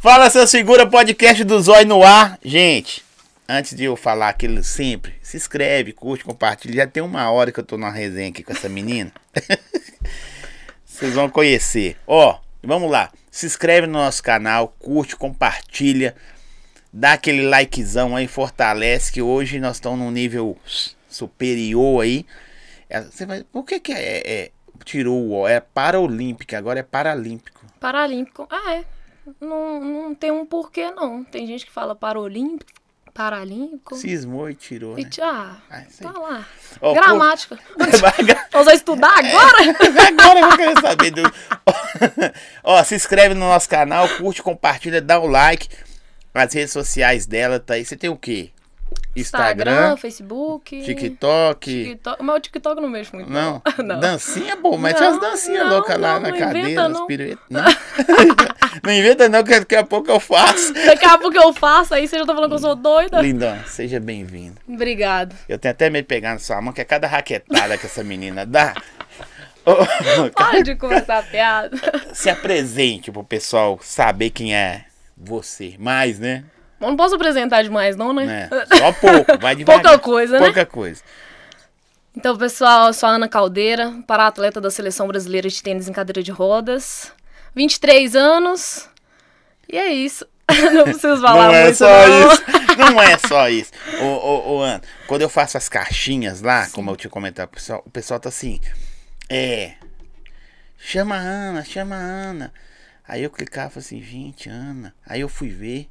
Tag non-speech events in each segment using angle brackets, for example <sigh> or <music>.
Fala, seu segura podcast do Zói no ar. Gente, antes de eu falar aquilo sempre, se inscreve, curte, compartilha. Já tem uma hora que eu tô numa resenha aqui com essa menina. <laughs> Vocês vão conhecer. Ó, vamos lá. Se inscreve no nosso canal, curte, compartilha. Dá aquele likezão aí, fortalece que hoje nós estamos num nível superior aí. É, Você vai, por que que é, é- tirou o O? É Paralímpica, agora é Paralímpico. Paralímpico. Ah, é. Não, não tem um porquê, não. Tem gente que fala paralímpico, paralímpico. Cismou e tirou, E né? ah, Ah, tá lá. Ó, Gramática. <laughs> <laughs> Nós vamos estudar agora? <laughs> Agora eu vou querer saber. Do... Ó, se inscreve no nosso canal, curte, compartilha, dá o like. As redes sociais dela tá aí. Você tem o quê? Instagram, Facebook. TikTok. TikTok. Mas o TikTok não mexe muito. Não. <laughs> não. Dancinha, pô, mete Não, as dancinhas não, loucas lá não, na não cadeira, inventa, não. piruetas. Não. <laughs> não inventa, não, que daqui a pouco eu faço. <laughs> Daqui a pouco eu faço, aí você já tá falando que eu sou doida. Lindão, seja bem-vindo. Obrigado. Eu tenho até medo de pegar na sua mão, que é cada raquetada que essa menina dá. Ô, Para de começar a piada. se apresente pro pessoal saber quem é você. Mais, né? Não posso apresentar demais, não, né? né? <laughs> Só pouco, vai devagar. Pouca coisa, né? Pouca coisa. Então, pessoal, eu sou a Ana Caldeira, para-atleta da Seleção Brasileira de Tênis em Cadeira de Rodas. 23 anos. E é isso. <laughs> Não preciso falar não é muito, só não. isso. <laughs> Não é só isso. Ô, ô, ô, Ana, quando eu faço as caixinhas lá, como eu te comentar, o pessoal, o pessoal tá assim, é, chama a Ana, chama a Ana. Aí eu clicava assim, gente, Ana. Aí eu fui ver.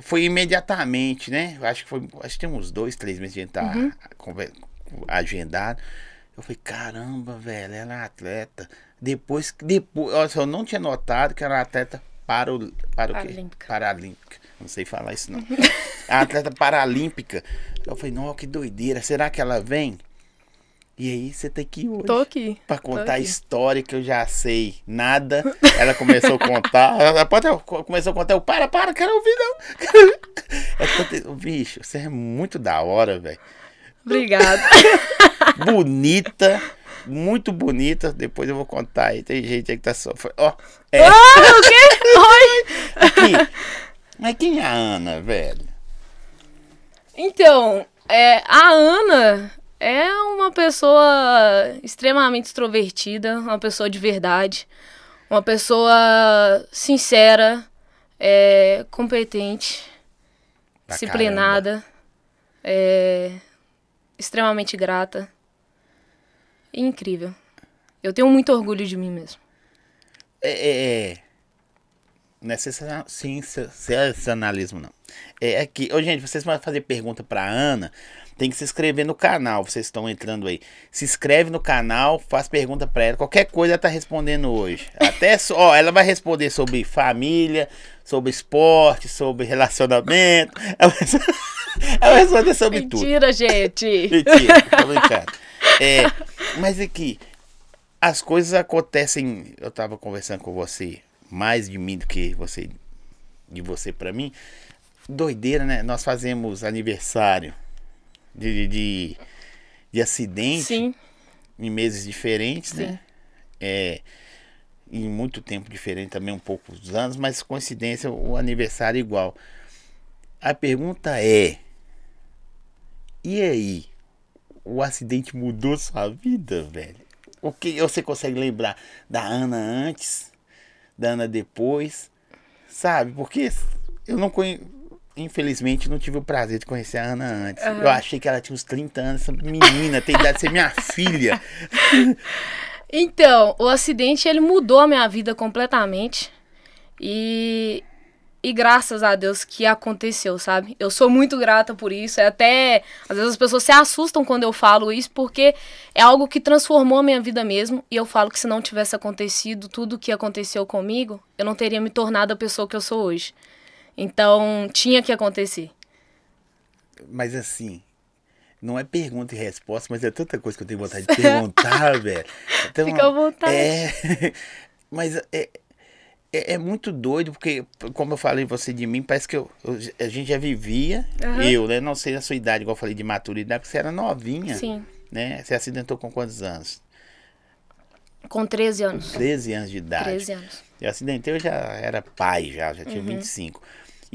Foi imediatamente, né? Acho que foi, acho que tem uns dois, três meses de a gente tá Uhum. agendado. Eu falei, caramba, velho, ela é atleta. Depois, depois, olha, eu não tinha notado que era atleta para o, para o quê? Paralímpica. Paralímpica. Não sei falar isso não. <laughs> atleta paralímpica. Eu falei, não, que doideira. Será que ela vem? E aí você tem que ir hoje. Tô aqui. Pra contar a aqui. história que eu já sei nada. <laughs> Ela começou a contar. Ela pode- começou a contar. Eu, para, para, quero ouvir não. <laughs> É tanto- Bicho, você é muito da hora, velho. Obrigada. <laughs> Bonita. Muito bonita. Depois eu vou contar aí. Tem gente aí que tá sofrendo. Ó, é, ah, o quê? Oi? aqui. Mas quem é a Ana, velho? Então, é, a Ana é uma pessoa extremamente extrovertida, uma pessoa de verdade, uma pessoa sincera, é, competente, Pra disciplinada, é, extremamente grata e incrível. Eu tenho muito orgulho de mim mesmo. É, é, é. Não é sensa- sensa- sensacionalismo, não. É aqui. Ô, gente, vocês vão fazer pergunta pra Ana. Tem que se inscrever no canal. Vocês estão entrando aí. Se inscreve no canal, faz pergunta pra ela. Qualquer coisa ela tá respondendo hoje. Até só, ó, ela vai responder sobre família, sobre esporte, sobre relacionamento. Ela vai, <laughs> ela vai responder sobre tudo. Mentira, gente! <laughs> Mentira, tô brincando. É, mas aqui, as coisas acontecem. Eu tava conversando com você, mais de mim do que você, de você pra mim. Doideira, né? Nós fazemos aniversário de, de, de acidente Sim, em meses diferentes, sim. né? É, em muito tempo diferente também, um poucos anos, mas coincidência, o aniversário igual. A pergunta é: e aí? O acidente mudou sua vida, velho? O que você consegue lembrar da Ana antes, da Ana depois? Sabe? Porque eu não conheço. Infelizmente, não tive o prazer de conhecer a Ana antes. Aham. Eu achei que ela tinha uns 30 anos. Essa menina tem idade de ser minha filha. <laughs> Então, o acidente ele mudou a minha vida completamente. E e graças a Deus que aconteceu, sabe? Eu sou muito grata por isso. É até às vezes as pessoas se assustam quando eu falo isso porque é algo que transformou a minha vida mesmo, e eu falo que se não tivesse acontecido tudo o que aconteceu comigo, eu não teria me tornado a pessoa que eu sou hoje. Então, tinha que acontecer. Mas assim, não é pergunta e resposta, mas é tanta coisa que eu tenho vontade de perguntar, <laughs> velho. Então, Fica à vontade. É, <laughs> mas é, é, é muito doido, porque, como eu falei você de mim, parece que eu, eu- a gente já vivia, Aham. eu, né? Não sei a sua idade, igual eu falei de maturidade, porque você era novinha, Sim, né? Você acidentou com quantos anos? com 13 anos. 13 anos de idade. 13 anos. Eu acidentei, eu já era pai, já, já Uhum. tinha 25.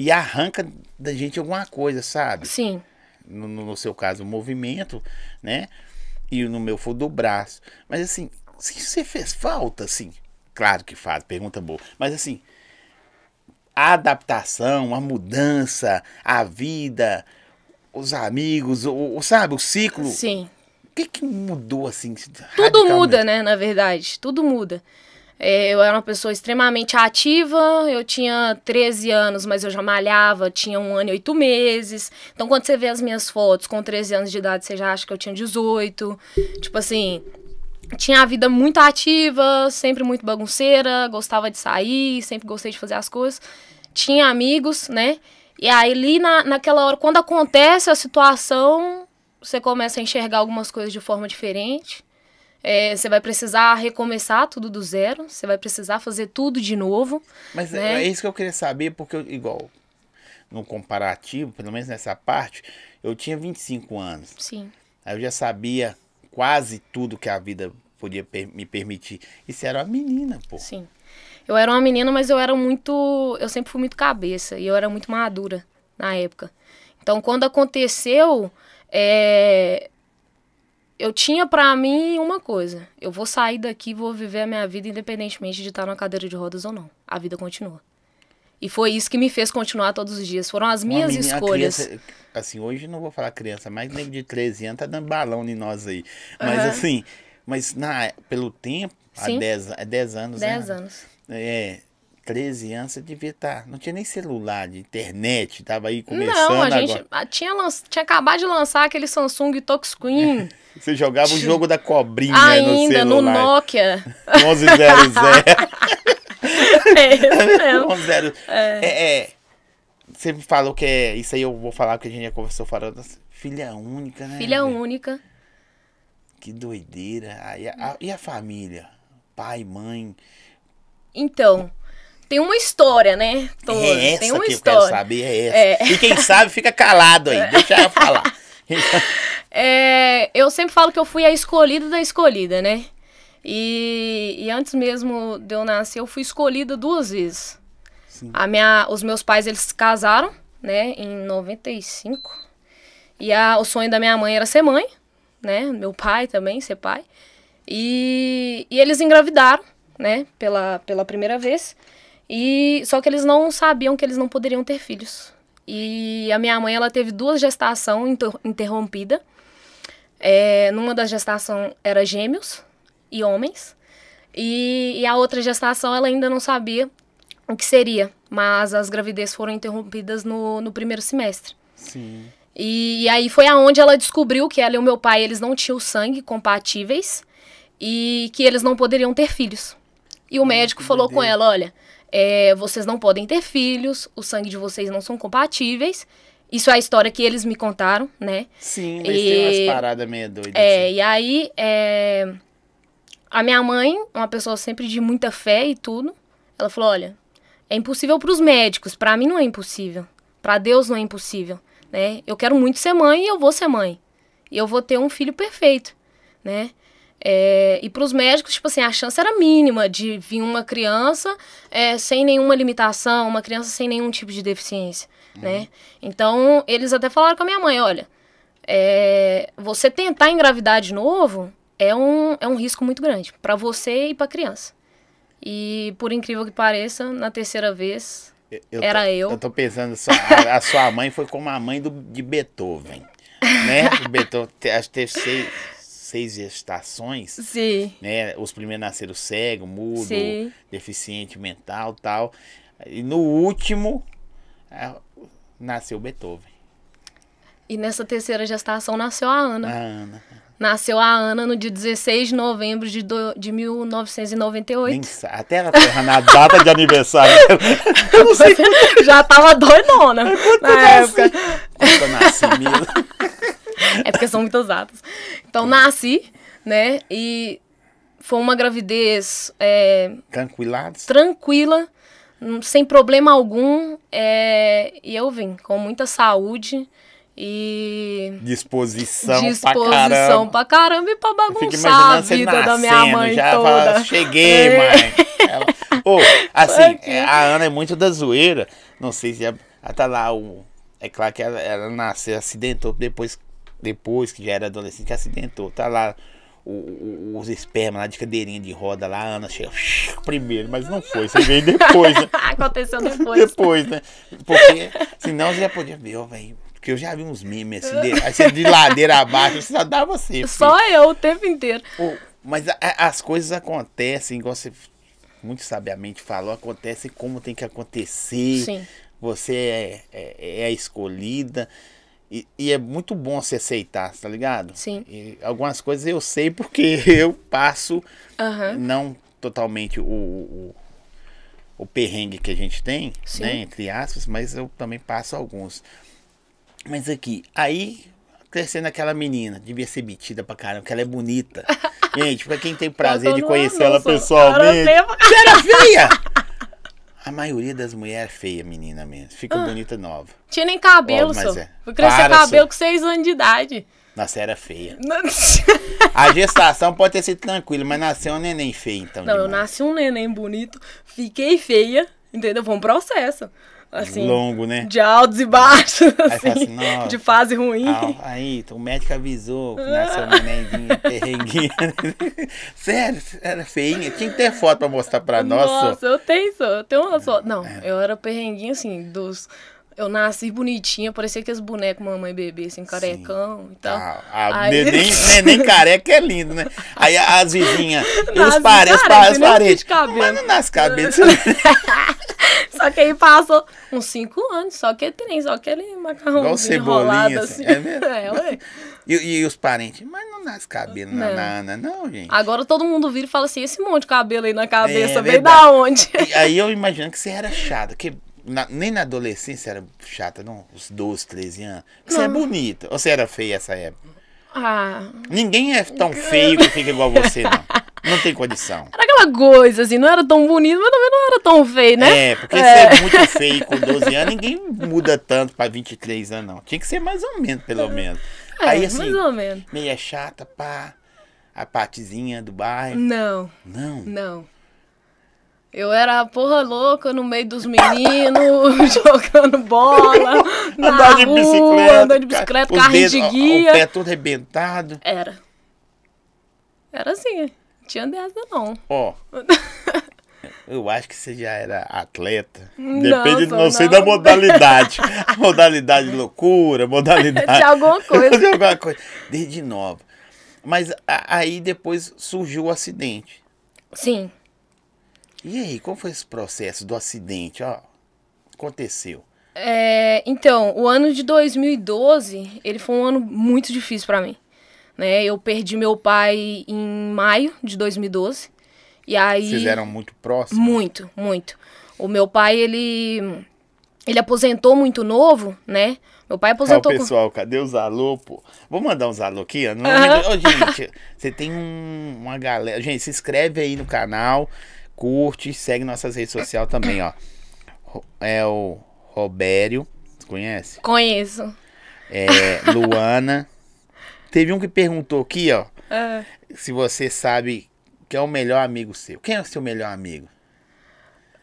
E arranca da gente alguma coisa, sabe? Sim. No, no- seu caso, o movimento, né? E no meu foi do braço. Mas assim, se você fez falta, assim, claro que faz, pergunta boa. Mas assim, a adaptação, a mudança, a vida, os amigos, o, o- sabe, o ciclo. Sim. O que, que mudou assim? Tudo muda, né, na verdade. Tudo muda. É, eu era uma pessoa extremamente ativa, eu tinha 13 anos, mas eu já malhava, tinha um ano e oito meses. Então, quando você vê as minhas fotos com 13 anos de idade, você já acha que eu tinha 18. Tipo assim, tinha a vida muito ativa, sempre muito bagunceira, gostava de sair, sempre gostei de fazer as coisas. Tinha amigos, né? E aí, ali na, naquela hora, quando acontece a situação, você começa a enxergar algumas coisas de forma diferente. É, você vai precisar recomeçar tudo do zero, você vai precisar fazer tudo de novo. Mas né? é isso que eu queria saber, porque, eu, igual, no comparativo, pelo menos nessa parte, eu tinha 25 anos. Sim. Aí eu já sabia quase tudo que a vida podia per- me permitir. Isso era uma menina, pô. Sim. Eu era uma menina, mas eu era muito. Eu sempre fui muito cabeça e eu era muito madura na época. Então, quando aconteceu, é, eu tinha pra mim uma coisa: eu vou sair daqui, vou viver a minha vida independentemente de estar na cadeira de rodas ou não. A vida continua. E foi isso que me fez continuar todos os dias. Foram as minhas menina- escolhas. criança- assim, hoje não vou falar criança, mas nego de 13 anos tá dando balão em nós aí. Mas Aham. assim, mas na, pelo tempo, há Sim. 10, há 10 anos, 10 né? anos. É, 13 anos você devia estar. Não tinha nem celular, de internet, tava aí começando Não, a gente agora. tinha, tinha acabado de lançar aquele Samsung Touchscreen. <laughs> Você jogava o jogo da cobrinha no ainda no celular. Nokia. <laughs> 1100. <laughs> é isso mesmo. 1100. É. é, Você falou que é. Isso aí eu vou falar porque a gente já conversou falando. Filha única, né? Filha velho? única. Que doideira. Aí a- a- e a família? Pai, mãe. Então, tem uma história, né? Toda. é essa tem uma que eu quero história. saber, é essa. É. E quem sabe fica calado aí. Deixa ela falar. <laughs> É, eu sempre falo que eu fui a escolhida da escolhida, né? E, e antes mesmo de eu nascer, eu fui escolhida duas vezes. Sim. A minha, os meus pais, eles se casaram, né, em 95. E a, o sonho da minha mãe era ser mãe, né? Meu pai também, ser pai. E, e eles engravidaram, né, pela, pela primeira vez. E só que eles não sabiam que eles não poderiam ter filhos. E a minha mãe, ela teve duas gestação inter, interrompida. É, numa das gestação era gêmeos e homens. E, e a outra gestação ela ainda não sabia o que seria, mas as gravidez foram interrompidas no, no primeiro semestre. Sim. E, e aí foi aonde ela descobriu que ela e o meu pai, eles não tinham sangue compatíveis e que eles não poderiam ter filhos. E o médico falou com ela, olha, é, vocês não podem ter filhos, o sangue de vocês não são compatíveis. Isso é a história que eles me contaram, né? Sim, mas E- tem umas paradas meio doidas. É, assim. e aí, é, a minha mãe, uma pessoa sempre de muita fé e tudo, ela falou: olha, é impossível para os médicos, para mim não é impossível, para Deus não é impossível, né? Eu quero muito ser mãe e eu vou ser mãe, e eu vou ter um filho perfeito, né? É, e para os médicos, tipo assim, a chance era mínima de vir uma criança é, sem nenhuma limitação, uma criança sem nenhum tipo de deficiência, né? Então, eles até falaram com a minha mãe, olha, é, você tentar engravidar de novo é um, é um risco muito grande para você e para criança. E por incrível que pareça, na terceira vez Eu- era tô, eu. Eu tô pensando, só, a, a sua mãe foi como a mãe do, de Beethoven. Né? <laughs> O Beethoven acho que teve seis, seis gestações. Sim. Né? Os primeiros nasceram cego, mudo, Sim. deficiente mental tal. E no último, é, nasceu Beethoven. E nessa terceira gestação nasceu a Ana. A Ana. Nasceu a Ana no dia 16 de novembro de, do, de 1998. Nem até ela tá errando a data de aniversário. <laughs> Eu não sei Já tava doidona na época. quando eu nasci mesmo. São muitas datas. Então, nasci, né? E foi uma gravidez é, tranquila, hum, sem problema algum. é, e eu vim com muita saúde e Disposição, pra disposição caramba. pra caramba e pra bagunçar a vida da minha nascendo, mãe já toda. fala, cheguei, É. mãe. Ela, Ô, assim, é, a Ana é muito da zoeira. Não sei se ela, ela tá lá. O, é claro que ela, ela nasceu, acidentou depois, depois que já era adolescente, que acidentou. Tá lá o- o- os espermas lá de cadeirinha de roda lá. A Ana chega <laughs> primeiro, mas não foi. Você veio depois, né? <laughs> Aconteceu depois. Depois, né? Porque senão você já podia ver, ó, velho. Porque eu já vi uns memes assim, de, você de ladeira abaixo, só dá você. filho. Só eu o tempo inteiro. Ô, mas a- as coisas acontecem, igual você muito sabiamente falou, acontecem como tem que acontecer. Sim. Você é, é, é a escolhida. E, e é muito bom se aceitar, tá ligado? Sim. E algumas coisas eu sei porque <laughs> eu passo Aham. não totalmente o, o, o perrengue que a gente tem, Sim. né? Entre aspas, mas eu também passo alguns. Mas aqui, aí crescendo aquela menina, devia ser metida pra caramba, porque ela é bonita. <laughs> Gente, pra quem tem o prazer de conhecer ela pessoalmente. Você era feia! <laughs> A maioria das mulheres é feia, menina mesmo. Fica bonita nova. Tinha nem cabelo, mas só. é. Fui crescer Para, cabelo só. com seis anos de idade. Nossa, era feia. <laughs> Não, A gestação pode ter sido tranquila, mas nasceu um neném feio, então. eu demais. nasci um neném bonito, fiquei feia, entendeu? Foi um processo. Assim, Longo, né? de altos e baixos, assim, assim, de fase ruim. Ah, aí, o médico avisou que nasceu um nenenzinho <laughs> perrenguinho. <laughs> Sério, era feinha. Tinha que ter foto pra mostrar pra nós. Nossa, eu tenho eu tenho uma. Não, É. eu era perrenguinho assim, dos. Eu nasci bonitinha, parecia aqueles bonecos mamãe bebê, assim, carecão e tal. Ah, a Aí- neném, <laughs> neném careca é lindo, né? Aí as vizinhas, <laughs> e os parentes, os parentes. Mas não nasce cabelo. <laughs> Só que aí passou uns cinco anos, só que tem, só aquele Igual macarrãozinho cebolinha, enrolado assim, assim. é mesmo? É, ué. E, e os parentes, mas não nasce cabelo Não. na não, gente. Agora todo mundo vira e fala assim, esse monte de cabelo aí na cabeça, É, veio da onde? E aí eu imagino que você era chata, que na- nem na adolescência era chata, não? Uns 12, 13 anos. Você é bonita. Ou você era feia essa época? Ah, Ninguém é tão feio que fica igual você, não. Não tem condição. era aquela coisa, assim, não era tão bonito, mas também não era tão feio, né? É, porque É. você é muito feio com 12 anos, ninguém muda tanto pra 23 anos, não. Tinha que ser mais ou menos, pelo menos. É, Aí assim, mais ou menos. meia chata, pá, a patizinha do bairro. Não, Não. não. Eu era a porra louca no meio dos meninos, <laughs> jogando bola, <laughs> Andar de bicicleta. andando de bicicleta, dedos, de guia. O pé todo arrebentado. Era. Era assim, tinha dessa não. Ó. <laughs> Eu acho que você já era atleta. Não, Depende, sou não sei não. da modalidade. modalidade de loucura, modalidade. De alguma coisa. de alguma coisa. Desde nova. Mas a- aí depois surgiu o acidente. Sim. E aí, qual foi esse processo do acidente? Ó, aconteceu. É, então, o ano de 2012, ele foi um ano muito difícil pra mim. Né? Eu perdi meu pai em maio de 2012. E aí. Vocês eram muito próximos? Muito, muito. O meu pai, ele. Ele aposentou muito novo, né? Meu pai Ah, aposentou com. pessoal, cadê os alô, pô? Vou mandar uns alô aqui, ó. Não, Aham. Ô, gente, você tem um- uma galera. Gente, se inscreve aí no canal, curte, segue nossas redes sociais também, ó. É o Robério, você conhece? Conheço. É Luana. <laughs> Teve um que perguntou aqui, ó, É. se você sabe quem é o melhor amigo seu. Quem é o seu melhor amigo?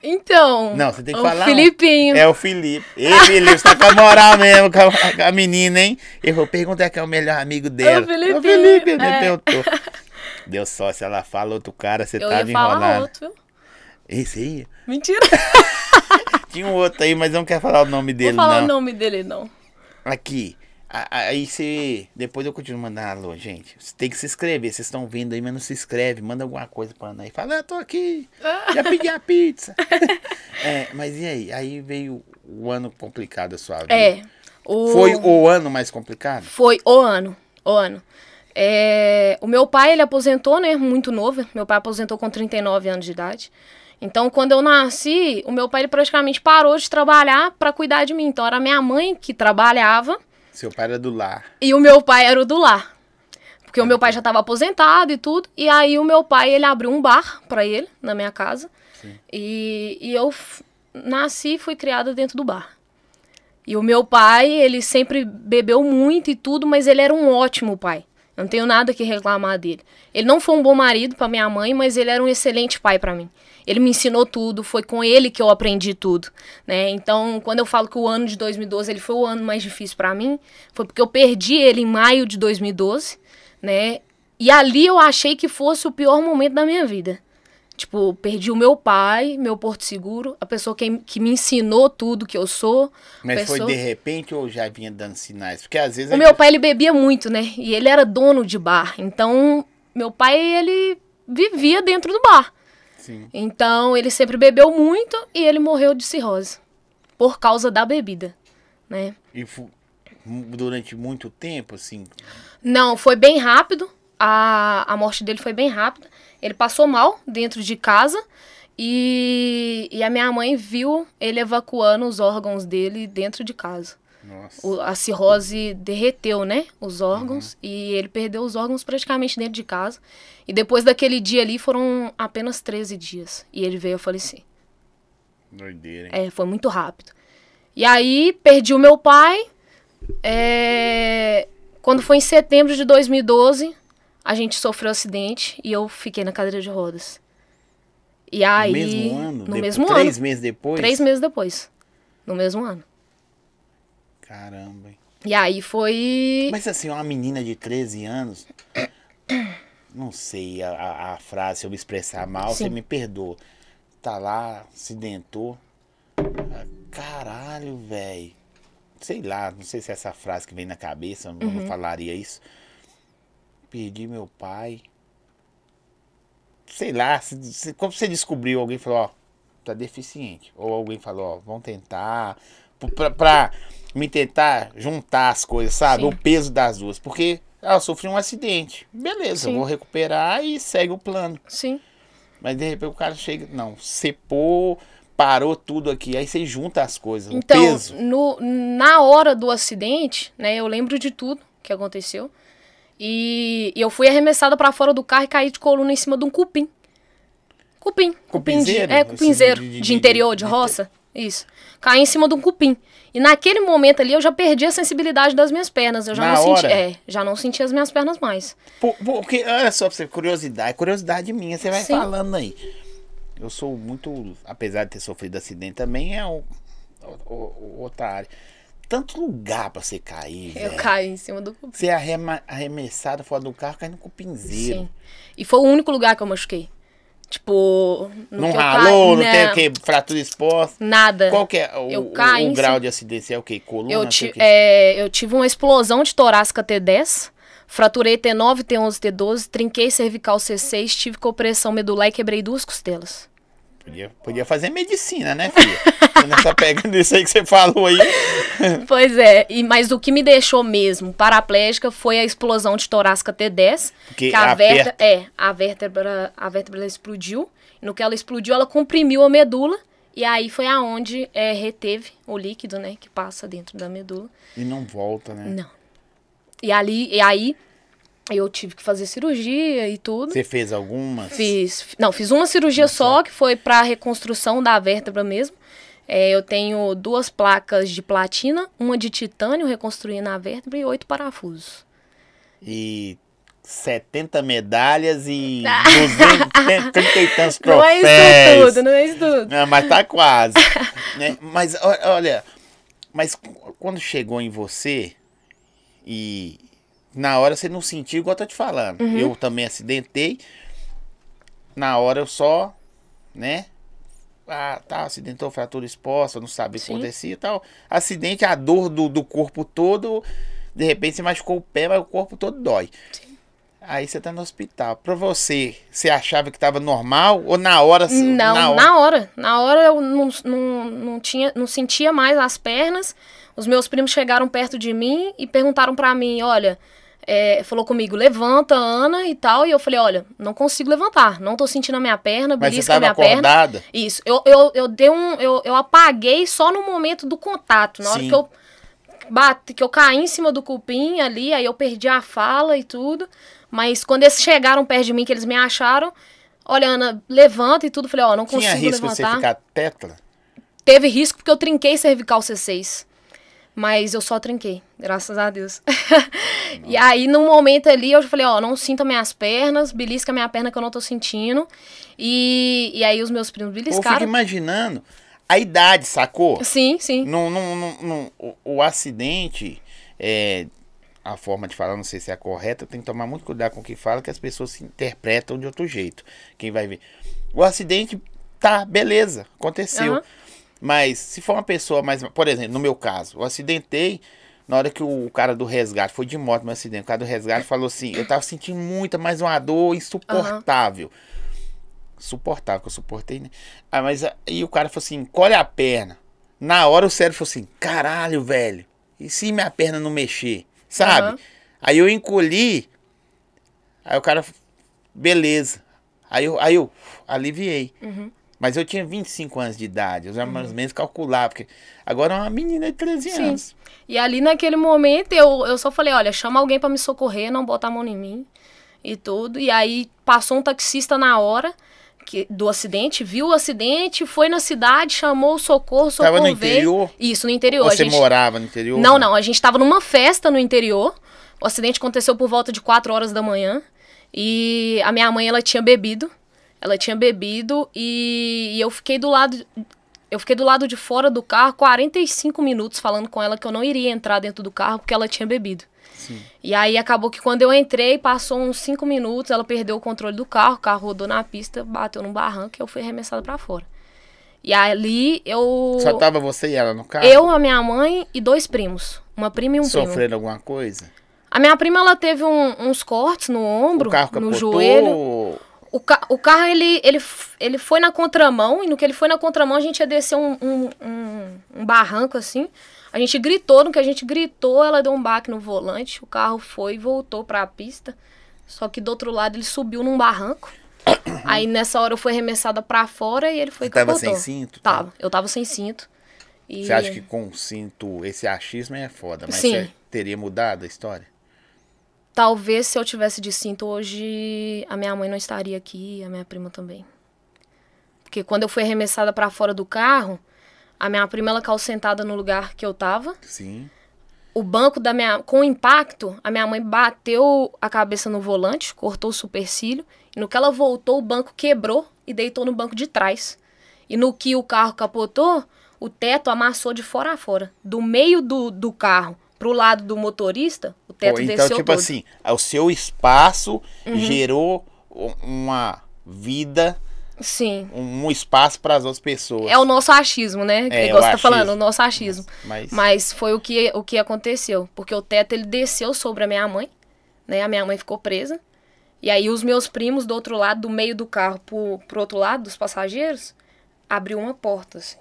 Então. Não, você tem que o falar um. Filipinho. É o Felipe. Ei, Felipe, você tá com a moral mesmo com a, com a menina, hein? Eu vou perguntar quem é o melhor amigo dela. É o Felipinho, É o Felipe, é. tô. Deu só, se ela fala outro cara, você Eu tava ia falar enrolado. outro, viu? Esse aí? Mentira. <laughs> Tinha um outro aí, mas não quero falar o nome Vou dele, falar não. o nome dele, não. Aqui. Aí você. Depois eu continuo mandando alô, gente. Você tem que se inscrever. Vocês estão vendo aí, mas não se inscreve. Manda alguma coisa pra Ana aí. Fala, ah, tô aqui. Já pedi a pizza. <laughs> é, mas e aí? Aí veio o ano complicado da sua vida. É. O... Foi o ano mais complicado? Foi o ano. O ano. É, o meu pai, ele aposentou, né? Muito novo. Meu pai aposentou com 39 anos de idade. Então, quando eu nasci, o meu pai ele praticamente parou de trabalhar para cuidar de mim. Então, era minha mãe que trabalhava Seu pai era do lar. e o meu pai era o do lar. Porque o meu pai já estava aposentado e tudo. E aí, o meu pai, ele abriu um bar para ele, na minha casa. E, e eu nasci e fui criada dentro do bar. E o meu pai, ele sempre bebeu muito e tudo, mas ele era um ótimo pai. Eu não tenho nada que reclamar dele. Ele não foi um bom marido para minha mãe, mas ele era um excelente pai para mim. Ele me ensinou tudo, foi com ele que eu aprendi tudo, né? Então, quando eu falo que o ano de 2012 ele foi o ano mais difícil para mim, foi porque eu perdi ele em maio de 2012, né? E ali eu achei que fosse o pior momento da minha vida. Tipo, perdi o meu pai, meu porto seguro, a pessoa que, que me ensinou tudo que eu sou. Mas pessoa... foi de repente ou já vinha dando sinais? Porque às vezes. O meu pai, ele bebia muito, né? E ele era dono de bar. Então, meu pai, ele vivia dentro do bar. Sim. Então, ele sempre bebeu muito e ele morreu de cirrose. Por causa da bebida, né? E durante muito tempo, assim? Não, foi bem rápido. A, a morte dele foi bem rápida. Ele passou mal dentro de casa e, e a minha mãe viu ele evacuando os órgãos dele dentro de casa. O, a cirrose derreteu, né? Os órgãos. Uhum. E ele perdeu os órgãos praticamente dentro de casa. E depois daquele dia ali foram apenas 13 dias. E ele veio a falecer. Doideira, hein? É, foi muito rápido. E aí, perdi o meu pai. É... Quando foi em setembro de 2012, a gente sofreu um acidente e eu fiquei na cadeira de rodas. E aí. No mesmo ano? No depois, mesmo três ano. Três meses depois? Três meses depois. No mesmo ano. Caramba. E aí foi. Mas assim, uma menina de 13 anos. <coughs> Não sei a, a, frase, se eu me expressar mal, Sim. você me perdoa. Tá lá, acidentou. Ah, caralho, velho. Sei lá, não sei se é essa frase que vem na cabeça, uhum. não falaria isso perdi meu pai. Sei lá, se, se, como você descobriu, alguém falou, ó, tá deficiente. Ou alguém falou, ó, vamos tentar. Pra, pra me tentar juntar as coisas, sabe? Sim. O peso das duas. Porque ela sofreu um acidente. Beleza, vou recuperar e segue o plano. Sim. Mas de repente o cara chega, não, sepou, parou tudo aqui. Aí você junta as coisas, então, o peso. No, na hora do acidente, né, eu lembro de tudo que aconteceu. E, e eu fui arremessada para fora do carro e caí de coluna em cima de um cupim. Cupim. Cupim de, é, cupinzeiro. De, de, de, interior, de, roça. Isso. Caí em cima de um cupim. E naquele momento ali eu já perdi a sensibilidade das minhas pernas. Eu já Na não hora? senti. É, já não senti as minhas pernas mais. porque, olha só pra você, curiosidade, curiosidade minha, você vai Sim. falando aí. Eu sou muito, apesar de ter sofrido acidente também, é o, o, o outra área tanto lugar pra você cair. Eu véio. caí em cima do cupim. Você é arremessado fora do carro, caindo com pinzeiro. Sim. E foi o único lugar que eu machuquei. Tipo. Não ralou, não, não tem o que? Fratura exposta? Nada. Qual que é o, o, o grau de acidente? É o que? Coluna? Eu, ti, é, eu tive uma explosão de torácica T10. Fraturei T9, T11, T12, trinquei cervical C6, tive compressão medular e quebrei duas costelas. Podia, podia fazer medicina, né, filha? <laughs> Nessa pegando isso aí que você falou aí. <laughs> Pois é, e, mas o que me deixou mesmo paraplégica foi a explosão de torácica T10. Porque que a, vértebra, é, a vértebra, a vértebra explodiu. No que ela explodiu, ela comprimiu a medula. E aí foi aonde é, reteve o líquido, né, que passa dentro da medula. E não volta, né? Não. E ali, e aí eu tive que fazer cirurgia e tudo. Você fez algumas? Fiz. Não, fiz uma cirurgia Nossa. só, que foi para reconstrução da vértebra mesmo. É, eu tenho duas placas de platina, uma de titânio reconstruindo a vértebra e oito parafusos. E 70 medalhas e <laughs> 230 e tantos troféus. Não é isso tudo, não é isso tudo. Não, mas tá quase. <laughs> né? Mas olha, mas quando chegou em você e na hora você não sentiu igual eu tô te falando. Uhum. Eu também acidentei. Na hora eu só, né? Ah, tá, acidentou, fratura exposta, não sabe o que acontecia e tal. Acidente, a dor do, do corpo todo. De repente você machucou o pé, mas o corpo todo dói. Sim. Aí você tá no hospital. Pra você, você achava que tava normal? Ou na hora? Não, na hora, na hora, na hora eu não, não, não, tinha, não sentia mais as pernas. Os meus primos chegaram perto de mim e perguntaram para mim, olha, é, falou comigo, levanta, Ana, e tal. E eu falei, olha, não consigo levantar, não tô sentindo a minha perna, belisca a minha acordada? perna. Isso. Eu, eu, eu dei um. Eu, eu apaguei só no momento do contato. Na hora Sim. que eu bate, que eu caí em cima do cupim ali, aí eu perdi a fala e tudo. Mas quando eles chegaram perto de mim, que eles me acharam, olha, Ana, levanta e tudo. Falei, ó, oh, não consigo Tinha risco levantar. você ficar tetla? Teve risco porque eu trinquei cervical C6. Mas eu só trinquei, graças a Deus. <laughs> e aí, no momento ali, eu falei, ó, não sinta minhas pernas, belisca minha perna que eu não tô sentindo. E, e aí os meus primos Eu fico beliscaram. imaginando a idade, sacou? Sim, sim. Não, não, não, não- o, o acidente, é, a forma de falar, não sei se é a correta, tem que tomar muito cuidado com o que fala, que as pessoas se interpretam de outro jeito. Quem vai ver. O acidente, tá, beleza, aconteceu. Aham. Mas se for uma pessoa mais. Por exemplo, no meu caso, eu acidentei. Na hora que o cara do resgate foi de moto no acidente, o cara do resgate falou assim: eu tava sentindo muita, mas uma dor insuportável. Suportável, que eu suportei, né? Ah, mas aí o cara falou assim: colhe a perna. Na hora o cérebro falou assim: caralho, velho. E se minha perna não mexer? Sabe? Aham. Aí eu encolhi. Aí o cara, beleza. Aí eu, aí eu aliviei. Uhum. Mas eu tinha 25 anos de idade. Eu já mais ou menos calculava. Porque agora é uma menina de 13 Sim. anos. E ali naquele momento eu, eu só falei, olha, chama alguém pra me socorrer, não bota a mão em mim e tudo. E aí passou um taxista na hora que, do acidente, viu o acidente, foi na cidade, chamou o socorro, socorro Tava no veio. interior? Isso, no interior. Você gente- morava no interior? Não, não, a gente tava numa festa no interior. O acidente aconteceu por volta de 4 horas da manhã. E a minha mãe, ela tinha bebido. Ela tinha bebido e, e eu fiquei do lado. Eu fiquei do lado de fora do carro 45 minutos falando com ela que eu não iria entrar dentro do carro porque ela tinha bebido. Sim. E aí acabou que quando eu entrei, passou uns 5 minutos, ela perdeu o controle do carro, o carro rodou na pista, bateu num barranco e eu fui arremessada pra fora. E ali eu. Só tava você e ela no carro? Eu, a minha mãe e dois primos. Uma prima e um primo. Sofrendo alguma coisa? A minha prima, ela teve um- uns cortes no ombro, no joelho. O, ca o carro, ele, ele, ele foi na contramão, e no que ele foi na contramão, a gente ia descer um, um, um, um barranco, assim. A gente gritou, no que a gente gritou, ela deu um baque no volante, o carro foi e voltou pra pista. Só que do outro lado ele subiu num barranco. <coughs> Aí nessa hora eu fui arremessada pra fora e ele foi Você tava capotou. sem cinto? Tava, eu tava sem cinto. E... Você acha que com cinto, esse achismo é foda, mas Sim. teria mudado a história? Talvez se eu tivesse de cinto hoje, a minha mãe não estaria aqui, a minha prima também. Porque quando eu fui arremessada pra fora do carro, a minha prima ela caiu sentada no lugar que eu tava. Sim. O banco da minha, com o impacto, a minha mãe bateu a cabeça no volante, cortou o supercílio, e no que ela voltou, o banco quebrou e deitou no banco de trás. E no que o carro capotou, o teto amassou de fora a fora, do meio do, do carro pro lado do motorista, o teto Pô, então, desceu tipo todo. Uhum. assim, o seu espaço gerou u- uma vida, Sim. um espaço para as outras pessoas. É o nosso achismo, né? É, Igual o você tá falando, o nosso achismo. Mas, Mas foi o que, o que aconteceu. Porque o teto ele desceu sobre a minha mãe, né? A minha mãe ficou presa. E aí os meus primos do outro lado, do meio do carro pro, pro outro lado, dos passageiros, abriu uma porta, assim.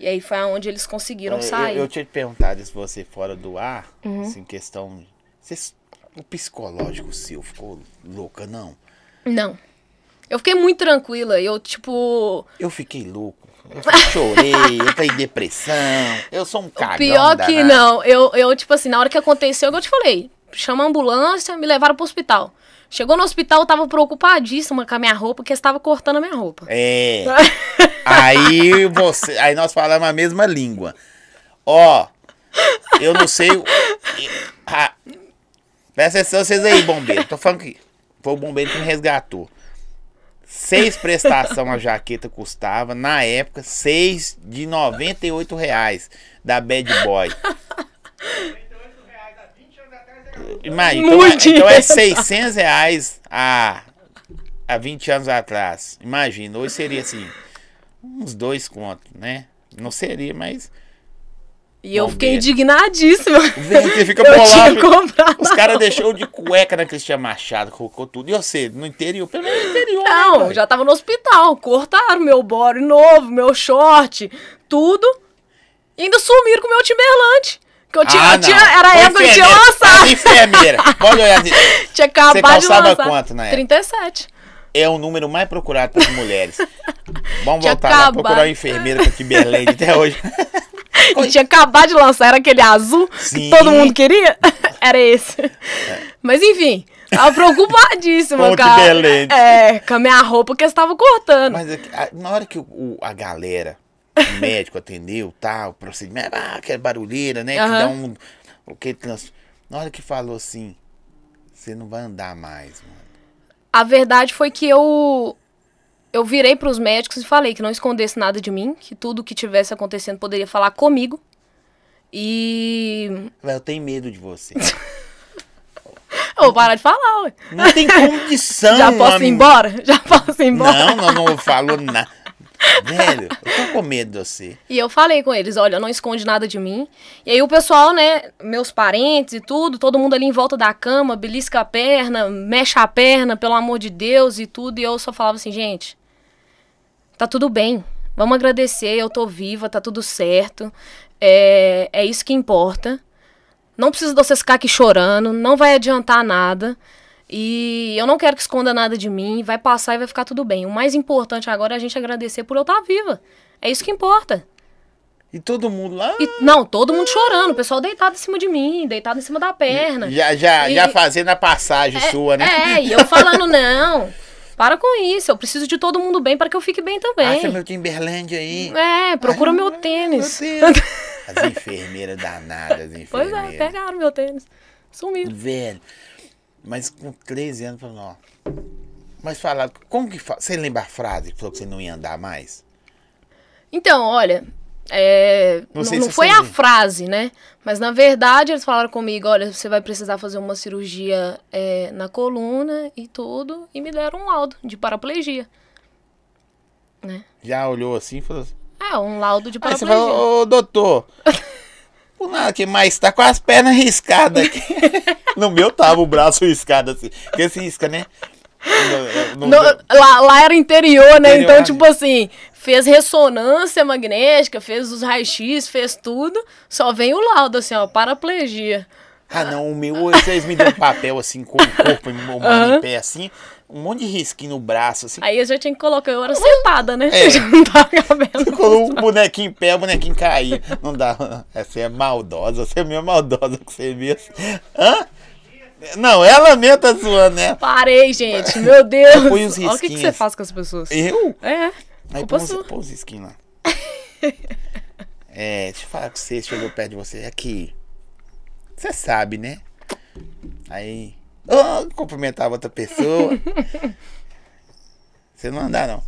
E aí foi aonde eles conseguiram é, sair. eu, eu tinha te perguntado se você fora do ar, Uhum. assim, questão. Você, o psicológico seu ficou louca, não? Não. Eu fiquei muito tranquila. Eu, tipo. Eu fiquei louco. Eu chorei, <laughs> eu tenho depressão, eu sou um cagão. Pior que danado. não. Eu, eu, tipo assim, na hora que aconteceu, eu te falei. Chama a ambulância, me levaram pro hospital. Chegou no hospital, eu tava preocupadíssima com a minha roupa, porque estava cortando a minha roupa. É. <laughs> aí você. Aí nós falamos a mesma língua. Ó, eu não sei. Ah, presta atenção vocês aí, bombeiro. Tô falando que foi o bombeiro que me resgatou. Seis prestação a jaqueta custava, na época, seis de 98 reais da Bad Boy. Imagina, então, é, Muito então é dinheiro. 600 reais há, há 20 anos atrás. Imagina, hoje seria assim, uns dois contos, né? Não seria, mas. E eu fiquei Bombeiro. indignadíssima. Você fica <laughs> bolado. Os caras deixou de cueca na Cristian Machado, colocou tudo. E você, no interior, pelo menos no interior. né, Não, pai? já tava no hospital. Cortaram meu body novo, meu short, tudo. E ainda sumiram com o meu Timberland. Eu tinha, Ah, eu tinha- era Foi época que eu tinha lançado. Enfermeira. Pode olhar assim. <laughs> Tinha acabado de calçava lançar. quanto na época? 37. É o número mais procurado pelas mulheres. Vamos Tinha voltar lá acabado. procurar uma enfermeira com Timberland até hoje. E <laughs> tinha acabado de lançar, era aquele azul Sim. que todo mundo queria. <laughs> Era esse. Mas enfim, tava preocupadíssima, cara. Timberland. É, com a minha roupa que eu estava cortando. Mas é na hora que o- a galera o médico atendeu, tal, o procedimento, ah, aquela barulheira, né? Que Aham. dá um. O que trans... Na hora que falou assim, você não vai andar mais, mano. A verdade foi que eu eu virei pros médicos e falei que não escondesse nada de mim, que tudo que tivesse acontecendo poderia falar comigo. E Eu tenho medo de você. <laughs> eu vou parar de falar, ué. Não tem condição. <laughs> Já posso ir homem. embora? <laughs> Já posso ir embora? Não, não, não falou nada. Velho, eu tô com medo de você. E eu falei com eles, olha, não esconde nada de mim. E aí o pessoal, né, meus parentes e tudo, todo mundo ali em volta da cama, belisca a perna, mexe a perna, pelo amor de Deus e tudo. E eu só falava assim, gente, tá tudo bem. Vamos agradecer, eu tô viva, tá tudo certo. É, é isso que importa. Não precisa de vocês ficar aqui chorando, não vai adiantar nada. E eu não quero que esconda nada de mim, vai passar e vai ficar tudo bem. O mais importante agora é a gente agradecer por eu estar viva. É isso que importa. E todo mundo lá. E, não, todo mundo chorando, o pessoal deitado em cima de mim, deitado em cima da perna. Já, já, E- já fazendo a passagem sua, né? É, e eu falando, <laughs> não, para com isso, eu preciso de todo mundo bem para que eu fique bem também. Acha meu Timberland aí. É, procura Ai, meu meu tênis. Deus. <laughs> As enfermeiras danadas, as Pois enfermeiras. é, pegaram meu tênis. Sumiram. Velho. Mas com 13 anos, falou, ó. Mas falar, como que fala? Você lembra a frase que falou que você não ia andar mais? Então, olha, é, Não não, não foi a lembra. frase, né? Mas na verdade eles falaram comigo, olha, você vai precisar fazer uma cirurgia é, na coluna e tudo, e me deram um laudo de paraplegia. Né? Já olhou assim e falou assim. É, um laudo de Aí você paraplegia. falou, ô doutor. <laughs> Por nada que mais tá com as pernas riscadas aqui. <laughs> no meu tava o braço riscado assim. Porque esse risca, né? No- no- No- lá, lá era interior, né? Interior, então, tipo assim, fez ressonância magnética, fez os raios-x, fez tudo, só vem o laudo, assim, ó, paraplegia. Ah, não, o meu, vocês me dão um papel assim, com o corpo humano Aham. em pé assim, um monte de risquinho no braço, assim. Aí eu já tinha que colocar, eu era sentada, né? É. <laughs> Já não tava cabendo. <laughs> Colocou o bonequinho em pé, o bonequinho caía. Não dá. Essa é maldosa, você é meio maldosa com você mesmo. Hã? Não, ela mesmo tá zoando, né? Parei, gente, meu Deus. Põe os Olha o que, que você risquinhos. faz com as pessoas. Eu? É, Aí põe os, sua. põe os risquinhos lá. É, deixa eu falar com você, chegou perto de você. Aqui. Você sabe, né? Aí. Oh, cumprimentava outra pessoa. <laughs> Você não andar, não.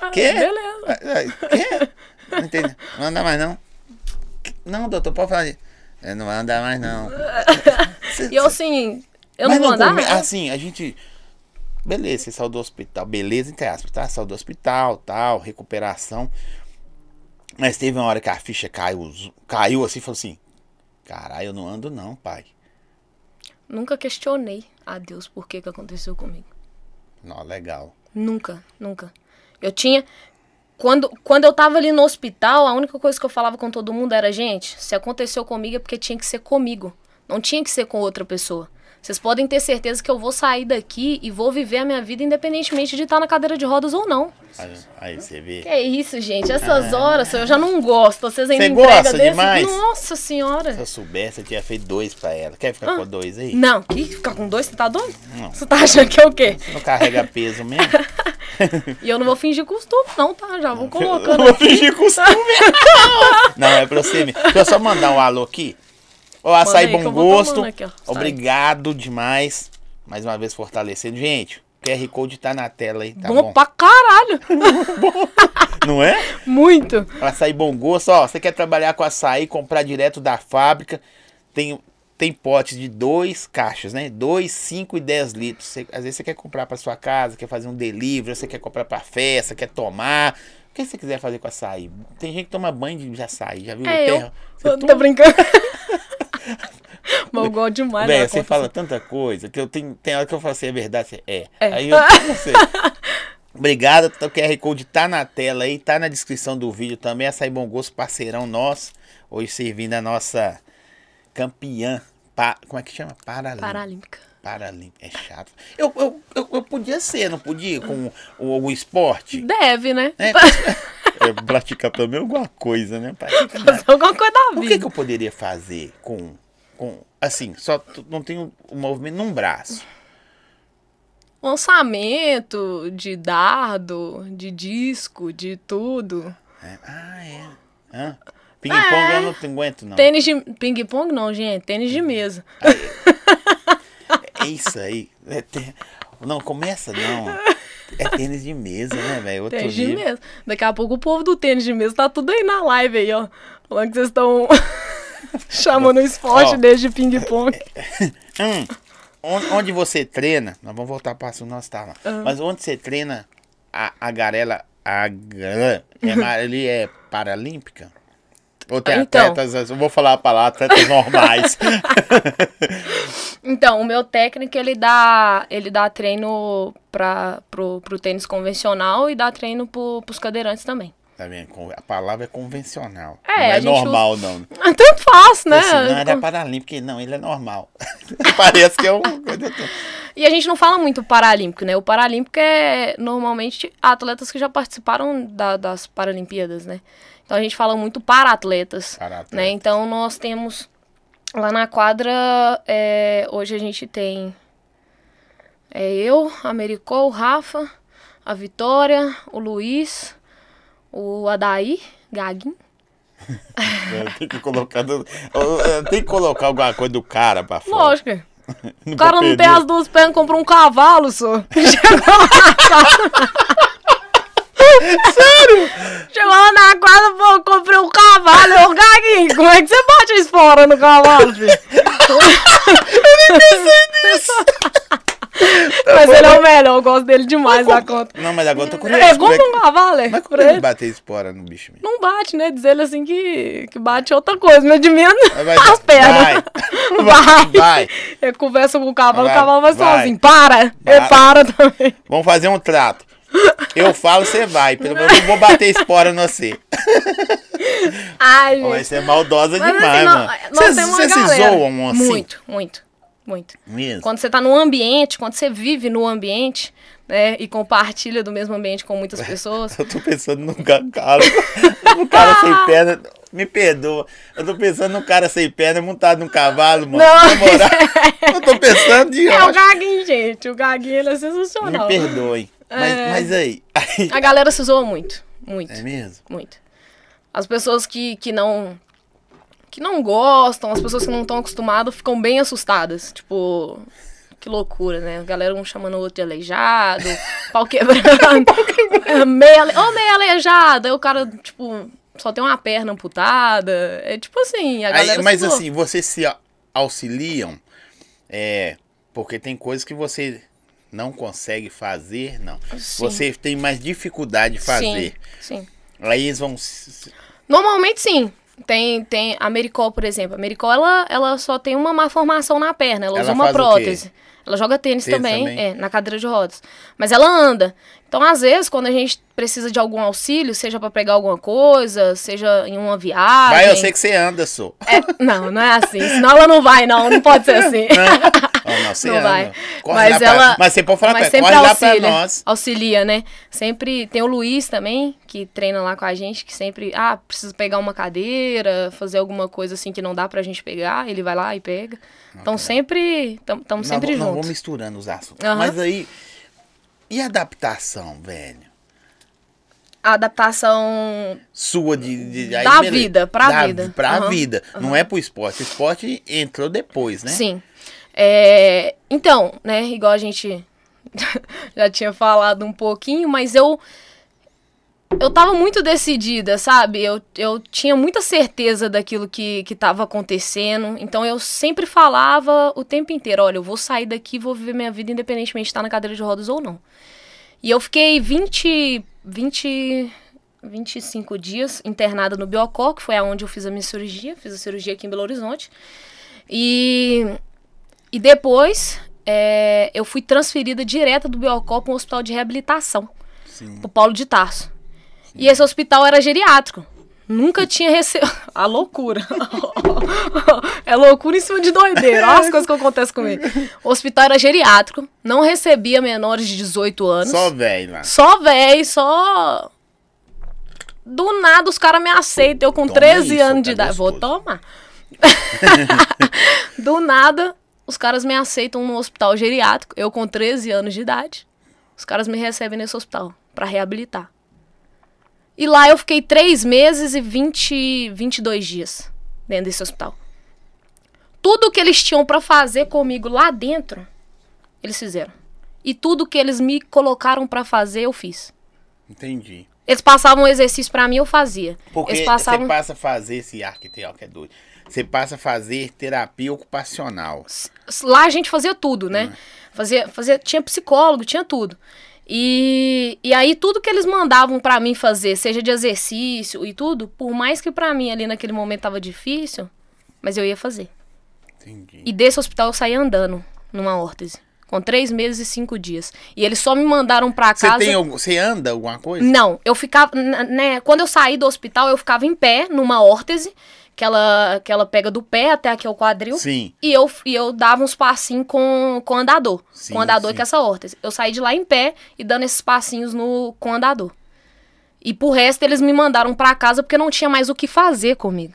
Ah, Quê? Beleza. Ah, ah, Quê? Não entendi. Não anda mais, não? Não, doutor, pode falar. Eu não vai andar mais, não. Cê- <laughs> E eu assim, eu não vou andar? come- Assim, a gente. Beleza, você saiu do hospital. Beleza, entre aspas, tá? Saiu do hospital, tal, recuperação. Mas teve uma hora que a ficha caiu, caiu assim e falou assim: Caralho, eu não ando, não, pai. Nunca questionei a Deus por que que aconteceu comigo. Não, legal. Nunca, nunca. Eu tinha. Quando, quando eu tava ali no hospital, a única coisa que eu falava com todo mundo era: gente, se aconteceu comigo é porque tinha que ser comigo. Não tinha que ser com outra pessoa. Vocês podem ter certeza que eu vou sair daqui e vou viver a minha vida independentemente de estar na cadeira de rodas ou não. Aí, aí você vê. Que é isso, gente? Essas horas eu já não gosto. Vocês ainda Você entregam gosta desse. demais? Nossa senhora. Se eu soubesse, eu tinha feito dois pra ela. Quer ficar com dois aí? Não, que ficar com dois, você tá doido? Não. Você tá achando que é o quê? Não carrega peso mesmo? <laughs> E eu não vou fingir costume, não, tá? Já vou Eu colocando. vou fingir costume. <laughs> Não, é pra você mesmo. Deixa eu só mandar um alô aqui. Ô, açaí aí bom gosto. aqui, ó. Obrigado demais. Mais uma vez fortalecendo. Gente, o QR Code tá na tela aí, tá bom, bom? pra caralho. <laughs> Não é? Muito. Açaí bom gosto. Ó, você quer trabalhar com açaí, comprar direto da fábrica. Tem, tem potes de dois caixas, né? 2, 5 e 10 litros. Você- às vezes você quer comprar pra sua casa, quer fazer um delivery, você quer comprar pra festa, quer tomar. O que você quiser fazer com açaí? Tem gente que toma banho de açaí, já viu? É, eu. Eu tô brincando. <laughs> <laughs> Mas eu gosto demais. Véi, da você fala tanta coisa que eu tenho. Tem hora que eu falo assim, é verdade? Você, é. É. Aí eu não sei. <laughs> Obrigado, o QR Code tá na tela aí, tá na descrição do vídeo também. Açaí Bom Gosto, parceirão nosso. Hoje servindo a nossa campeã. pa- como é que chama? Paralímpica. Paralímpica. Paralímpica. É chato. Eu, eu, eu, eu podia ser, não podia? Com o, o esporte. Deve, né? <laughs> Né? É, praticar pelo menos alguma coisa, né? Nada. <laughs> Fazer alguma coisa da O que, vida. que eu poderia fazer com. com assim, só não tenho o movimento num braço. Lançamento de dardo, de disco, de tudo. É, Ah, é. Hã? Ping-pong eu não aguento, não. Tênis de. Ping-pong não, gente. Tênis de mesa. <laughs> É isso aí. É Não, começa não. <laughs> É tênis de mesa, né, velho? Tênis de nível. mesa. Daqui a pouco o povo do tênis de mesa tá tudo aí na live aí, ó. Falando que vocês estão <laughs> chamando o esporte Ó. desde ping-pong. <laughs> Hum, onde, você treina, nós vamos voltar para o nosso tá lá. Ah. Mas onde você treina a, a garela, a gra- é, <laughs> ali é paralímpica? Ou tem Então. atletas, eu vou falar a palavra, atletas normais. <laughs> Então, o meu técnico, ele dá, ele dá treino pra, pro, pro tênis convencional e dá treino pro, pros cadeirantes também. tá vendo? A palavra é convencional. É, não é normal, não. <laughs> Tanto faz, né? Assim, não, era paralímpico, não, ele é normal. <laughs> Parece que é coisa. E a gente não fala muito paralímpico, né? O paralímpico é normalmente atletas que já participaram da- das Paralimpíadas, né? Então a gente fala muito para atletas, Para atletas. né? Então nós temos lá na quadra, é, hoje a gente tem é, eu, a Mericol, o Rafa, a Vitória, o Luiz, o Adaí, Gaguinho. <laughs> Tem que colocar, do- tem que colocar alguma coisa do cara pra fora. Lógico. <laughs> O cara não tem as duas pernas, comprou um cavalo, só. <laughs> Chegou lá. <laughs> Sério? Chegou lá na quadra, pô, comprei um cavalo. Eu, Gaguinho, como é que você bate a espora no cavalo, filho? <laughs> <laughs> Mas ele é o melhor, eu gosto dele demais da conta. Não, mas agora eu tô curioso. É, compra um cavalo, é. Mas como é ele. bater espora no bicho mesmo? Não bate, né? Diz ele assim que, que bate outra coisa, menos Vai, as pernas. Vai. Vai. Vai. Ele conversa com o cavalo, Vai, o cavalo vai vai. sozinho. Para! Ele Vai. para também. Vamos fazer um trato. Eu falo, você vai. Pelo menos eu não vou bater espora no você. Ai, gente. ser maldosa Mas, demais, assim, mano. Vocês vocês se galera. zoam assim? Muito, muito, muito. Mesmo. Quando você tá num ambiente, quando você vive no ambiente, né, e compartilha do mesmo ambiente com muitas pessoas. <laughs> Eu tô pensando num ca- cara, num <laughs> cara sem perna. Me perdoa. Eu tô pensando num cara sem perna montado num cavalo, mano. Não. <laughs> Moral, eu tô pensando de É o. Gaguinho, gente. O Gaguinho, ele é Me sensacional. Mas, É. mas aí, aí. <laughs> A galera se zoa muito, muito, É mesmo? muito. As pessoas que, que não que não gostam, as pessoas que não estão acostumadas ficam bem assustadas. Tipo, que loucura, né? A galera um chamando o outro de aleijado, <laughs> pau quebrando. <laughs> Meio, ale... Ô, meio aleijado. Aí o cara, tipo, só tem uma perna amputada. É tipo assim, a Aí, galera mas se zoa. assim, vocês se auxiliam, é, porque tem coisas que você não consegue fazer, não. Sim. Você tem mais dificuldade de fazer. Sim, sim. Aí eles vão. Normalmente sim. Tem, tem a Mericol, por exemplo. A Mericol, ela, ela só tem uma má formação na perna. Ela, Ela usa uma prótese. Ela joga tênis, Tênis também, também? É, na cadeira de rodas. Mas ela anda. Então, às vezes, quando a gente precisa de algum auxílio, seja pra pegar alguma coisa, seja em uma viagem. Vai, eu sei que você anda, sou. É, não, não é assim. Senão ela não vai, não. Não pode ser assim. Não, <laughs> Não anda. vai. Corre Mas lá pra- ela. Mas você pode falar mas pra ela, sempre corre lá pra auxilia, nós. Auxilia, né? Sempre tem o Luiz também, que treina lá com a gente, que sempre, ah, preciso pegar uma cadeira, fazer alguma coisa assim que não dá pra gente pegar, ele vai lá e pega. Então sempre, estamos sempre juntos. vamos misturando os assuntos. Mas aí. E a adaptação, velho? A adaptação Sua de. de- aí Da beleza. vida, pra Da- vida. Pra Aham, vida. Não é pro esporte. O esporte entrou depois, né? Sim. É, então, né, igual a gente <laughs> já tinha falado um pouquinho, mas eu eu tava muito decidida, sabe? Eu, eu tinha muita certeza daquilo que, que tava acontecendo. Então eu sempre falava o tempo inteiro, olha, eu vou sair daqui e vou viver minha vida independentemente de estar na cadeira de rodas ou não. E eu fiquei 20, 20, 25 dias internada no Biocor, que foi aonde eu fiz a minha cirurgia. Fiz a cirurgia aqui em Belo Horizonte. E, e depois é, eu fui transferida direto do Biocor para um hospital de reabilitação, Sim. pro Paulo de Tarso. E esse hospital era geriátrico. Nunca <laughs> tinha recebido. <laughs> A loucura. <laughs> é loucura em cima de doideira. Olha as coisas que acontecem comigo. O hospital era geriátrico, não recebia menores de 18 anos. Só velho lá. Só véi, só. Do nada os caras me aceitam. Eu com Toma 13 isso, anos de tá idade. Vou tomar. Do nada, os caras me aceitam no hospital geriátrico. Eu com 13 anos de idade. Os caras me recebem nesse hospital pra reabilitar. E lá eu fiquei três meses e 20, 22 dias dentro desse hospital. Tudo que eles tinham pra fazer comigo lá dentro, eles fizeram. E tudo que eles me colocaram pra fazer, eu fiz. Entendi. Eles passavam um exercício pra mim, eu fazia. Porque eles passavam... você passa a fazer esse arquiteto que é doido. Você passa a fazer terapia ocupacional. Lá a gente fazia tudo, né? Fazia, fazia, tinha psicólogo, tinha tudo. E, e aí tudo que eles mandavam pra mim fazer, seja de exercício e tudo, por mais que pra mim ali naquele momento tava difícil, mas eu ia fazer. Entendi. E desse hospital eu saí andando numa órtese. Com três meses e cinco dias. E eles só me mandaram pra Você casa. tem algum, você anda alguma coisa? Não, eu ficava. Né, quando eu saí do hospital, eu ficava em pé, numa órtese, que ela, que ela pega do pé até aqui ao quadril. Sim. E eu, e eu dava uns passinhos com, com andador. Sim, com andador sim. com essa órtese. Eu saí de lá em pé e dando esses passinhos no, com andador. E pro resto, eles me mandaram pra casa porque não tinha mais o que fazer comigo.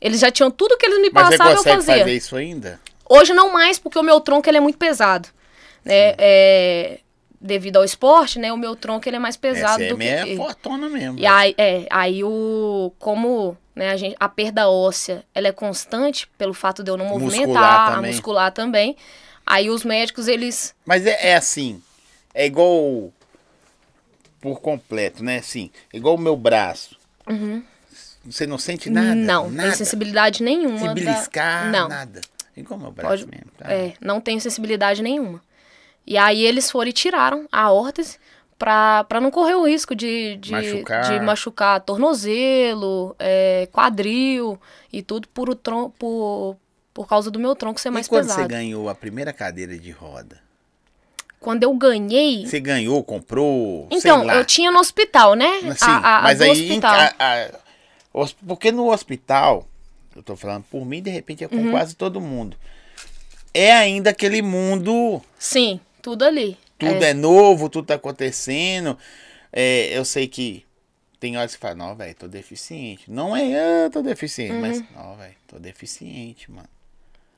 Eles já tinham tudo que eles me Mas você passavam, eu consegue fazia. fazer isso ainda? Hoje não mais, porque o meu tronco ele é muito pesado. Né? É, devido ao esporte, né? O meu tronco ele é mais pesado Essa do é que. meia fortona mesmo. E aí, é, aí o. Como né, a, gente, a perda óssea ela é constante pelo fato de eu não Muscular movimentar, a também. muscular também. Aí os médicos, eles. Mas é, é assim, é igual por completo, né? Assim, igual o meu braço. Você não sente nada? Uhum. não, nada. tem sensibilidade nenhuma. Se da- beliscar, Não. nada. Igual o meu braço Pode- mesmo. Tá? É, não tenho sensibilidade nenhuma. E aí eles foram e tiraram a órtese pra, pra não correr o risco de, de, Machucar. de machucar tornozelo, é, quadril e tudo por, o tron por, por causa do meu tronco ser E mais quando pesado. você ganhou a primeira cadeira de roda? Quando eu ganhei. Você ganhou, comprou? Então, eu tinha no hospital, né? Assim, a, a, mas aí, hospital. a- porque no hospital, eu tô falando por mim, de repente é com Uhum. quase todo mundo. É ainda aquele mundo, Sim, tudo ali. tudo é, novo, tudo tá acontecendo. É, eu sei que tem horas que fala, não, velho, tô deficiente. Não é, ah, tô deficiente, Uhum. mas, não, velho, tô deficiente, mano.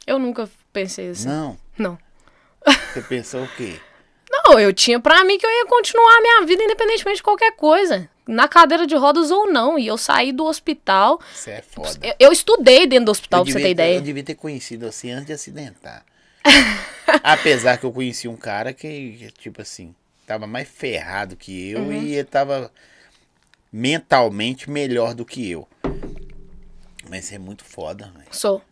Eu nunca pensei assim. Não, Não. você pensou o quê? <laughs> Não, eu tinha pra mim que eu ia continuar a minha vida independentemente de qualquer coisa. Na cadeira de rodas ou não. E eu saí do hospital. Você é foda. Eu, eu estudei dentro do hospital, eu pra você ter ideia. Eu devia ter conhecido assim antes de acidentar. <laughs> Apesar que eu conheci um cara que, tipo assim, tava mais ferrado que eu Uhum. e ele tava mentalmente melhor do que eu. Mas você é muito foda, velho. Sou.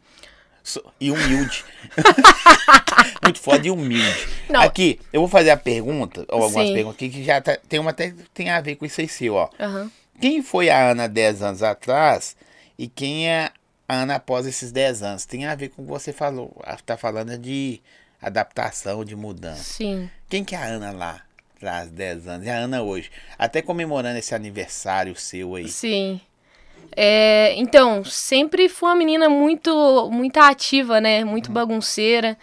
Sou- E humilde. <laughs> muito foda e humilde. Não. Aqui, eu vou fazer a pergunta, ou algumas Sim. perguntas aqui que já tá- tem uma até que tem a ver com isso aí seu, ó. Aham. Quem foi a Ana 10 anos atrás e quem é a Ana após esses 10 anos? Tem a ver com o que você falou. Ah, Tá falando de adaptação, de mudança. Sim. Quem que é a Ana lá, atrás, 10 anos? E a Ana hoje? Até comemorando esse aniversário seu aí. Sim. É, então, sempre fui uma menina muito, muito ativa, né? Muito bagunceira.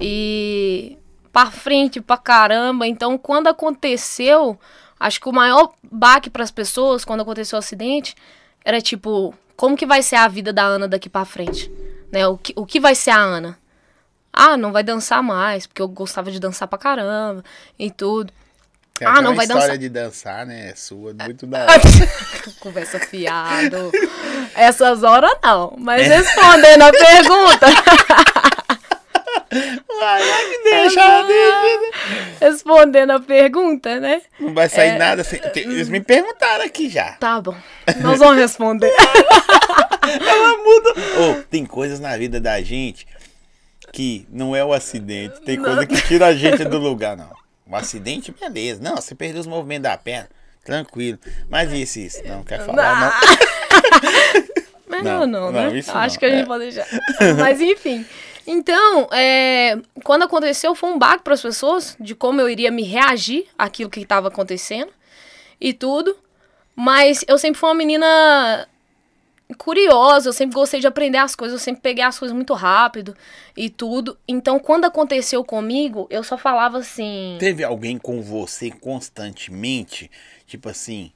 E pra frente, pra caramba. Então, quando aconteceu, acho que o maior baque pras pessoas, quando aconteceu o acidente, era tipo, como que vai ser a vida da Ana daqui pra frente? Né? O, que, o que vai ser a Ana? Ah, não vai dançar mais, porque eu gostava de dançar pra caramba e tudo. Tem Ah, até não vai história dançar. de dançar, né? É sua, muito da <laughs> hora. Conversa fiado. Essas horas não. Mas respondendo a pergunta. <laughs> Vai, vai que deixa, deixa. respondendo a pergunta, né? Não vai sair nada sem... tem- Eles me perguntaram aqui já. Tá bom. Nós vamos responder. <laughs> Ela muda. Ô, tem coisas na vida da gente que não é o acidente. Tem coisa que tira a gente do lugar, não. O acidente, beleza. Não, você perdeu os movimentos da perna. Tranquilo. Mas isso, isso. Não quer falar, não. <laughs> Melhor Não, não, né? não, isso Acho não. que a gente É. pode deixar. Mas enfim. Então, é, quando aconteceu, foi um baque para as pessoas de como eu iria me reagir àquilo que estava acontecendo e tudo. Mas eu sempre fui uma menina curiosa, eu sempre gostei de aprender as coisas, eu sempre peguei as coisas muito rápido e tudo. Então, quando aconteceu comigo, eu só falava assim. Teve alguém com você constantemente? Tipo assim.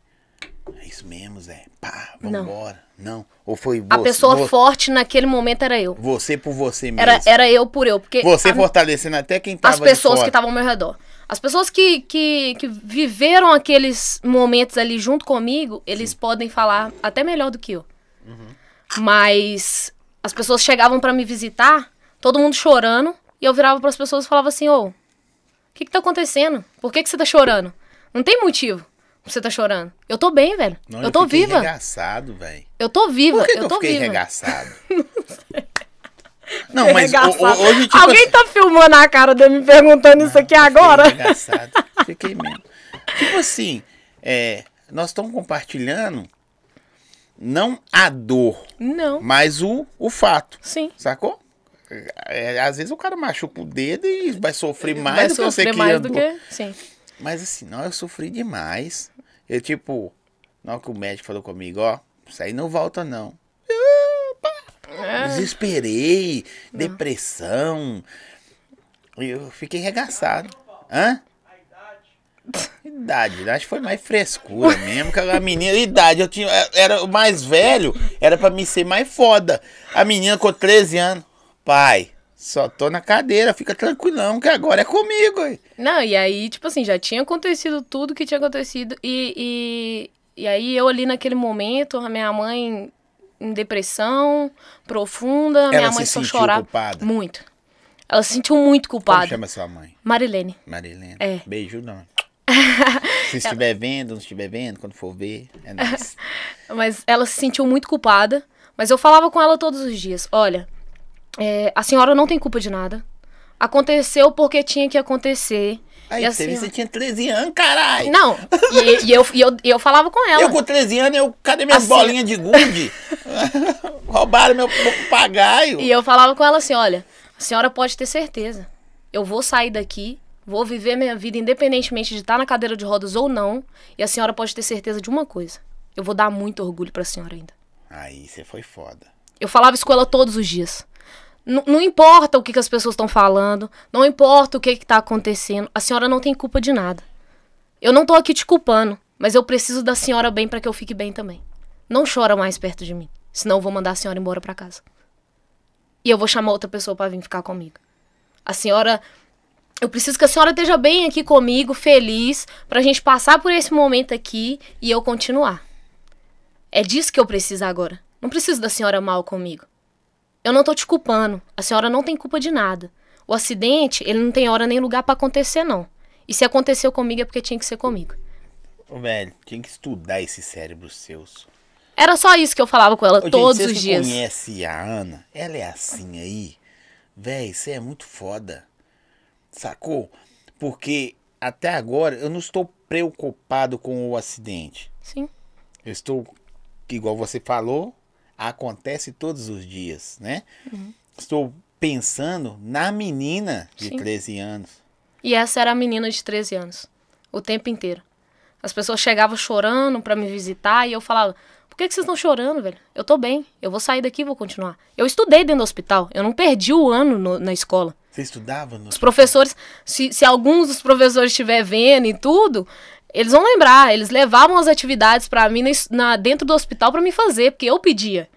É isso mesmo, Zé. Pá, Não. vambora. Não. Ou foi você? A pessoa vo- forte naquele momento era eu. Você por você mesmo. Era, era eu por eu. Porque Você a- fortalecendo até quem tava as pessoas que estavam ao meu redor. As pessoas que, que, que viveram aqueles momentos ali junto comigo, eles podem falar até melhor do que eu. Mas as pessoas chegavam pra me visitar, todo mundo chorando, e eu virava pras pessoas e falava assim: Ô, o que que tá acontecendo? Por que que você tá chorando? Não tem motivo você tá chorando. Eu tô bem, velho. Não, eu tô fiquei viva. arregaçado, velho. Eu tô viva. Por que, que eu eu tô fiquei viva. arregaçado? <laughs> Não, mas hoje, tipo Alguém assim- tá filmando a cara de eu me perguntando isso aqui agora? Fiquei arregaçado. Fiquei mesmo. Tipo assim, é, nós estamos compartilhando não a dor, Não. mas o, o fato. Sim. Sacou? É, às vezes o cara machuca o dedo e vai sofrer mais Vai do que você que mais andou. do que. Sim. Mas assim, não, eu sofri demais. Eu, tipo, na hora que o médico falou comigo, ó, isso aí não volta não. É. Desesperei, depressão. Eu fiquei regaçado. Hã? Idade, acho que foi mais frescura mesmo, que a menina, idade, eu tinha, era o mais velho, era pra mim ser mais foda. A menina com 13 anos, pai, só tô na cadeira, fica tranquilão, que agora é comigo. ué." Não, e aí, tipo assim, já tinha acontecido tudo que tinha acontecido. E, e, e aí eu ali naquele momento, a minha mãe em depressão profunda, a minha Ela mãe se só chorava. culpada? Muito. Ela se sentiu muito Como culpada. chama sua mãe? Marilene. Marilena. É. Beijo, não. <laughs> Se estiver vendo, não estiver vendo, quando for ver, é nóis. <laughs> Mas ela se sentiu muito culpada. Mas eu falava com ela todos os dias: olha, é, a senhora não tem culpa de nada. Aconteceu porque tinha que acontecer. Aí, e a você, senhora- você tinha 13 anos, caralho. Não, e, e eu, e eu, e eu falava com ela. Eu com 13 anos, eu, cadê minhas Assim- bolinhas de gude? <laughs> Roubaram meu, meu papagaio. E eu falava com ela assim: olha, a senhora pode ter certeza. Eu vou sair daqui, vou viver minha vida independentemente de estar na cadeira de rodas ou não. E a senhora pode ter certeza de uma coisa: eu vou dar muito orgulho pra senhora ainda. Aí, você foi foda. Eu falava isso com ela todos os dias. Não importa o que, que as pessoas estão falando, não importa o que está acontecendo, a senhora não tem culpa de nada. Eu não tô aqui te culpando, mas eu preciso da senhora bem para que eu fique bem também. Não chora mais perto de mim, senão eu vou mandar a senhora embora para casa. E eu vou chamar outra pessoa para vir ficar comigo. A senhora. Eu preciso que a senhora esteja bem aqui comigo, feliz, pra gente passar por esse momento aqui e eu continuar. É disso que eu preciso agora. Não preciso da senhora mal comigo. Eu não tô te culpando. A senhora não tem culpa de nada. O acidente, ele não tem hora nem lugar pra acontecer, não. E se aconteceu comigo é porque tinha que ser comigo. Ô, velho, tinha que estudar esses cérebros seus. Era só isso que eu falava com ela Ô, gente, todos vocês os dias. conhece a Ana? Ela é assim aí? Véi, você é muito foda. Sacou? Porque até agora eu não estou preocupado com o acidente. Sim. Eu estou, igual você falou, acontece todos os dias, né? Uhum. Estou pensando na menina de Sim. 13 anos. E essa era a menina de 13 anos. O tempo inteiro. As pessoas chegavam chorando pra me visitar e eu falava: Por que, que vocês estão chorando, velho? Eu tô bem. Eu vou sair daqui e vou continuar. Eu estudei dentro do hospital. Eu não perdi o ano no- na escola. Você estudava no Os professores, se, se alguns dos professores estiver vendo e tudo, eles vão lembrar. Eles levavam as atividades pra mim na dentro do hospital pra me fazer, porque eu pedia.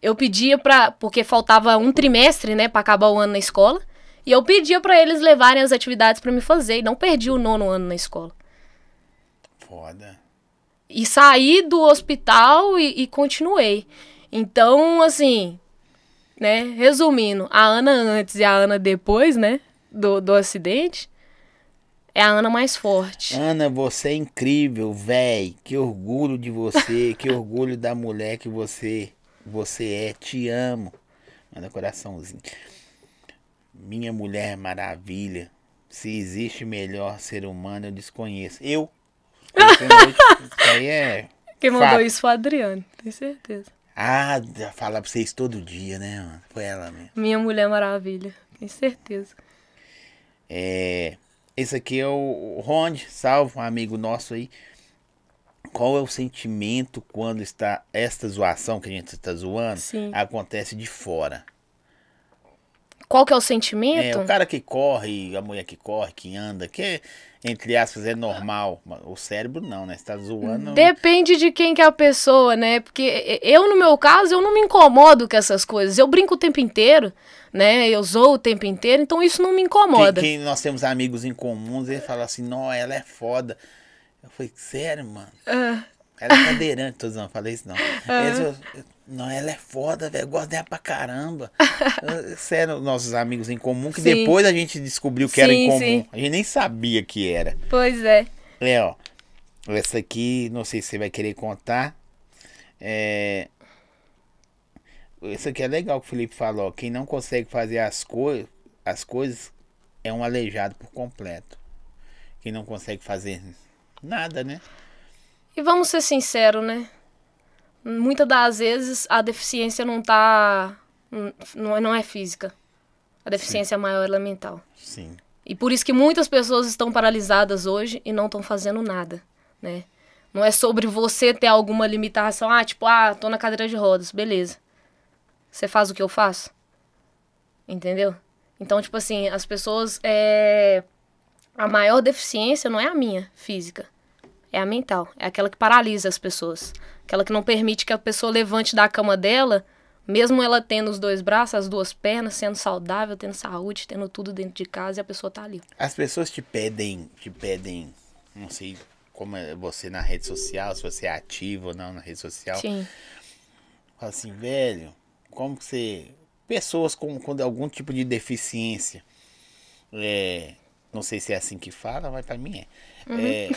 Eu pedia pra. Porque faltava um trimestre, né, pra acabar o ano na escola. E eu pedia pra eles levarem as atividades pra me fazer. E não perdi o nono ano na escola. Foda. E saí do hospital e, e continuei. Então, assim, né, resumindo, a Ana antes e a Ana depois, né, do, do acidente, é a Ana mais forte. Ana, você é incrível, véi. Que orgulho de você, <laughs> que orgulho da mulher que você você é. Te amo. Manda coraçãozinho. Minha mulher maravilha. Se existe melhor ser humano, eu desconheço. Eu. <laughs> Isso aí é. Quem mandou fato. isso foi a Adriane, tenho certeza. Ah, fala pra vocês todo dia, né, mano? Foi ela mesmo. Minha Mulher Maravilha, tenho certeza. É, esse aqui é o Ronde, salve, um amigo nosso aí. Qual é o sentimento quando está esta zoação que a gente está zoando Sim. acontece de fora? qual que é o É, sentimento? o cara que corre, a mulher que corre, que anda, que é, entre aspas é normal. O cérebro não, né? Você tá zoando. Depende de quem que é a pessoa, né? Porque eu, no meu caso, eu não me incomodo com essas coisas. Eu brinco o tempo inteiro, né? Eu zoo o tempo inteiro, então isso não me Quem, incomoda. quem nós temos amigos em comuns, ele fala assim, não, ela é foda. Eu falei, sério, mano? Ah, Ela é cadeirante, todos não falei isso não. Eles, eu- não, ela é foda, velho. Eu gosto dela pra caramba. <laughs> Sério, nossos amigos em comum, que Sim. depois a gente descobriu que era em Sim, comum. sim. A gente nem sabia que era. pois é. É, ó. Essa aqui, não sei se você vai querer contar. É. Isso aqui é legal que o Felipe falou. Quem não consegue fazer as, coi as coisas é um aleijado por completo. Quem não consegue fazer nada, né? E vamos ser sinceros, né? Muitas das vezes a deficiência não tá. Não é, não é física. A deficiência maior ela é mental. Sim. E por isso que muitas pessoas estão paralisadas hoje e não estão fazendo nada, né? Não é sobre você ter alguma limitação. Ah, tipo, ah, tô na cadeira de rodas. Beleza. Você faz o que eu faço? Entendeu? Então, tipo assim, as pessoas. É... A maior deficiência não é a minha física. É a mental. É aquela que paralisa as pessoas. Aquela que não permite que a pessoa levante da cama dela, mesmo ela tendo os dois braços, as duas pernas, sendo saudável, tendo saúde, tendo tudo dentro de casa e a pessoa tá ali. As pessoas te pedem, te pedem, não sei como é você na rede social, se você é ativo ou não na rede social. Sim. Fala assim, velho, como que você. Pessoas com, com algum tipo de deficiência. É, não sei se é assim que fala, mas pra mim é. É,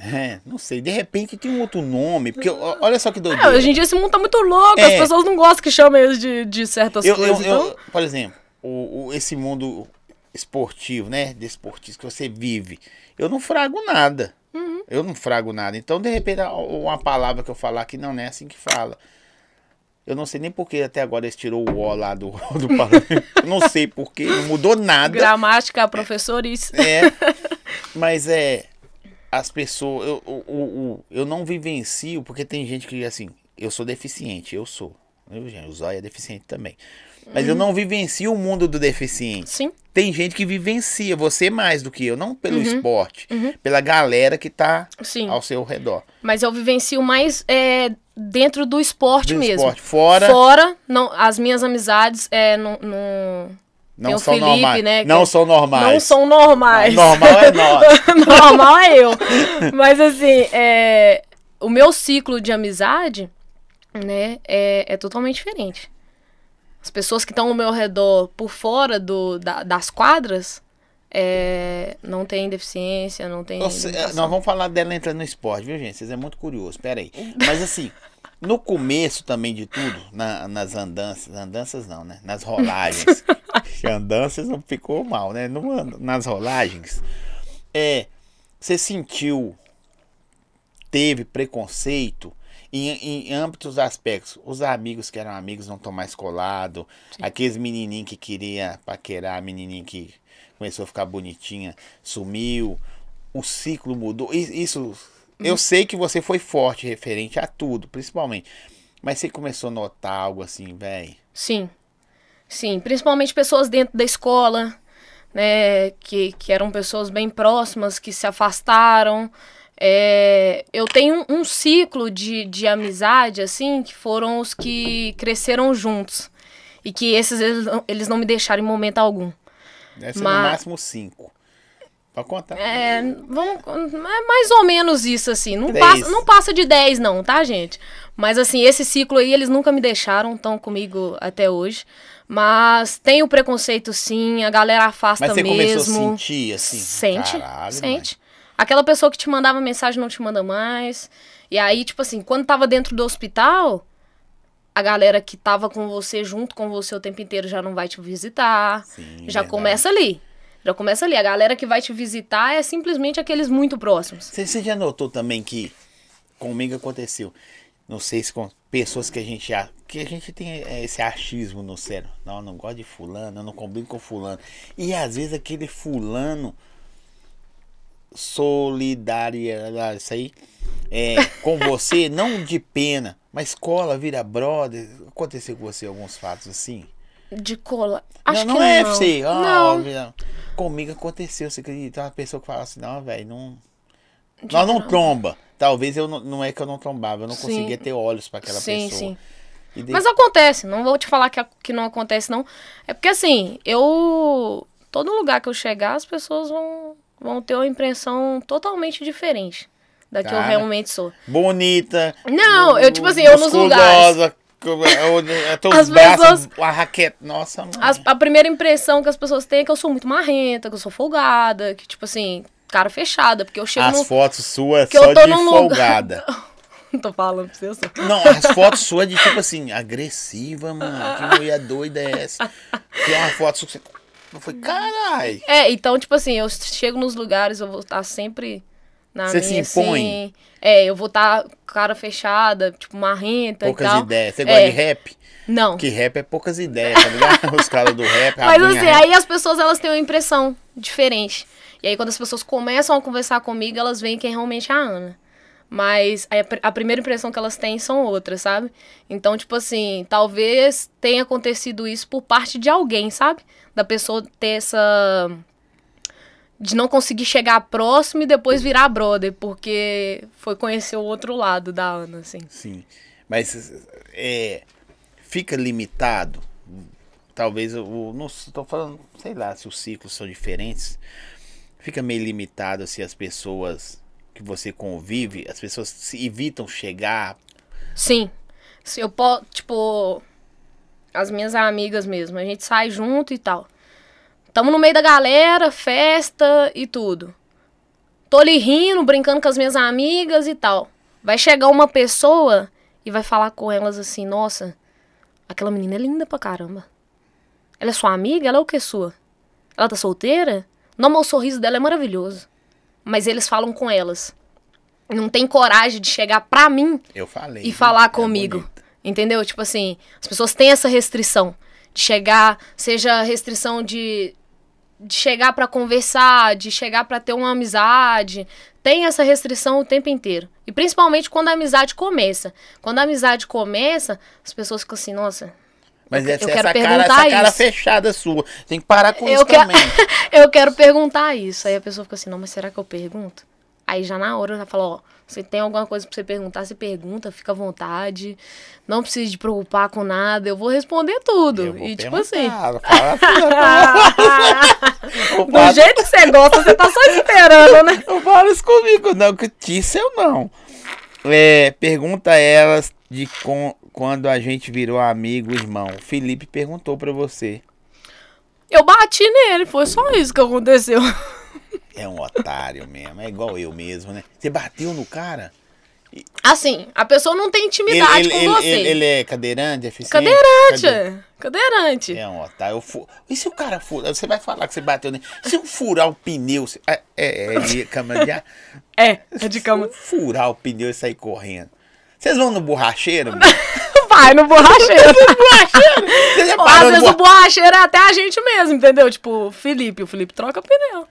é, não sei, de repente tem um outro nome, porque olha só que É, doideira. hoje em dia esse mundo tá muito louco, É. as pessoas não gostam que chamem eles de, de certas eu, eu, coisas. eu- então... por exemplo, o, o- esse mundo esportivo, né? Desportista que você vive, eu não frago nada. Uhum. Eu não frago nada. Então, de repente, uma palavra que eu falar que não é assim que fala. Eu não sei nem por que até agora eles tirou o O lá do, <laughs> do parlamento. Eu não sei por que, não mudou nada. Gramática, professores. É, <laughs> mas é. As pessoas. Eu, o- o- eu não vivencio, porque tem gente que, assim, eu sou deficiente, eu sou. Eu, gente, o Zóia é deficiente também. Mas eu não vivencio o mundo do deficiente. Sim, Tem gente que vivencia, você mais do que eu, não pelo Uhum. esporte, pela galera que tá sim. ao seu redor. Mas eu vivencio mais é, dentro do esporte Do mesmo. esporte. Fora, Fora, não, as minhas amizades é, não, não, não tem são Felipe, normais. né, não é- são normais. não são normais. Normal é nós. <laughs> Normal é eu. <laughs> Mas assim, é, o meu ciclo de amizade, né, é, é totalmente diferente. As pessoas que estão ao meu redor por fora do, da- das quadras é, não têm deficiência, não têm. Nossa, é, nós vamos falar dela entrando no esporte, viu, gente? Vocês é muito curioso, pera aí. Mas assim, no começo também de tudo, na- nas andanças, andanças não, né? Nas rolagens. <laughs> andanças não ficou mal, né? No- nas rolagens, é, você sentiu, teve preconceito em, em âmbitos aspectos. Os amigos que eram amigos não estão mais colados, aqueles menininhos que queria paquerar, a menininha que começou a ficar bonitinha, sumiu, o ciclo mudou. Isso, eu sei que você foi forte referente a tudo, principalmente. Mas você começou a notar algo assim, velho. Sim. Sim, principalmente pessoas dentro da escola, né, que, que eram pessoas bem próximas, que se afastaram. É, eu tenho um, um ciclo de, de amizade, assim, que foram os que cresceram juntos. E que esses, eles, não- eles não me deixaram em momento algum. Deve ser no Mas- máximo cinco. Pode contar. É, vamos, é mais ou menos isso, assim. Não Dez. passa, não passa de 10, não, tá, gente? Mas, assim, esse ciclo aí, eles nunca me deixaram, estão comigo até hoje. Mas tem o preconceito, sim, a galera afasta Mas você mesmo. começou a sentir assim. Sente, Caralho, sente. Aquela pessoa que te mandava mensagem não te manda mais. E aí, tipo assim, quando tava dentro do hospital, a galera que tava com você, junto com você o tempo inteiro, já não vai te visitar. Sim, já verdade. começa ali. Já começa ali. A galera que vai te visitar é simplesmente aqueles muito próximos. Você, já notou também que comigo aconteceu? Não sei se com pessoas que a gente a- que a gente tem é, esse achismo no cérebro. Não, não gosto de fulano, eu não combino com fulano. E às vezes aquele fulano solidária, isso aí, é, com você, <laughs> não de pena, mas cola, vira brother. Aconteceu com você alguns fatos assim? De cola. Acho não, que não é não. FC. ó, não. óbvio, não. Comigo aconteceu, você acredita? Uma pessoa que fala assim, não, velho, não. Nós não tromba. Talvez eu não, não é que eu não trombava, eu não Sim. conseguia ter olhos pra aquela sim, pessoa. sim. Daí- Mas acontece, não vou te falar que, que não acontece, não. É porque assim, eu. Todo lugar que eu chegar, as pessoas vão, vão ter uma impressão totalmente diferente da que eu Cara. realmente sou. Bonita. Não, eu, tipo assim, eu nos eu- Até os As braços, pessoas- a raquete. Nossa, mano. As- a primeira impressão que as pessoas têm é que eu sou muito marrenta, que eu sou folgada, que, tipo assim, cara fechada, porque eu chego As no. fotos suas que eu só tô de num lugar- folgada. <laughs> Tô falando pra você. Não, as fotos suas de tipo assim, agressiva, mano. Que mulher doida é essa? Que é uma foto sua que você. Eu falei, carai. É, então, tipo assim, eu chego nos lugares, eu vou estar sempre na Você se minha, impõe? assim. É, eu vou estar cara fechada, tipo, marrenta Poucas e tal. ideias. Você gosta É. de rap? Não. Que rap é poucas ideias, tá ligado? <laughs> Os caras do rap, Mas assim, rap. aí as pessoas, elas têm uma impressão diferente. E aí, quando as pessoas começam a conversar comigo, elas veem quem realmente é a Ana. Mas a, a primeira impressão que elas têm são outras, sabe? Então, tipo assim, talvez tenha acontecido isso por parte de alguém, sabe? Da pessoa ter essa. De não conseguir chegar próximo e depois virar brother, porque foi conhecer o outro lado da Ana, assim. Sim. Mas é, fica limitado. Talvez eu não estou falando, sei lá, se os ciclos são diferentes. Fica meio limitado se as pessoas que você convive, as pessoas se evitam chegar. Sim. Se eu posso, tipo, as minhas amigas mesmo, a gente sai junto e tal. Tamo no meio da galera, festa e tudo. Tô ali rindo, brincando com as minhas amigas e tal. Vai chegar uma pessoa e vai falar com elas assim: Nossa, aquela menina é linda pra caramba. Ela é sua amiga? Ela é o que sua? Ela tá solteira? Não, mas o sorriso dela é maravilhoso. Mas eles falam com elas. Não tem coragem de chegar pra mim falei. e falar É comigo. bonito. Entendeu? Tipo assim, as pessoas têm essa restrição de chegar, seja restrição de, de chegar pra conversar, de chegar pra ter uma amizade. Tem essa restrição o tempo inteiro. E principalmente quando a amizade começa. Quando a amizade começa, as pessoas ficam assim, nossa, Mas essa, eu quero essa cara, perguntar essa cara isso. fechada sua. Tem que parar com Eu isso quero- também. <laughs> eu quero perguntar isso. Aí a pessoa fica assim, não, mas será que eu pergunto? Aí já na hora já falo, ó, você tem alguma coisa pra você perguntar, você pergunta, fica à vontade. Não precisa de preocupar com nada, eu vou responder tudo. Vou E tipo assim. <laughs> Do falo- jeito que você gosta, você tá só esperando, né? Não fala isso comigo, não, que disse eu não. É, pergunta elas de com- quando a gente virou amigo, irmão. Felipe perguntou pra você. Eu bati nele, foi só isso que aconteceu. É um otário mesmo, é igual eu mesmo, né? Você bateu no cara? Assim, a pessoa não tem intimidade com você. ele- ele é cadeirante, deficiente? Cadeirante, Cade- cadeirante. É um otário. Eu fu- E se o cara furar? Você vai falar que você bateu nele. Se eu furar o pneu. você- É, é, é de câmara de ar. É, é de cama. Furar o pneu e sair correndo. Vocês vão no borracheiro? <laughs> Vai no borracheiro. Você já Ó, Às vezes o borracheiro? borracheiro é até a gente mesmo, entendeu? Tipo, Felipe, o Felipe troca pneu.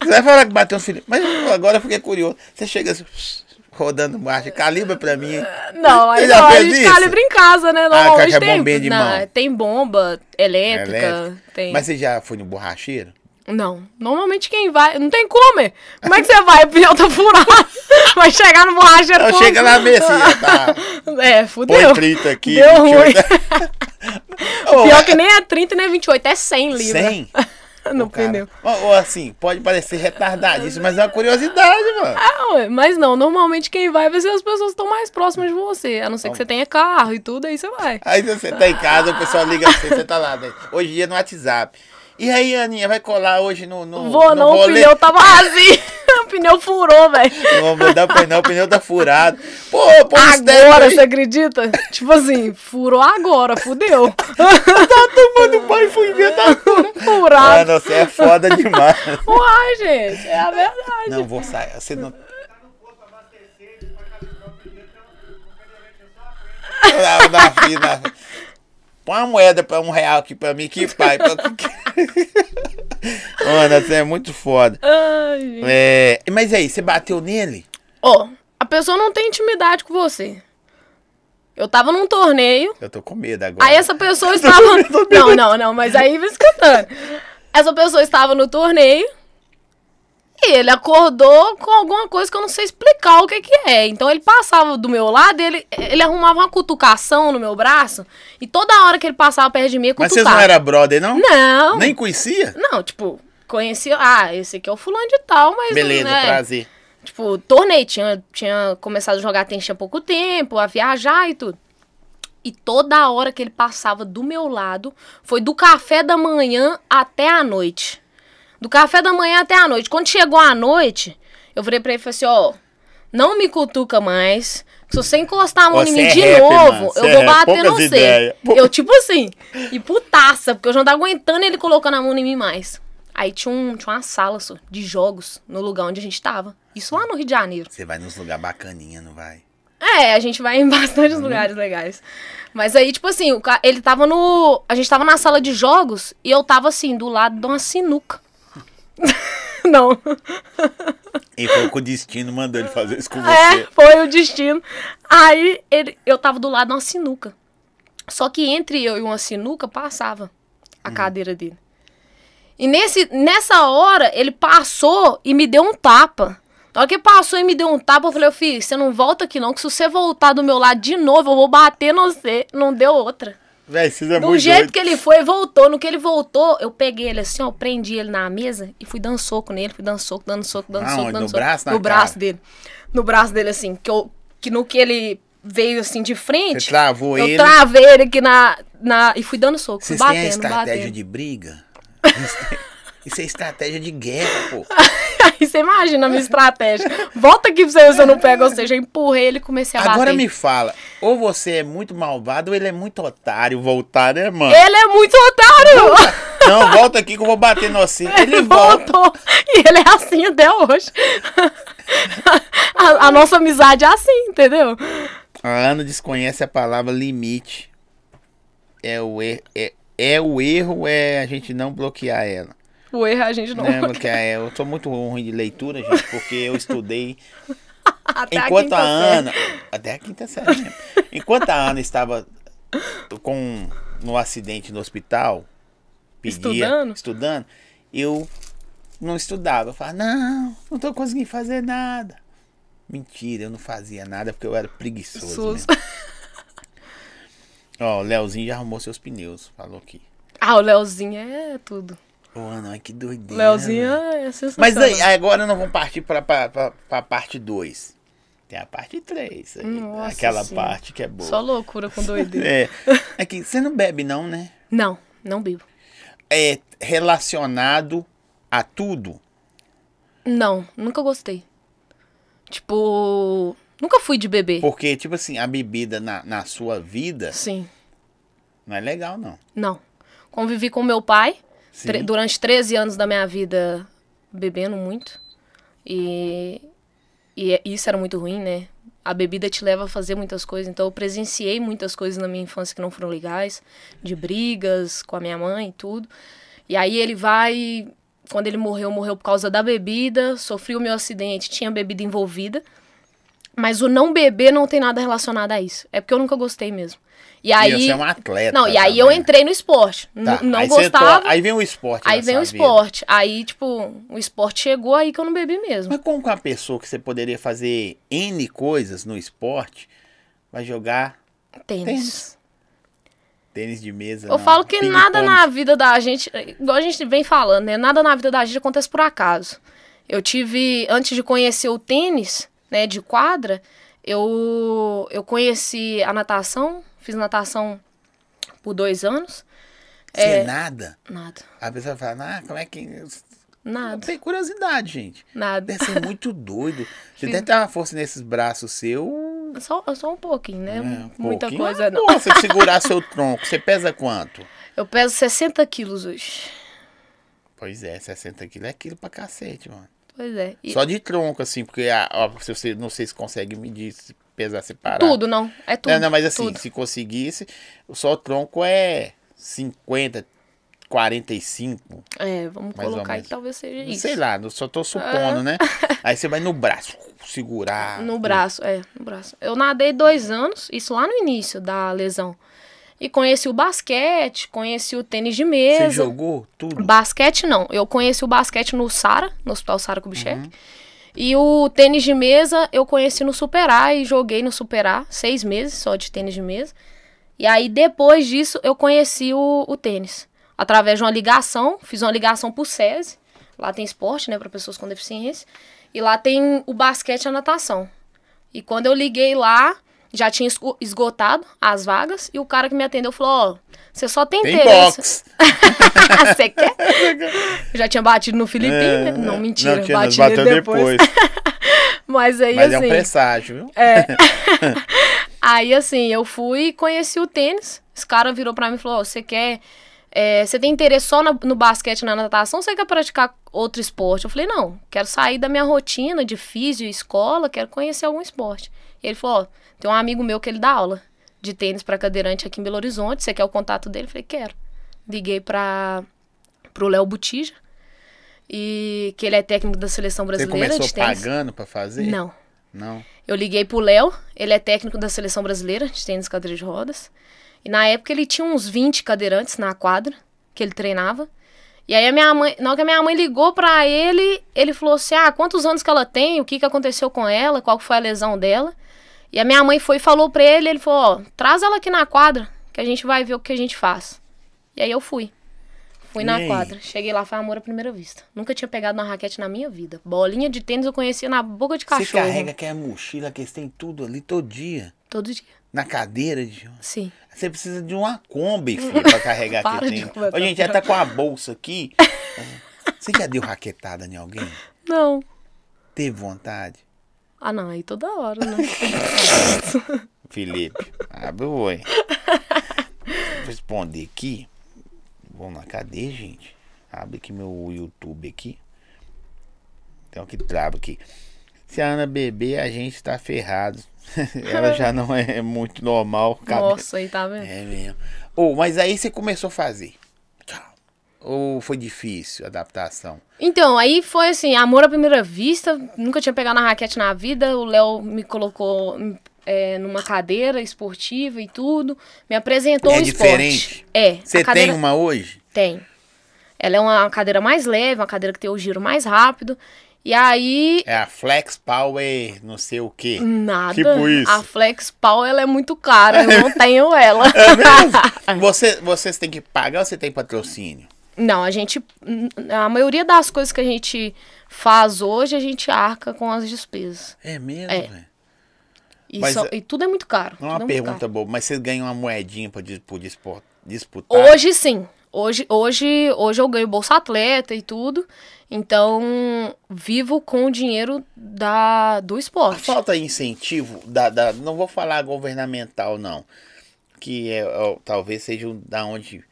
Você vai falar que bateu no filho. Mas agora eu fiquei curioso. Você chega assim, rodando borracha, calibra pra mim. Não, aí não, a gente isso? calibra em casa, né? Normalmente a tem, bombinha de não, tem bomba elétrica, Elétrica. tem... Mas você já foi no borracheiro? Não, normalmente quem vai... Não tem como, é. Como é que você vai? O pneu tá furado. Vai chegar no borracheiro... Então chega lá mesmo assim, tá. É, Põe fudeu. 30 aqui. Deu ruim. 28. Ô, Pior que nem é 30 nem é 28, é 100 libras. 100? No pneu. Ou, ou assim, pode parecer retardadíssimo, mas é uma curiosidade, mano. Ah, mas não, normalmente quem vai vai ser as pessoas que estão mais próximas de você. A não ser que você tenha carro e tudo, aí você vai. Aí você tá em casa, o pessoal liga pra você, você tá lá, né? hoje em dia no WhatsApp. E aí, Aninha, vai colar hoje no. no Vou no não, o pneu tá vazio. <laughs> o pneu furou, velho. Não vou dar o pneu, o pneu tá furado. Pô, pô, Agora, você acredita? Tipo assim, furou agora, fudeu. <laughs> tá tomando banho e fui ver, tá Furado. Mano, você é foda demais. Uai, gente, é a verdade. Não, vou sair. Você não. Não, na fila. Põe uma moeda pra um real aqui pra mim, aqui, pai. Mano, <laughs> você é muito foda. Ai. É, mas aí, você bateu nele? Ó, a pessoa não tem intimidade com você. Eu tava num torneio. Eu tô com medo agora. Aí essa pessoa <laughs> estava. Não, não, não, mas aí vai escutando. Essa pessoa estava no torneio. E ele acordou com alguma coisa que eu não sei explicar o que, que é. Então ele passava do meu lado, ele, ele arrumava uma cutucação no meu braço. E toda hora que ele passava perto de mim, Mas cutucava. vocês não eram brother, não? Não. Nem conhecia? Não, tipo, conhecia. Ah, esse aqui é o fulano de tal, mas. Beleza, né, prazer. Tipo, torneio, tinha, tinha começado a jogar tênis tinha pouco tempo, a viajar e tudo. E toda hora que ele passava do meu lado, foi do café da manhã até a noite. Do café da manhã até a noite. Quando chegou a noite, eu virei pra ele e falei assim, ó, não me cutuca mais. Se você encostar a mão em mim é de rapper, novo, eu é vou rapper. bater no você. Eu, tipo assim, e putaça, porque eu já não tava aguentando ele colocando a mão em mim mais. Aí tinha, um, tinha uma sala só, de jogos no lugar onde a gente tava. Isso lá no Rio de Janeiro. Você vai nos lugares bacaninha, não vai? É, a gente vai em <laughs> bastantes lugares legais. Mas aí, tipo assim, ele tava no. A gente tava na sala de jogos e eu tava assim, do lado de uma sinuca. <laughs> Não. E foi o destino mandou ele fazer isso com É, você. foi o destino. Aí ele, eu tava do lado de uma sinuca. Só que entre eu e uma sinuca passava a cadeira dele. E nesse, nessa hora, ele passou e me deu um tapa. Na hora que ele passou e me deu um tapa, eu falei, filho, você não volta aqui não, que se você voltar do meu lado de novo, eu vou bater no você. Não deu outra. Véi, vocês é Do muito jeito doido. que ele foi, voltou. No que ele voltou, eu peguei ele assim, ó, prendi ele na mesa e fui dando soco nele, fui dando soco, dando soco, dando Aonde? soco, dando No soco. braço, na no cara? braço dele. No braço dele, assim, que, eu, que no que ele veio assim de frente, Você travou eu ele. travei ele aqui na, na. E fui dando soco, Vocês têm a batendo, estratégia batendo. de briga? <laughs> Isso é estratégia de guerra, pô. <laughs> Aí você imagina a minha estratégia. Volta aqui pra você ver se eu não pego, ou seja, eu empurrei ele e comecei a Agora bater. me fala, ou você é muito malvado ou ele é muito otário voltar, né, mano? Ele é muito otário! Não, volta aqui que eu vou bater no <laughs> você. Ele Ele volta. voltou. E ele é assim até hoje. A, a nossa amizade é assim, entendeu? A Ana desconhece a palavra limite. É o, er é, é o erro, é a gente não bloquear ela. O erro a gente não. Né, porque é, eu sou muito ruim de leitura, gente, porque eu estudei <laughs> Até Enquanto a, série. Ana. Até a quinta série mesmo. Enquanto a Ana estava com, no acidente no hospital, pedia, Estudando? estudando, eu não estudava. Eu falava, não, não tô conseguindo fazer nada. Mentira, eu não fazia nada porque eu era preguiçoso. Né? Ó, o Leozinho já arrumou seus pneus, falou aqui. Ah, o Leozinho é tudo. Ai, que doideira. Leozinho velho. é sensacional. Mas aí, agora nós vamos partir pra, pra, pra, pra parte 2. Tem a parte 3 aí. Nossa aquela Senhora. parte que é boa. Só loucura com doideira. <laughs> É. É que você não bebe, não, né? Não, não bebo. É relacionado a tudo. Não, nunca gostei. Tipo, nunca fui de beber. Porque, tipo assim, a bebida na, na sua vida Sim, não é legal, não. não. Convivi com meu pai Sim. Tre- durante 13 anos da minha vida bebendo muito. E, e é- isso era muito ruim, né? A bebida te leva a fazer muitas coisas. Então eu presenciei muitas coisas na minha infância que não foram legais, de brigas com a minha mãe e tudo. E aí ele vai. Quando ele morreu, morreu por causa da bebida, sofri o meu acidente, tinha bebida envolvida. Mas o não beber não tem nada relacionado a isso. É porque eu nunca gostei mesmo. E aí. você é um atleta. Não, e aí eu também. entrei no esporte. Tá, Não aí gostava. Aí vem o esporte. Aí vem o sua vida. esporte. Aí, tipo, o esporte chegou aí que eu não bebi mesmo. Mas como com a pessoa que você poderia fazer N coisas no esporte, vai jogar Tênis. tênis. tênis de mesa? Eu não, falo que ping-pong. nada na vida da gente, igual a gente vem falando, né? Nada na vida da gente acontece por acaso. Eu tive, antes de conhecer o tênis, né, de quadra, eu, eu conheci a natação, fiz natação por dois anos. Você é É. nada. Nada, A pessoa fala, ah, como é que. nada, Tem curiosidade, gente. nada. Deve ser muito doido. <laughs> Você Fiz- deve ter uma força nesses braços seus. Só, só um pouquinho, né? É, um Muita pouquinho. coisa Ah, não. <laughs> Você segurar seu tronco. Você pesa quanto? Eu peso 60 quilos hoje. Pois é, 60 quilos é quilo pra cacete, mano. Pois é. E Só de tronco, assim, porque a, ó, se você, não sei se consegue medir, pesar separado. tudo, não. É tudo. Não, não, mas assim, tudo. se conseguisse, só o tronco é 50, 45. É, vamos colocar aí talvez seja isso. Sei lá, só tô supondo, né? Aí você vai no braço, segurar. No braço, é, no braço. Eu nadei dois anos, isso lá no início da lesão. E conheci o basquete, conheci o tênis de Você mesa. jogou tudo? Basquete não. Eu conheci o basquete no Sara, no Hospital Sara Kubitschek. Uhum. E o tênis de mesa eu conheci no Superar e joguei no Superar, seis meses só de tênis de mesa. E aí depois disso eu conheci o, o tênis. Através de uma ligação, fiz uma ligação pro SESI. Lá tem esporte, né, para pessoas com deficiência. E lá tem o basquete e a natação. E quando eu liguei lá, já tinha esgo- esgotado as vagas. E o cara que me atendeu falou: Ó, você só tem Tem interesse. <laughs> Você quer? Eu <laughs> já tinha batido no Filipinho, né? Não, mentira. É, Não, tinha, bati bateu depois. depois. <laughs> Mas aí, Mas é um assim... presságio, viu? aí, assim, eu fui e conheci o tênis. Esse cara virou pra mim e falou, você quer... é, você tem interesse só na- no basquete na natação você quer praticar outro esporte? Eu falei, não, quero sair da minha rotina de físio escola, quero conhecer algum esporte. E ele falou, ó, tem um amigo meu que ele dá aula de tênis pra cadeirante aqui em Belo Horizonte, você quer o contato dele? Falei, quero. Liguei pra, pro Léo Botija, e que ele é técnico da seleção Você brasileira começou de tênis. pagando pra fazer? Não. Não. Eu liguei pro Léo, ele é técnico da seleção brasileira de tênis cadeira de rodas. E na época ele tinha uns 20 cadeirantes na quadra que ele treinava. E aí a minha mãe, na hora que a minha mãe ligou pra ele, ele falou assim: "Ah, quantos anos que ela tem? O que que aconteceu com ela? Qual foi a lesão dela?" E a minha mãe foi e falou pra ele, ele falou: "Ó, traz ela aqui na quadra, que a gente vai ver o que a gente faz." E aí eu fui. Fui E na aí? quadra. Cheguei lá, foi amor à primeira vista. Nunca tinha pegado uma raquete na minha vida. Bolinha de tênis eu conhecia na boca de Você cachorro. carrega aquela mochila que eles têm tudo ali todo dia. Todo dia. Na cadeira de. Sim. Você precisa de uma Kombi, filho, pra carregar <laughs> aquele trem. conversar Ô, gente, ela tá com a bolsa aqui. <laughs> Você já deu raquetada em alguém? Não. Teve vontade? Ah, não, aí toda hora, né? <laughs> Felipe, abre o oi. Vou responder aqui. Vamos lá, cadê, gente? Abre aqui meu YouTube aqui. Tem um que trava aqui. Se a Ana beber, a gente tá ferrado. <laughs> Ela já não é muito normal. cabe- Nossa, aí tá vendo? É mesmo. Ô, mas aí você começou a fazer. Ou foi difícil a adaptação? Então, aí foi assim, amor à primeira vista. Nunca tinha pegado na raquete na vida. O Léo me colocou é, numa cadeira esportiva e tudo. Me apresentou É o esporte. diferente? É. Você cadeira... tem uma hoje? Tem. Ela é uma cadeira mais leve, uma cadeira que tem o giro mais rápido. E aí, É a Flex Power, não sei o quê. nada. Tipo isso. A Flex Power ela é muito cara, eu não <laughs> tenho ela. É mesmo? Você, vocês têm que pagar ou você tem patrocínio? Não, a gente. A maioria das coisas que a gente faz hoje, a gente arca com as despesas. É mesmo, É. velho? E, Mas, só- é- e tudo é muito caro. Não é uma é muito pergunta caro. boa, mas vocês ganham uma moedinha dispor- disputar? Hoje sim. Hoje, hoje, hoje eu ganho Bolsa Atleta e tudo. Então, vivo com o dinheiro da, do esporte. Falta incentivo, da, da- não vou falar governamental, não. Que é, ó, talvez seja da onde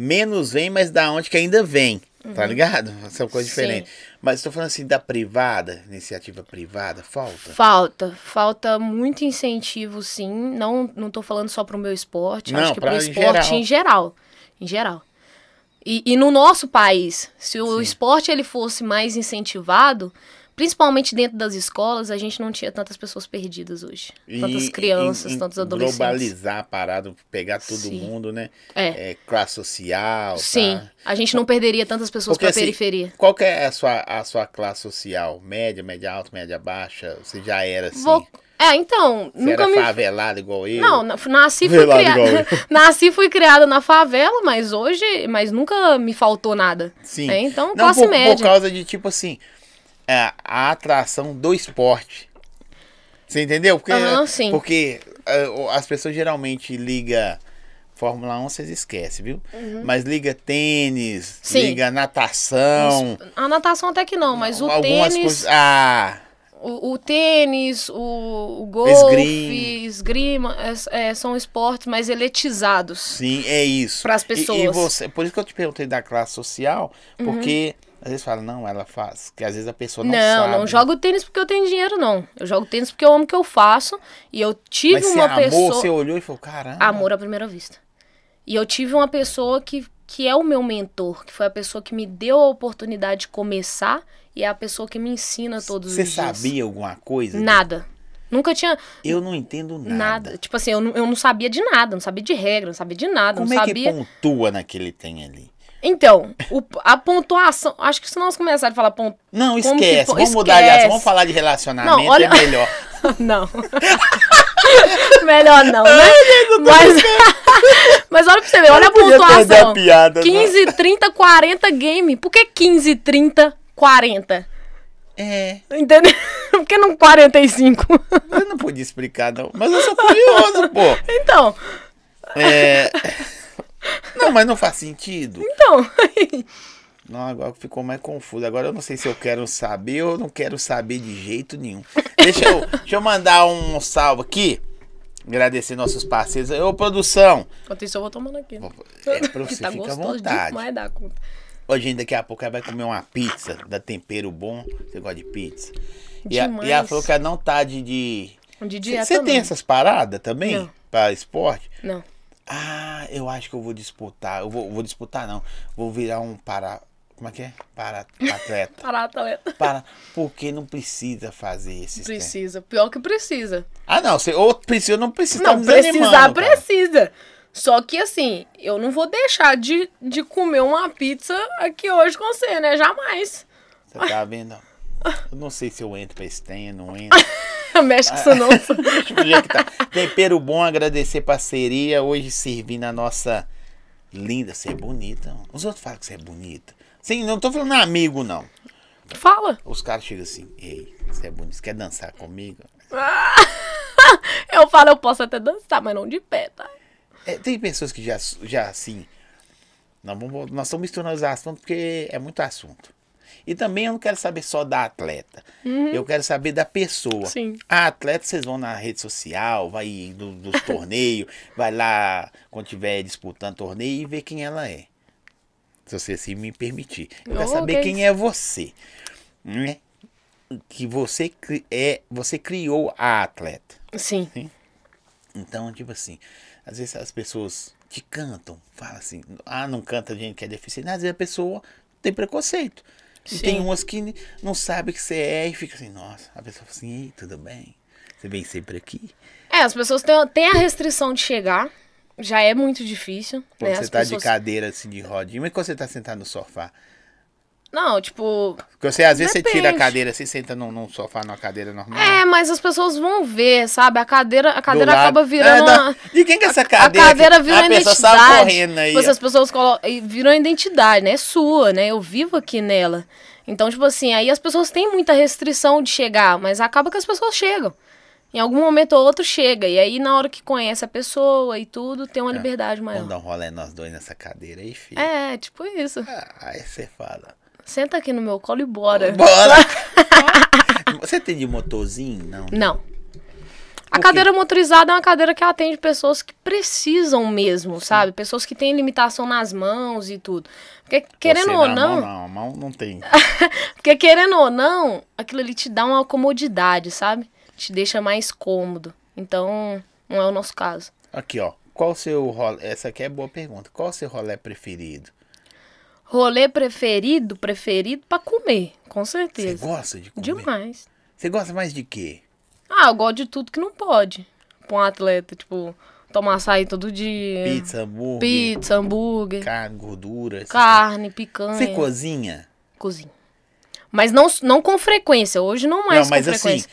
menos vem, mas da onde que ainda vem. Tá ligado? São coisas Uhum. Sim. diferentes. Mas estou falando assim da privada, iniciativa privada, falta? Falta, falta muito incentivo, sim. Não, não tô falando só pro meu esporte, Não, acho que pro esporte geral. em geral. Em geral. E, e no nosso país, se o esporte ele fosse mais incentivado, principalmente dentro das escolas, a gente não tinha tantas pessoas perdidas hoje. Tantas E- crianças, e- e tantos adolescentes. Globalizar a parada, pegar todo Sim. mundo, né? É. É, classe social. Sim, tá? a gente não perderia tantas pessoas pra assim, periferia. Qual que é a sua, a sua classe social? Média, média alta, média baixa? Você já era assim? Vou... É, então, Você nunca era me favelado igual eu? Não, na- nasci fui criada. <laughs> nasci fui criada na favela, mas hoje, mas nunca me faltou nada. Sim. É, então, Não, classe por, média. por causa de, tipo assim, é, a atração do esporte. Você entendeu? Porque, Aham, sim. porque é, as pessoas geralmente ligam Fórmula 1, vocês esquecem, viu? Mas liga tênis, Uhum. Sim. liga natação, A natação até que não, mas o algumas tênis, coisas. Ah, o, o tênis, o, o golfe, Esgrima. é- é, são esportes mais eletizados. sim, é isso. E- E, pessoas. Uhum. você, por isso que eu te perguntei da classe social, porque às vezes fala, não, ela faz, que às vezes a pessoa não, Não, sabe. não jogo tênis porque eu tenho dinheiro, não. Eu jogo tênis porque eu amo o que eu faço. E eu tive Mas você uma pessoa. você olhou e falou, caramba. Amor à primeira vista. E eu tive uma pessoa que que é o meu mentor, que foi a pessoa que me deu a oportunidade de começar e é a pessoa que me ensina todos Você os dias. sabia alguma coisa? Nada. Nunca tinha Eu não entendo nada. nada. Tipo assim, eu não, eu não sabia de nada, não sabia de regra, não sabia de nada, Como não é sabia. que pontua naquele tem ali? Então, o- a pontuação. Acho que se nós começarmos a falar ponto. Não, esquece. que Vamos mudar de esquece. assunto. Vamos falar de relacionamento, Não, olha- é melhor. <laughs> Não. <laughs> Melhor não, né? Mas, <laughs> mas olha pra você ver, olha a pontuação. a piada, né? 15, 30, 40 game. Por que 15, 30, 40? É, Entendeu? Por que não 45? eu não podia explicar, não. Mas eu sou curioso, pô. Então, É... Não, mas não faz sentido. então. <laughs> Não, agora ficou mais confuso. Agora eu não sei se eu quero saber ou não quero saber de jeito nenhum. Deixa eu, deixa eu mandar um salve aqui. Agradecer nossos parceiros. Ô, produção. Enquanto isso, eu vou tomando aqui. né? <laughs> É pra você, tá fica à vontade. demais da conta. Hoje, daqui a pouco ela vai comer uma pizza da Tempero Bom. Você gosta de pizza? E, a, e ela falou que ela não tá de. de... De dieta Você tem essas paradas também? Não. Pra esporte? Não. Ah, eu acho que eu vou disputar. Eu vou, vou disputar, não. Vou virar um para. Como é que é? Para atleta. <laughs> Parar, atleta. para. Porque não precisa fazer treinos. Precisa. Pior que precisa. Ah, não. Você, ou precisa ou não precisa. tá Não, me precisar cara. precisa. Só que assim, eu não vou deixar de, de comer uma pizza aqui hoje com você, né? Jamais. Você tá vendo? Eu não sei se eu entro pra esse tem, não entro. <laughs> <laughs> Mexe com isso não. <laughs> Tá. Tempero bom, agradecer parceria. Hoje servindo a nossa linda. Você é bonita. Os outros falam que você é bonita. Sim, não tô falando amigo, não. Fala. Os caras chegam assim, ei, você é bonito, você quer dançar comigo? <laughs> Eu falo, eu posso até dançar, mas não de pé, tá? É, tem pessoas que já, já assim. Vamos, nós estamos misturando os assuntos porque é muito assunto. E também eu não quero saber só da atleta. Eu quero saber da pessoa. Sim. A atleta, vocês vão na rede social, vai do- dos <laughs> torneios, vai lá quando estiver disputando torneio e ver quem ela é. Se você assim me permitir. Eu quero Oh, saber que quem é você. Né? Que você, é, você criou a atleta. Sim. Então, tipo assim, às vezes as pessoas que cantam, falam assim, ah, não canta gente que é deficiente. Às vezes a pessoa tem preconceito. E Sim. tem umas que não sabe que você é e fica assim, nossa, a pessoa fala assim, Ei, tudo bem? Você vem sempre aqui? É, as pessoas têm, têm a restrição de chegar. Já é muito difícil. Quando né? você As tá pessoas... de cadeira assim de rodinha, mas quando você tá sentado no sofá. Não, tipo. Porque você, às vezes você tira a Depende. cadeira assim, senta num, num sofá, numa cadeira normal. É, mas as pessoas vão ver, sabe? A cadeira, a do cadeira lado. acaba virando É, uma. De quem que é essa A cadeira? cadeira aqui? vira a uma pessoa identidade. correndo aí. Tipo as pessoas colocam. e Viram a identidade, né? É sua, né? Eu vivo aqui nela. Então, tipo assim, aí as pessoas têm muita restrição de chegar, mas acaba que as pessoas chegam. Em algum momento ou outro chega. E aí, na hora que conhece a pessoa e tudo, tem uma liberdade maior. Vamos dar um rolê nós dois nessa cadeira aí, filho. É, tipo isso. Ah, aí você fala. Senta aqui no meu colo e bora. <laughs> Bora! <laughs> Você tem de motorzinho? Não. Não. A cadeira motorizada é uma cadeira que atende pessoas que precisam mesmo, sabe? Pessoas que têm limitação nas mãos e tudo. Porque querendo ou não, Mão, não, a mão não tem. <laughs> porque querendo ou não, aquilo ali te dá uma comodidade, sabe? Te deixa mais cômodo. Então, não é o nosso caso. Aqui, ó. Qual o seu rolê? Essa aqui é boa pergunta. Qual o seu rolê preferido? Rolê preferido, preferido pra comer, com Você certeza. gosta de comer? Demais. Você gosta mais de quê? Ah, eu gosto de tudo que não pode. Pra um atleta, tipo, tomar açaí todo dia. Pizza, hambúrguer, Pizza, hambúrguer, carne, gordura. carne, picanha. Você cozinha? Cozinho. Mas não, não com frequência. Hoje não mais não, mas com assim, frequência.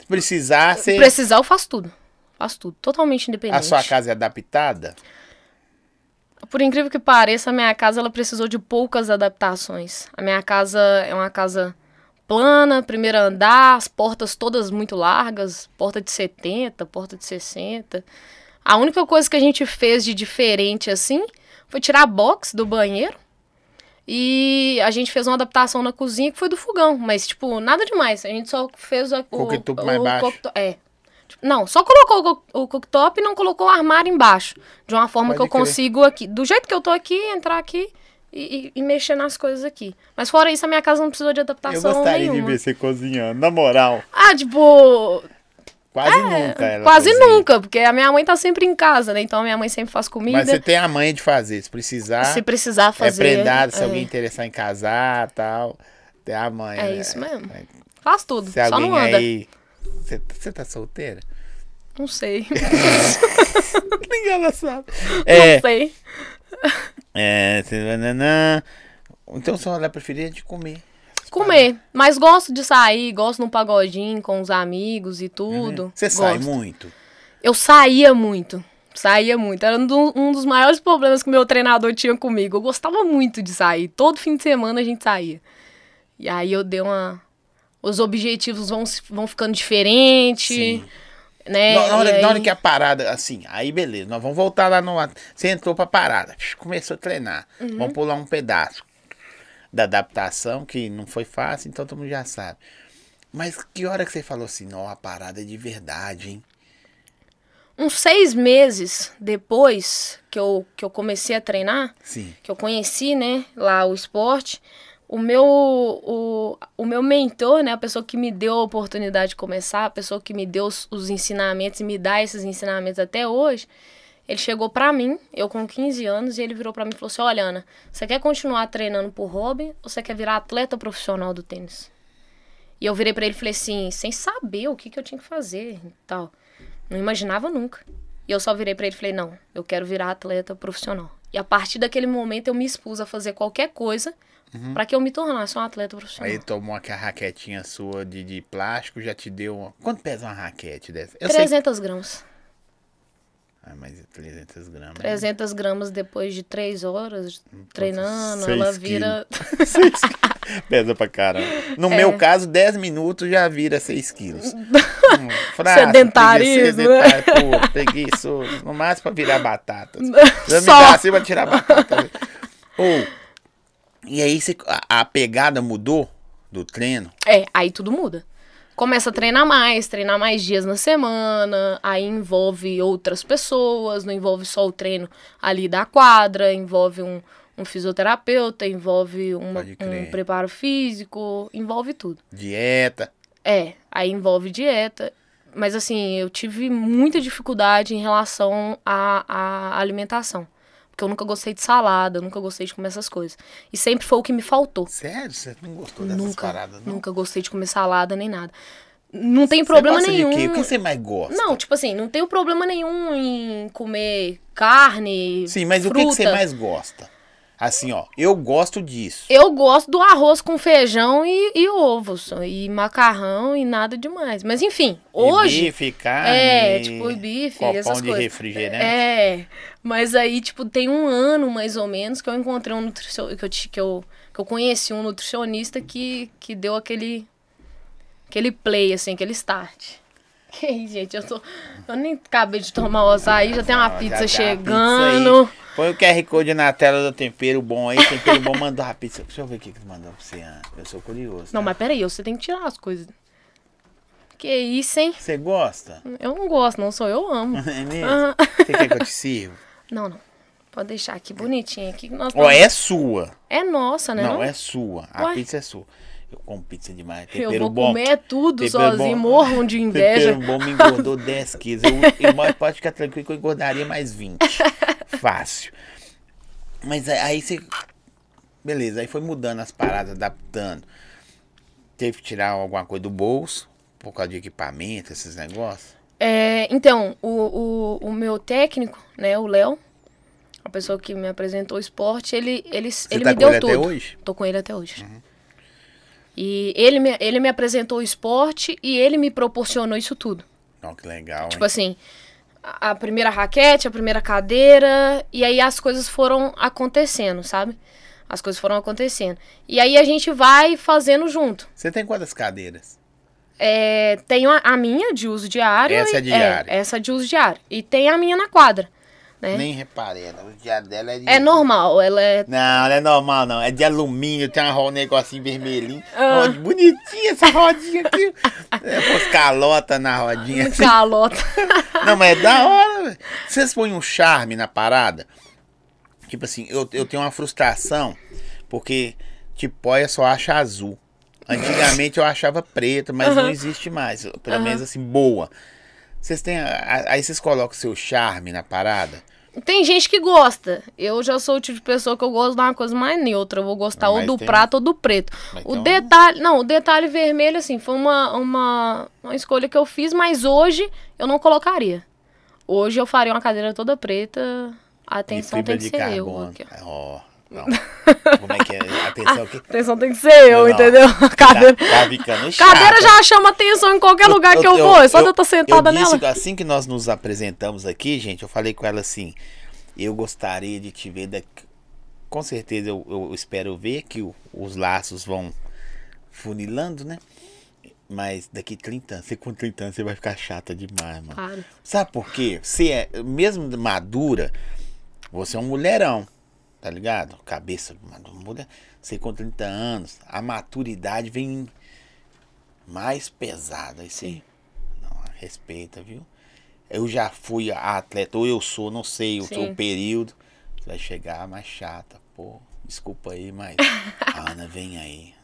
se precisar, você... Precisar, eu faço tudo. Faço tudo. Totalmente independente. a sua casa é adaptada? Por incrível que pareça, a minha casa ela precisou de poucas adaptações. A minha casa é uma casa plana, primeiro andar, as portas todas muito largas, porta de 70, porta de 60. A única coisa que a gente fez de diferente assim foi tirar a box do banheiro. E a gente fez uma adaptação na cozinha que foi do fogão, mas tipo, nada demais. A gente só fez a, o Cooktop mais baixo. é. Tipo, Não, só colocou o o cooktop e não colocou o armário embaixo. De uma forma Pode que eu crer. consigo aqui. Do jeito que eu tô aqui, entrar aqui e, e- e mexer nas coisas aqui. Mas fora isso, a minha casa não precisou de Eu adaptação gostaria nenhuma. de ver você cozinhando, na moral. Ah, tipo. Quase nunca. Ela Quase cozinha. nunca, porque a minha mãe tá sempre em casa, né? Então a minha mãe sempre faz comida. Mas você tem a mãe de fazer, se precisar. Se precisar fazer. É prendado, se é. alguém interessar em casar tal. Tem a mãe. É né? isso mesmo. É. Faz tudo, Se só alguém não anda. aí. Você, você tá solteira? Não sei. <laughs> Ninguém ela sabe. Não É. sei. É. nananã. Então sua mulher preferia de comer. Comer. Mas gosto de sair, gosto num pagodinho com os amigos e tudo. Você sai Gosto. muito. Eu saía muito. Saía muito. Era um, do- um dos maiores problemas que o meu treinador tinha comigo. Eu gostava muito de sair. Todo fim de semana a gente saía. E aí eu dei uma. Os objetivos vão, se- vão ficando diferentes. Sim. Né? na, na hora, E na hora aí- que a parada, assim, aí beleza, nós vamos voltar lá no. Você entrou pra parada, começou a treinar. Uhum. Vamos pular um pedaço da adaptação, que não foi fácil, então todo mundo já sabe. Mas que hora que você falou assim, não, a parada é de verdade, hein? Uns seis meses depois que eu, que eu comecei a treinar, Sim. que eu conheci, né, lá o esporte, o meu, o, o meu mentor, né, a pessoa que me deu a oportunidade de começar, a pessoa que me deu os, os ensinamentos e me dá esses ensinamentos até hoje, ele chegou pra mim, eu com 15 anos, e ele virou pra mim e falou assim, olha, Ana, você quer continuar treinando por hobby ou você quer virar atleta profissional do tênis? E eu virei pra ele e falei assim, sem saber o que, que eu tinha que fazer e tal. Não imaginava nunca. E eu só virei pra ele e falei, não, eu quero virar atleta profissional. E a partir daquele momento eu me expus a fazer qualquer coisa pra que eu me tornasse um atleta profissional. Aí tomou aquela raquetinha sua de, de plástico, já te deu uma... Quanto pesa uma raquete dessa? Eu sei... 300 gramas. Ah, mas é 300 gramas. 300 gramas depois de 3 horas treinando, seis ela vira... <laughs> <laughs> Pesa pra caramba. No É. meu caso, 10 minutos já vira 6 quilos. <laughs> Hum, fraco, Sedentarismo, né? sedentário, pô, preguiçoso. No máximo pra virar batata. Já me dá assim pra tirar batata. Ou, e aí você, a, a pegada mudou do treino? É, aí tudo muda. Começa a treinar mais, treinar mais dias na semana, aí envolve outras pessoas, não envolve só o treino ali da quadra, envolve um, um fisioterapeuta, envolve uma- um preparo físico, envolve tudo. Dieta. É, aí envolve dieta. Mas assim, eu tive muita dificuldade em relação à, à alimentação. Porque eu nunca gostei de salada, eu nunca gostei de comer essas coisas. E sempre foi o que me faltou. Sério? Você não gostou dessas Nunca, paradas, não? nunca gostei de comer salada nem nada. Não tem problema nenhum. De quê? O que você mais gosta? Não, tipo assim, não tenho problema nenhum em comer carne. Sim, mas o que, fruta. que você mais gosta? Assim, ó, eu gosto disso. Eu gosto do arroz com feijão e, e ovos. E macarrão e nada demais. Mas enfim, hoje. E bife, carne. É, tipo, e bife, copão essas de coisas. refrigerante. É, mas aí, tipo, tem um ano mais ou menos que eu encontrei um nutricionista, que eu, que eu, que eu conheci um nutricionista que, que deu aquele, aquele play, assim, aquele start. <laughs> Que aí, gente, eu tô. Eu nem acabei de tomar o açaí, já tem uma já pizza chegando. pizza. Põe o QR Code na tela do tempero bom aí. Tempero bom mandou a pizza. Deixa eu ver o que que mandou pra você. Ana. Eu sou curioso. Não, tá? mas peraí, você tem que tirar as coisas. Que isso, hein? Você gosta? Eu não gosto, não sou eu amo. <laughs> É mesmo? Ah. Você quer que eu te sirva? Não, não. Pode deixar aqui bonitinho aqui. Nós Ó, é sua. é nossa, né? Não, é sua. A pizza é sua. Eu como pizza demais. Eu Tempero vou bom. comer tudo Tempero sozinho, bom. morram de <laughs> inveja. Tempero bom me engordou 10 quilos. Eu, eu, mas pode ficar tranquilo que eu engordaria mais 20. <laughs> Fácil. Mas aí- você. Beleza, aí foi mudando as paradas, adaptando. Teve que tirar alguma coisa do bolso, por causa de equipamento, esses negócios. É, então, o, o, o meu técnico, né, o Léo, a pessoa que me apresentou o esporte, ele, ele, Você ele tá me com deu ele tudo. até hoje? Uhum. Tô com ele até hoje. E ele me, ele me apresentou o esporte e ele me proporcionou isso tudo. Não, que legal, Tipo hein? assim, a primeira raquete, a primeira cadeira, e aí as coisas foram acontecendo, sabe? As coisas foram acontecendo. E aí a gente vai fazendo junto. Você tem quantas cadeiras? É, tenho a, a minha de uso diário. Essa é e- diária. essa de uso diário. E tem a minha na quadra. Né? Nem reparei, ela- o diário dela é de... É normal, ela é. Não, não é normal, não. É de alumínio, tem um negocinho vermelhinho. Ah. Bonitinha essa rodinha aqui. É, pôs calota na rodinha. assim. <laughs> Calota. Não, mas é da hora. velho. Vocês põem um charme na parada? Tipo assim, eu, eu tenho uma frustração, porque tipóia só acha azul. Antigamente eu achava preta, mas não existe mais. Pelo menos assim, boa. Vocês têm. Aí vocês colocam seu charme na parada? Tem gente que gosta. Eu já sou o tipo de pessoa que eu gosto de uma coisa mais neutra. Eu vou gostar Ah, ou mas do tem- prato ou do preto. Mas O um- detalhe. Não, o detalhe vermelho, assim, foi uma, uma, uma escolha que eu fiz, mas hoje eu não colocaria. Hoje eu faria uma cadeira toda preta. A atenção tem que ser eu. carbono. aqui, ó. Ó, não. Como é que é? Atenção. <laughs> A atenção tem que ser eu, Não. entendeu? A cadeira. Tá, tá. Cadeira já chama atenção em qualquer lugar que eu, vou. É só de eu estar sentada eu disse nela. que Assim que nós nos apresentamos aqui, gente, eu falei com ela assim: eu gostaria de te ver daqui. Com certeza eu, eu espero ver que o- os laços vão funilando, né? Mas daqui 30 anos, você com 30 anos, você vai ficar chata demais, mano. Para. Sabe por quê? Você é, mesmo madura, você é um mulherão, tá ligado? Cabeça mulher. Você com 30 anos, a maturidade vem mais pesada. Aí você, não, respeita, viu? Eu já fui a atleta, ou eu sou, não sei o seu período. Você vai chegar mais chata, pô. Desculpa aí, mas. <laughs> Ana, vem aí.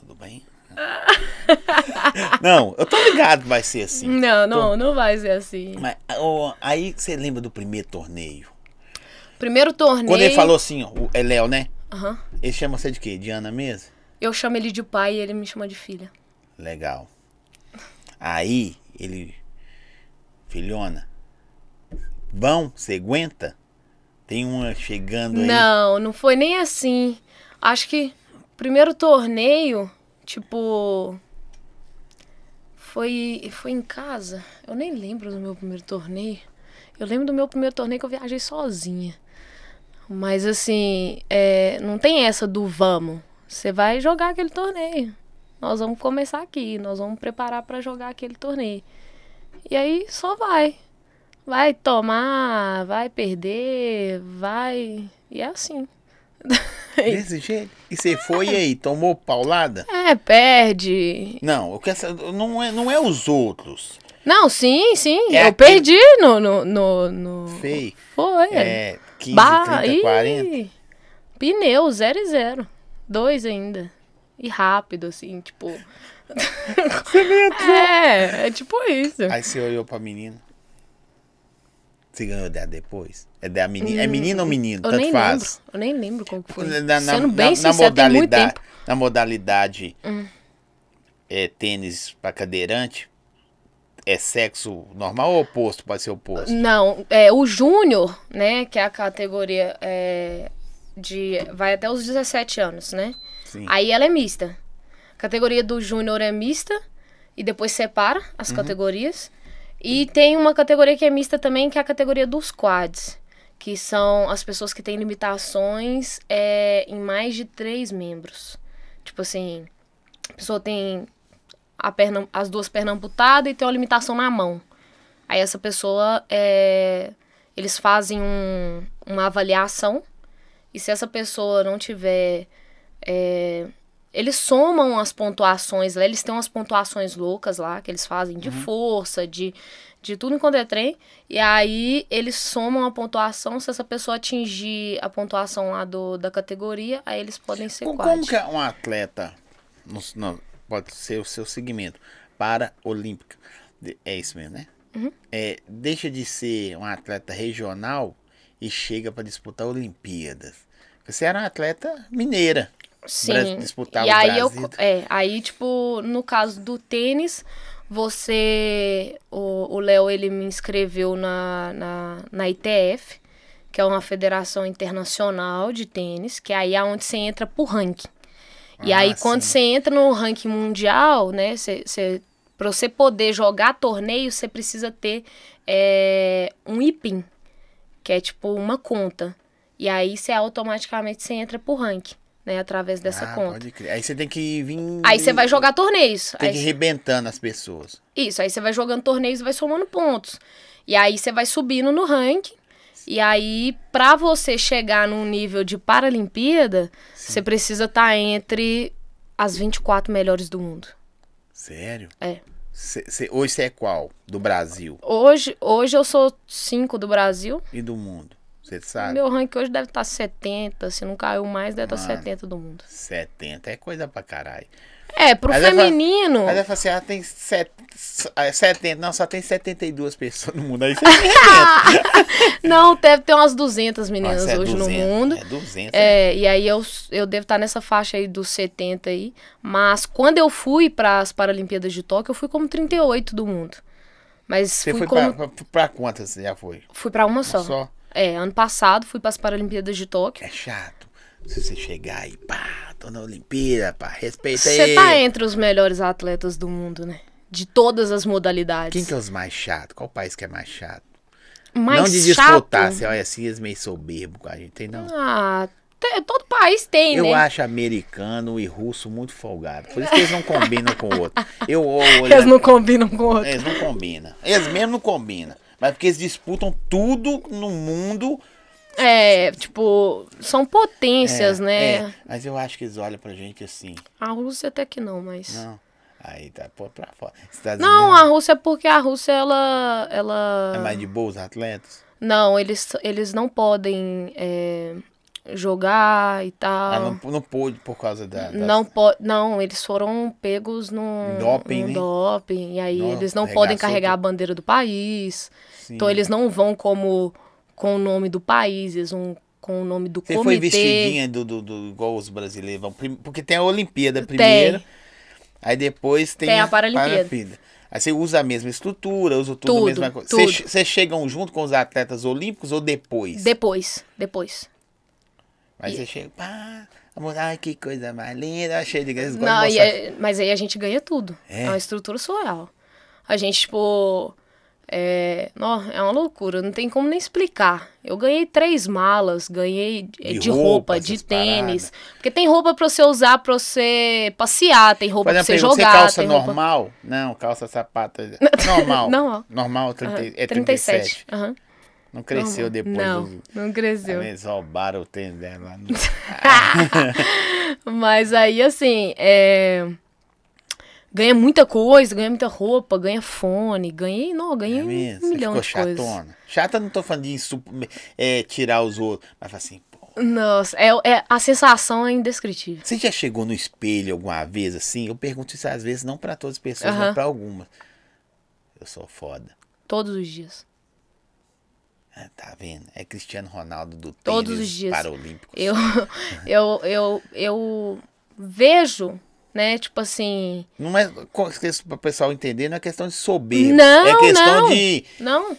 Tudo bem? <laughs> Não, eu tô ligado que vai ser assim. Não, não, não vai ser assim. Mas ó, aí você lembra do primeiro torneio? Primeiro torneio. Quando ele falou assim, ó, o- é Léo, né? Aham. Ele chama você de quê? De Ana mesmo? Eu chamo ele de pai e ele me chama de filha. Legal. Aí ele. Filhona. Bom, você aguenta? Tem uma chegando aí. Não, não foi nem assim. Acho que primeiro torneio, tipo. Foi, foi em casa. Eu nem lembro do meu primeiro torneio. Eu lembro do meu primeiro torneio que eu viajei sozinha. Mas assim, é, não tem essa do vamos. Você vai jogar aquele torneio. Nós vamos começar aqui. Nós vamos preparar pra jogar aquele torneio. E aí só vai. Vai tomar, vai perder, vai. E é assim. <laughs> Desse jeito. E você foi e aí? Tomou paulada? É, perde. Não, eu quero não é, não é os outros. Não, sim, sim. É eu aquele- perdi no. no, no, no... Foi. É 15, Bah, 30, ih, 40. Pneu, zero e zero. Dois ainda. E rápido, assim, tipo. <laughs> é, é tipo isso. Aí você olhou pra menina. Você ganhou dela depois? É da menina, é menino ou menino? Hum, Eu Tanto nem faz. lembro. Eu nem lembro qual que foi. Na, na- Sendo na- bem na sincero, tem muito modalidade, tempo. Hum. na modalidade é, tênis pra cadeirante, é sexo normal ou oposto? Pode ser oposto. Não, é, o júnior, né, que é a categoria é, de... Vai até os 17 anos, né? Sim. Aí ela é mista. A categoria do júnior é mista e depois separa as categorias. E tem uma categoria que é mista também, que é a categoria dos quads, que são as pessoas que têm limitações é, em mais de três membros. Tipo assim, a pessoa tem a perna, as duas pernas amputadas e tem uma limitação na mão. Aí essa pessoa, é, eles fazem um- uma avaliação e se essa pessoa não tiver. é, eles somam as pontuações lá, eles têm umas pontuações loucas lá, que eles fazem de força, de, de tudo enquanto é trem. E aí eles somam a pontuação, se essa pessoa atingir a pontuação lá do, da categoria, aí eles podem ser Como, quad. como que é um atleta, não, não, pode ser o seu segmento, para olímpica, é isso mesmo, né? Uhum. É, deixa de ser um atleta regional e chega para disputar Olimpíadas. Você era uma atleta mineira. Sim. Disputava e o aí eu, Brasil. é, aí tipo, no caso do tênis, você, o o Léo, ele me inscreveu na, na, na ITF, que é uma federação internacional de tênis, que aí é onde você entra pro ranking. E Ah, aí, quando sim. você entra no ranking mundial, né, você, você, pra você poder jogar torneio, você precisa ter é, um IPIN, que é tipo uma conta. E aí, você automaticamente você entra pro ranking, né, através dessa Ah, conta. pode crer. Aí você tem que vir. Aí você vai jogar torneios. Tem Aí que ir arrebentando as pessoas. Isso, aí você vai jogando torneios e vai somando pontos. E aí você vai subindo no ranking. E aí, pra você chegar num nível de Paralimpíada, você precisa estar entre as 24 melhores do mundo. Sério? É. Cê- cê- hoje você é qual? Do Brasil Hoje, hoje eu sou 5 do Brasil. e do mundo? Você sabe? Meu ranking hoje deve estar 70. Se não caiu mais, deve estar Mano. 70 do mundo. 70 é coisa pra caralho. É, pro Mas fala- feminino. Aí ela fala assim, ah, tem set, ah, 70, não, só tem 72 pessoas no mundo. Aí você. <laughs> <laughs> Não, deve ter umas 200 meninas Nossa, é hoje 200, no mundo. É 200. É, e aí eu, eu devo estar nessa faixa aí dos 70 aí. Mas quando eu fui para as Paralimpíadas de Tóquio, eu fui como 38 do mundo. Mas Você fui foi como. pra, pra, pra quantas já foi? Fui para uma só. Só? É, ano passado fui para as Paralimpíadas de Tóquio. É chato. Se você chegar aí, pá, tô na Olimpíada, pá, respeita Você tá entre os melhores atletas do mundo, né? De todas as modalidades. Quem que é os mais chatos? Qual país que é mais chato? Mais não de chato? disputar, você olha assim, eles meio soberbo com a gente, tem não. Ah, todo país tem, Eu né? acho americano e russo muito folgado. Por isso que eles não combinam com o outro. Eu olho. <laughs> Eles não combinam com o outro. Eles não combinam. Eles mesmo não combinam. Mas porque eles disputam tudo no mundo. É, tipo, são potências, É, né? é. Mas eu acho que eles olham pra gente assim. A Rússia até que não, mas. Não. Aí tá pô, pra fora. Estados Não, Unidos a Rússia é porque a Rússia, ela. ela... é mais de boa os atletas. Não, eles, eles não podem é, jogar e tal. Ah, não, não pôde por causa da. das- Não, po não, eles foram pegos num Doping, num né? doping, e aí Não, eles não podem carregar tudo. a bandeira do país. Sim. Então eles não vão como com o nome do país, eles vão com o nome do Você comitê. foi vestidinha do, do, do- igual os brasileiros vão. Porque tem a Olimpíada primeiro. Aí depois tem, Tem a Paralimpíada. Aí você usa a mesma estrutura, usa tudo, a Tudo, mesma coisa. Vocês chegam junto com os atletas olímpicos ou depois? Depois, depois. Aí você chega, pá, amor, ai que coisa mais linda, cheio de gostam Não, e é- mas aí a gente ganha tudo. É? É, uma estrutura surreal. A gente, tipo. É, nó, é uma loucura, não tem como nem explicar. Eu ganhei três malas, ganhei De de, roupa, roupa, de tênis. Porque tem roupa pra você usar pra você passear, tem roupa Faz pra uma você jogar. você calça tem roupa... normal? Não, calça sapato. <laughs> Normal. Não, ó. Normal, 30, Aham, é 37. Aham. Não cresceu Normal. depois. Não, do- não cresceu. Eles roubaram o tênis dela. <laughs> <laughs> Mas aí, assim, é... ganha muita coisa, ganha muita roupa, ganha fone, ganhei, não, ganhei É mesmo? um milhão ficou de coisas. chatona? Chata não tô falando de é, tirar os outros, mas fala assim, pô. Nossa, é, é- a sensação é indescritível. Você já chegou no espelho alguma vez assim? Eu pergunto isso às vezes, não pra todas as pessoas, mas pra algumas. Eu sou foda. Todos os dias. Ah, Tá vendo? É Cristiano Ronaldo do Todos os dias. Paralímpicos. Eu, <laughs> eu, eu, eu vejo, né, tipo assim. Não é para o pessoal entender, não é questão de soberba. Não, é questão não. de, Não.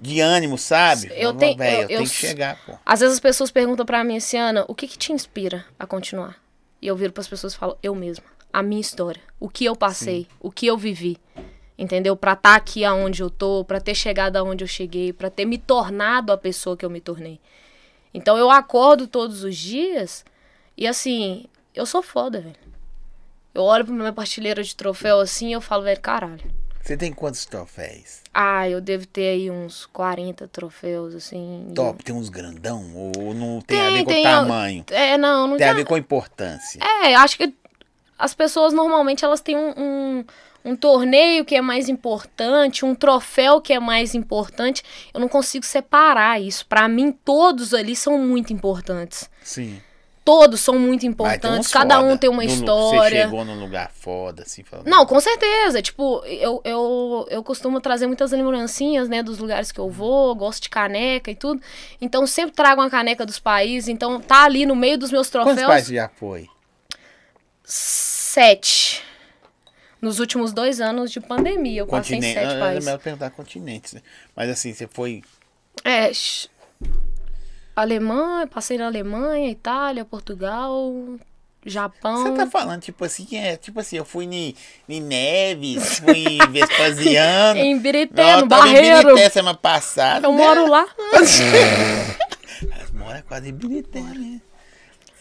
de ânimo, sabe? Eu tenho- "Véi, eu- eu tenho que chegar, pô. Às vezes as pessoas perguntam pra mim assim, Ana, o que que te inspira a continuar? E eu viro pras pessoas e falo, eu mesma. A minha história. O que eu passei. O que eu vivi. Entendeu? Pra estar aqui aonde eu tô, pra ter chegado aonde eu cheguei, pra ter me tornado a pessoa que eu me tornei. Então eu acordo todos os dias e assim, eu sou foda, velho. Eu olho pra minha partilheira de troféu assim e eu falo, velho, caralho. Você tem quantos troféus? Ah, eu devo ter aí uns 40 troféus, assim. Top, tem uns grandão? Ou não tem, Tem, a ver com tem, tamanho? É, não, não Tem a tem- ver com importância. É, acho que as pessoas normalmente elas têm um, um, um torneio que é mais importante, um troféu que é mais importante. Eu não consigo separar isso. Pra mim, todos ali são muito importantes. Sim. Todos são muito importantes. Cada foda. um tem uma No lu- Você história. chegou num lugar foda, assim, falando. Não, com certeza. Tipo, eu, eu, eu costumo trazer muitas lembrancinhas, né, dos lugares que eu vou, gosto de caneca e tudo. Então, sempre trago uma caneca dos países. Então, tá ali no meio dos meus Quantos troféus. países já foi? Sete. Nos últimos dois anos de pandemia, eu passei em sete países. É melhor perguntar continentes. né? Mas assim, você foi. É, Alemanha, passei na Alemanha, Itália, Portugal, Japão. Você tá falando, tipo assim, é, tipo assim, eu fui em, em Neves, fui em <laughs> Vespasiano. Em Birité, no eu tava em Barreiro. Birité semana passada. Eu né? moro lá. Mas <laughs> mora quase em Birité, né?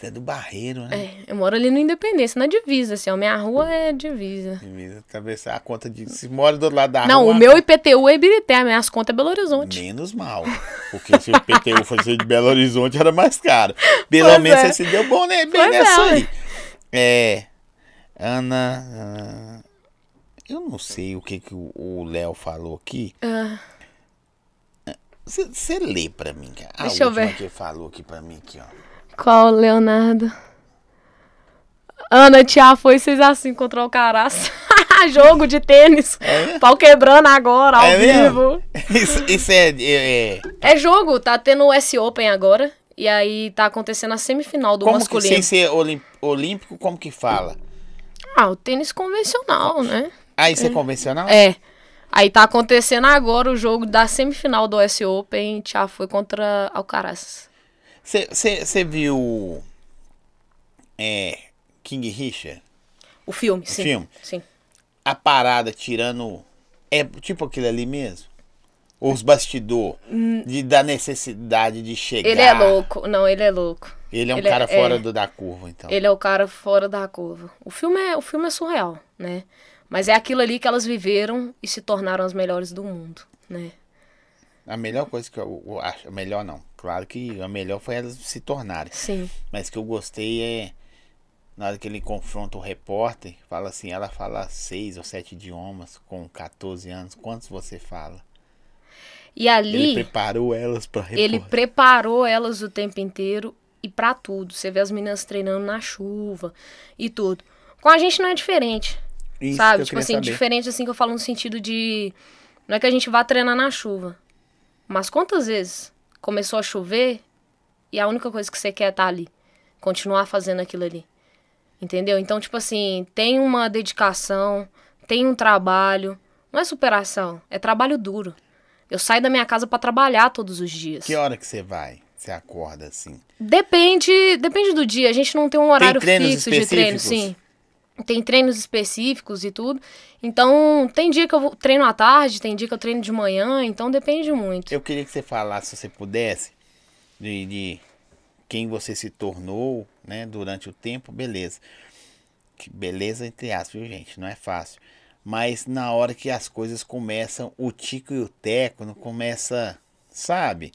Você é do Barreiro, né? É, eu moro ali no Independência, na divisa, assim, a minha rua é divisa. É. Talvez a conta de. Se mora do lado da Não, rua. o meu IPTU é Ibirité, as minhas contas é Belo Horizonte. Menos mal. Porque se o PTU fosse de Belo Horizonte era mais caro. Pelo Pois menos é. você se deu bom, né? Bem Pois nessa é, aí. É. Ana. ah, eu não sei o que, que o- Léo falou aqui. Ah, Você lê pra mim, cara. A Deixa eu última ver. que ele falou aqui pra mim, aqui, ó. Qual, Leonardo? Ana, tia foi 6x5 contra o Alcaraz. <laughs> Jogo de tênis. É? Pau quebrando agora, ao É vivo. <laughs> Isso, isso é, é- é- É jogo, tá tendo o S Open agora. E aí tá acontecendo a semifinal do Como que masculino. sem ser olímpico, como que fala? Ah, o tênis convencional, né? Ah, isso é convencional? É. Aí tá acontecendo agora o jogo da semifinal do S Open. Tia foi contra Alcaraz. Você viu é, King Richard? O filme, sim. filme? Sim. A parada tirando. É tipo aquilo ali mesmo? Os bastidor de, da necessidade de chegar. Hum. Ele é louco. Não, ele é louco. Ele é um Ele é- cara fora é. do, da curva, então. Ele é o cara fora da curva. O filme é, o filme é surreal, né? Mas é aquilo ali que elas viveram e se tornaram as melhores do mundo, né? A melhor coisa que eu, eu acho. A melhor não. Claro que a melhor foi elas se tornarem. Sim. Mas que eu gostei é. Na hora que ele confronta o repórter, fala assim, ela fala seis ou sete idiomas com 14 anos. Quantos você fala? E Ele ali preparou elas pra repórter. ele preparou elas o tempo inteiro e pra tudo. Você vê as meninas treinando na chuva e tudo. Com a gente não é diferente. Isso que sabe? eu Tipo assim, saber. diferente assim que eu falo no sentido de. Não é que a gente vá treinar na chuva. Mas quantas vezes começou a chover e a única coisa que você quer é estar ali? Continuar fazendo aquilo ali. Entendeu? Então, tipo assim, tem uma dedicação, tem um trabalho. Não é superação, é trabalho duro. Eu saio da minha casa pra trabalhar todos os dias. Que hora que você vai? Você acorda assim? Depende, depende do dia. A gente não tem um horário treinos fixo de treino, sim. Tem treinos específicos e tudo. Então, tem dia que eu treino à tarde, tem dia que eu treino de manhã, então depende muito. Eu queria que você falasse, se você pudesse, de, de quem você se tornou, né, durante o tempo, beleza. Que beleza entre aspas, viu, gente? Não é fácil. Mas na hora que as coisas começam, o tico e o teco não começa, sabe?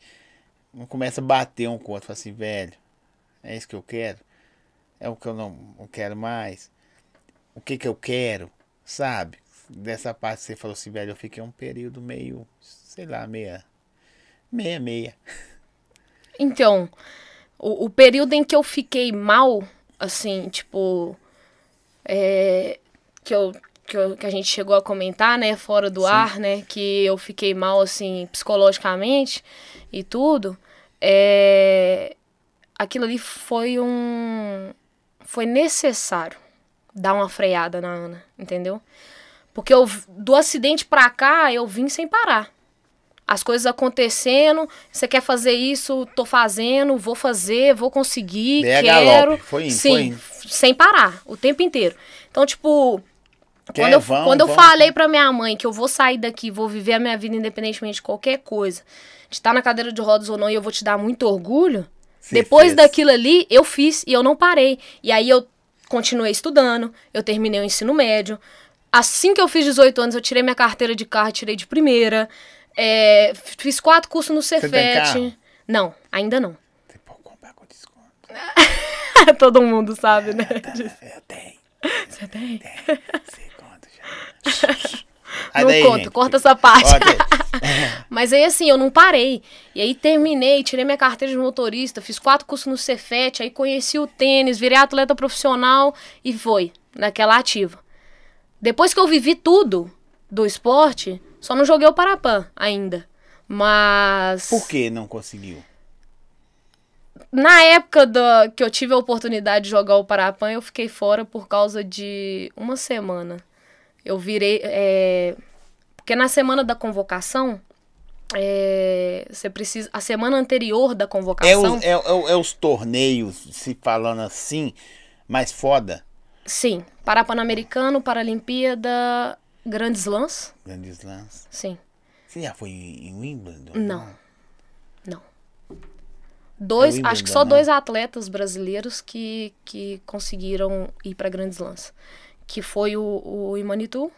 Não começa a bater um com o outro, assim, velho, é isso que eu quero? É o que eu não quero mais? O que que eu quero? Sabe? Dessa parte você falou assim, velho, eu fiquei um período meio, sei lá, meia, meia, meia. <laughs> Então, o, o período em que eu fiquei mal, assim, tipo. é, que, eu, que, eu- que a gente chegou a comentar, né, fora do ar, né, que eu fiquei mal, assim, psicologicamente e tudo, é, aquilo ali foi um. Foi necessário dar uma freada na Ana, entendeu? Porque eu, do acidente pra cá, eu vim sem parar. As coisas acontecendo, você quer fazer isso, tô fazendo, vou fazer, vou conseguir, a quero. foi indo, Sim, foi indo. sem parar, o tempo inteiro. Então, tipo, Quer, quando eu, vão, quando eu vão. falei pra minha mãe que eu vou sair daqui, vou viver a minha vida independentemente de qualquer coisa, de estar na cadeira de rodas ou não, e eu vou te dar muito orgulho, depois fez. daquilo ali, eu fiz e eu não parei. E aí eu continuei estudando, eu terminei o ensino médio. Assim que eu fiz 18 anos, eu tirei minha carteira de carro, tirei de primeira. É, fiz quatro cursos no tem Cefet. Não, ainda não. Você pode comprar com desconto. <laughs> Todo mundo sabe, né? Eu tenho. Você tem? Você conta já. <laughs> Aí Não daí, conta, gente, corta essa parte. <laughs> Mas aí assim, eu não parei. E aí terminei, tirei minha carteira de motorista, fiz quatro cursos no Cefet, aí conheci o tênis, virei atleta profissional e foi, naquela ativa. Depois que eu vivi tudo do esporte, só não joguei o Parapan ainda. Mas. Por que não conseguiu? Na época da, que eu tive a oportunidade de jogar o Parapan, eu fiquei fora por causa de uma semana. Eu virei. é, Porque na semana da convocação, é, você precisa. A semana anterior da É convocação. os, é, é- é os torneios, se falando assim, mais foda. Sim. Parapan-Americano, Paralimpíada, Grandes Lãs. Grandes lances. Sim. Você já foi em Wimbledon? Não. Não. Dois, É acho que só né? dois atletas brasileiros que, que conseguiram ir para grandes lãs. Que foi o, o Imanitu,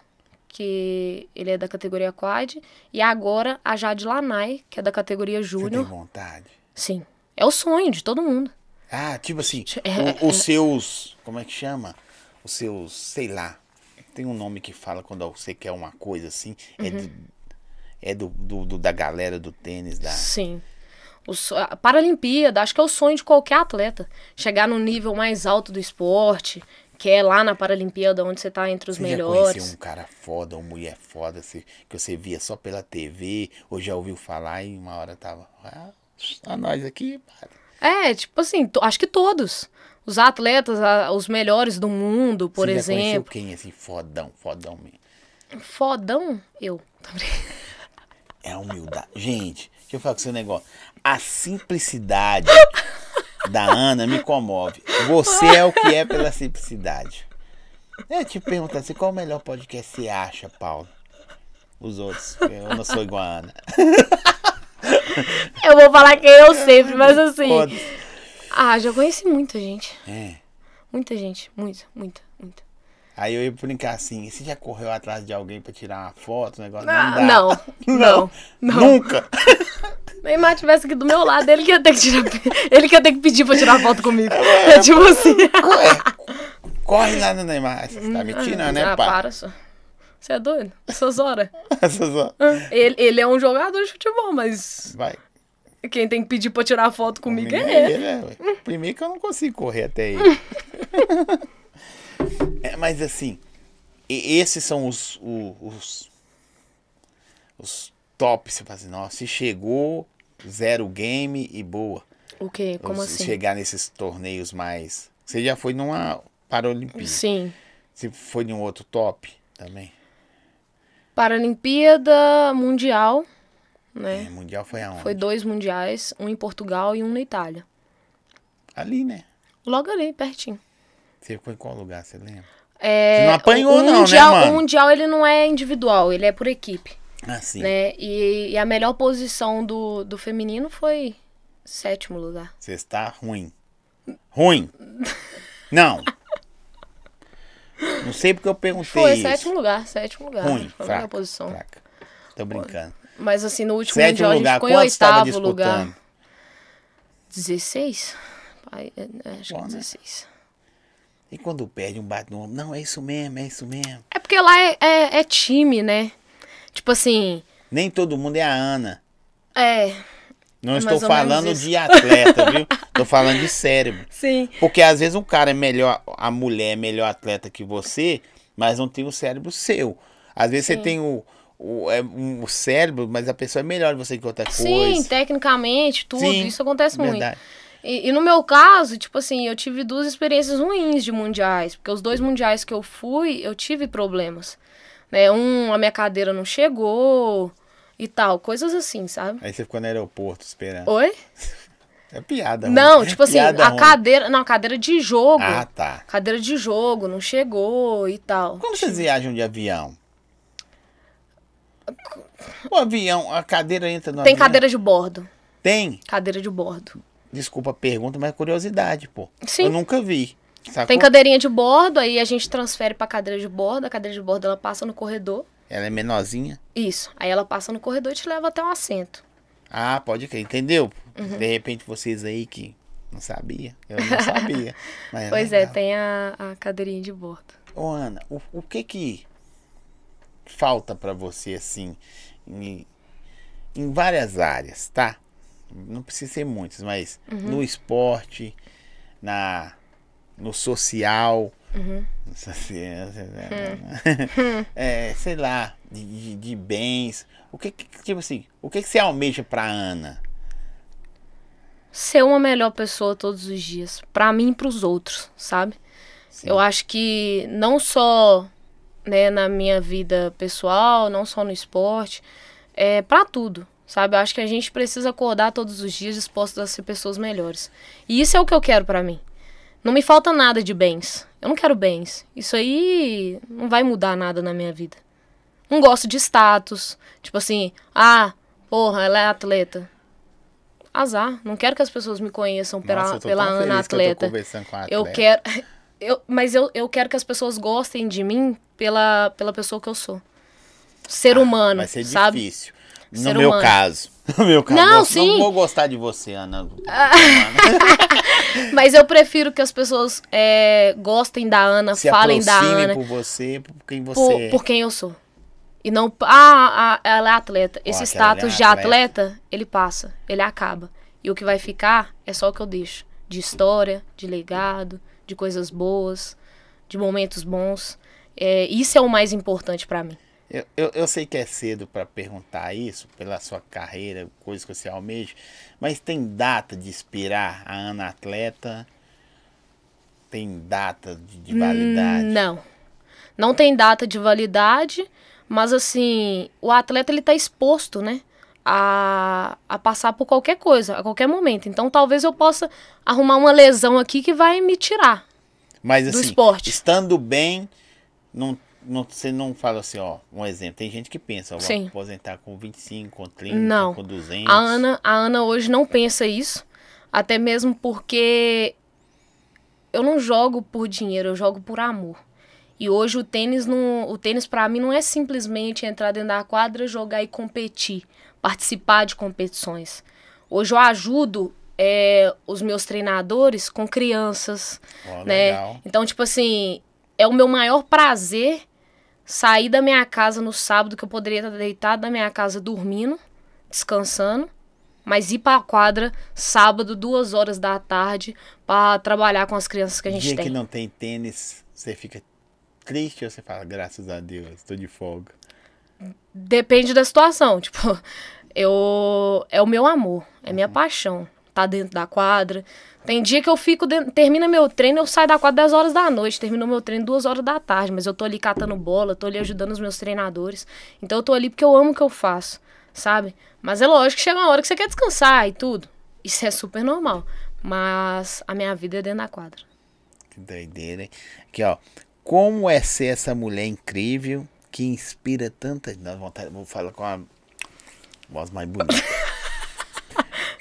que ele é da categoria quad, e agora a Jade Lanai, que é da categoria Você tem júnior. vontade? Sim. É o sonho de todo mundo. Ah, tipo assim, É, o- os seus. Como é que chama? Os seus, sei lá. Tem um nome que fala quando você quer uma coisa assim. É, Uhum. do, é do, do- do- da galera do tênis, da. Sim. O so- a Paralimpíada, acho que é o sonho de qualquer atleta. Chegar no nível mais alto do esporte, que é lá na Paralimpíada, onde você tá entre os Você melhores. já um cara foda, uma mulher foda, assim, que você via só pela TV, ou já ouviu falar e uma hora tava. Ah, a nós aqui, padre. É, tipo assim, acho que todos. Os atletas, a- os melhores do mundo, por Você já conheceu exemplo. quem, assim, fodão, fodão mesmo? Fodão, eu. É a humildade. Gente, deixa eu falar com um negócio. A simplicidade <laughs> da Ana me comove. Você é o que é pela simplicidade. Eu te pergunto assim, qual o melhor podcast você acha, Paulo? Os outros. Eu não sou igual a Ana. Eu vou falar que eu sempre, mas assim. Foda-se. Ah, já conheci muita gente. É. Muita gente. Muita, muita. Aí eu ia brincar assim, você já correu atrás de alguém pra tirar uma foto, um negócio? Ah, não <laughs> não, não, não. Nunca. <laughs> Neymar tivesse aqui do meu lado, ele que ia ter que tirar. Ele que ia ter que pedir pra tirar foto comigo. É tipo assim. Ué, corre lá no Neymar. Você tá me tirando, né, ah, pá? para só. Você é doido? Essas horas. Essas ó- Ele, ele é um jogador de futebol, mas Vai. quem tem que pedir pra tirar foto comigo Comigo é ele. ele, ué? Primeiro que eu não consigo correr até ele. <laughs> É, mas assim, e- esses são os, os, os tops. Você fala assim, nossa, se chegou, zero game e boa. O quê? Como Ou assim? se chegar nesses torneios mais. Você já foi numa Paralimpíada. Sim. Você foi em um outro top também? Paralimpíada Mundial, né? É, mundial foi aonde? Foi dois mundiais, um em Portugal e um na Itália. Ali, né? Logo ali, pertinho. Você foi em qual lugar, você lembra? É, Você não apanhou não, né, mundial, mano? O Mundial, ele não é individual, ele é por equipe, Ah, sim. né? E, e a melhor posição do, do feminino foi sétimo lugar. Você está ruim. Ruim. Não. Não sei porque eu perguntei Foi isso. sétimo lugar, sétimo lugar. Ruim, foi a melhor fraca, posição. fraca. Tô brincando. Mas assim, no último Sétimo mundial a gente lugar, ficou em oitavo lugar. 16? Pai, é, é, acho Bom, que né? 16. E quando perde um bate no ombro? Não, é isso mesmo, é isso mesmo. É porque lá é, é, é time, né? Tipo assim, Nem todo mundo é a Ana. é. Não É estou falando de atleta, viu? Tô falando de cérebro. <laughs> Sim. Porque às vezes um cara é melhor, a mulher é melhor atleta que você, mas não tem o cérebro seu. Às vezes você Sim. tem o, o, é, um, o cérebro, mas a pessoa é melhor que você que outra Sim, coisa. tecnicamente, tudo. Sim, isso acontece muito. E, e no meu caso, tipo assim, eu tive duas experiências ruins de mundiais. Porque os dois mundiais que eu fui, eu tive problemas. Né? Um, a minha cadeira não chegou e tal. Coisas assim, sabe? Aí você ficou no aeroporto esperando. Oi? <laughs> É piada. Não, tipo assim, a ruim. cadeira. Não, a cadeira de jogo. Ah, tá. Cadeira de jogo, não chegou e tal. Como vocês viajam de avião? O avião, a cadeira entra no Tem avião? cadeira de bordo. Tem. Cadeira de bordo. Desculpa a pergunta, mas é curiosidade, pô. Sim. Eu nunca vi. Sacou? Tem cadeirinha de bordo, aí a gente transfere pra cadeira de bordo. A cadeira de bordo ela passa no corredor. Ela é menorzinha. Isso. Aí ela passa no corredor e te leva até o assento. Ah, pode crer, entendeu? Uhum. De repente vocês aí que não sabia, eu não sabia. <laughs> Mas Pois é, legal. tem a, a cadeirinha de bordo. Ô Ana, o, o que que falta pra você assim em, em várias áreas, tá? Não precisa ser muitas, mas Uhum. no esporte, na no social, Uhum. Hum. <laughs> é, sei lá, de, de, de bens. O que, tipo assim, o que que você almeja pra Ana? Ser uma melhor pessoa todos os dias. Pra mim e pros outros, sabe? Sim. Eu acho que não só né, na minha vida pessoal, não só no esporte, é para tudo, sabe? Eu acho que a gente precisa acordar todos os dias dispostos a ser pessoas melhores. E isso é o que eu quero pra mim. Não me falta nada de bens. Eu não quero bens. Isso aí não vai mudar nada na minha vida. Não gosto de status. Tipo assim, ah, porra, ela é atleta. Azar. Não quero que as pessoas me conheçam pela, Nossa, pela Ana que eu tô atleta. conversando com a Eu atleta. quero. Eu, mas eu, eu quero que as pessoas gostem de mim pela, pela pessoa que eu sou. Ser humano, Ah, Vai ser sabe? difícil. No Ser meu humano. caso. <laughs> No meu caso. Não, Não, sim. não vou gostar de você, Ana. <laughs> Mas eu prefiro que as pessoas é, gostem da Ana, Se falem da aproxime Ana por você, por quem você por, é. por quem eu sou. E não, ah, ah, ela é atleta. Esse é status uma de atleta. atleta, ele passa, ele acaba. E o que vai ficar é só o que eu deixo. De história, de legado, de coisas boas, de momentos bons. É, isso é o mais importante para mim. Eu, eu, eu, sei que é cedo para perguntar isso, pela sua carreira, coisas que você almeja, mas tem data de expirar a Ana Atleta? Tem data de, de validade? Não. Não tem data de validade, mas assim, o atleta ele tá exposto, né? A, a passar por qualquer coisa, a qualquer momento. Então talvez eu possa arrumar uma lesão aqui que vai me tirar mas, do assim, esporte. Estando bem, não, não, você não fala assim, ó, um exemplo. Tem gente que pensa, ó, vou Sim. aposentar com 25, com 30, Não. com 200. A Ana, a Ana hoje não pensa isso, até mesmo porque eu não jogo por dinheiro, eu jogo por amor. E hoje o tênis não, o tênis para mim não é simplesmente entrar dentro da quadra, jogar e competir, participar de competições. Hoje eu ajudo é, os meus treinadores com crianças, Ó, né? legal. Então, tipo assim, é o meu maior prazer sair da minha casa no sábado, que eu poderia estar deitado na minha casa dormindo, descansando, mas ir pra quadra sábado, duas horas da tarde, pra trabalhar com as crianças que a gente Dia tem. que não tem tênis, você fica triste ou você fala, graças a Deus, estou de folga. Depende da situação. <laughs> Tipo, eu. É o meu amor, é minha paixão. Tá dentro da quadra. Tem dia que eu fico. Dentro, termina meu treino, eu saio da quadra 10 horas da noite. Termino meu treino 2 horas da tarde. Mas eu tô ali catando bola, tô ali ajudando os meus treinadores. Então eu tô ali porque eu amo o que eu faço, sabe? Mas é lógico que chega uma hora que você quer descansar e tudo. Isso é super normal. Mas a minha vida é dentro da quadra. Que doideira, hein? Aqui, ó. Como é ser essa mulher incrível que inspira tanta. Dá vontade, vou falar com a voz mais bonita.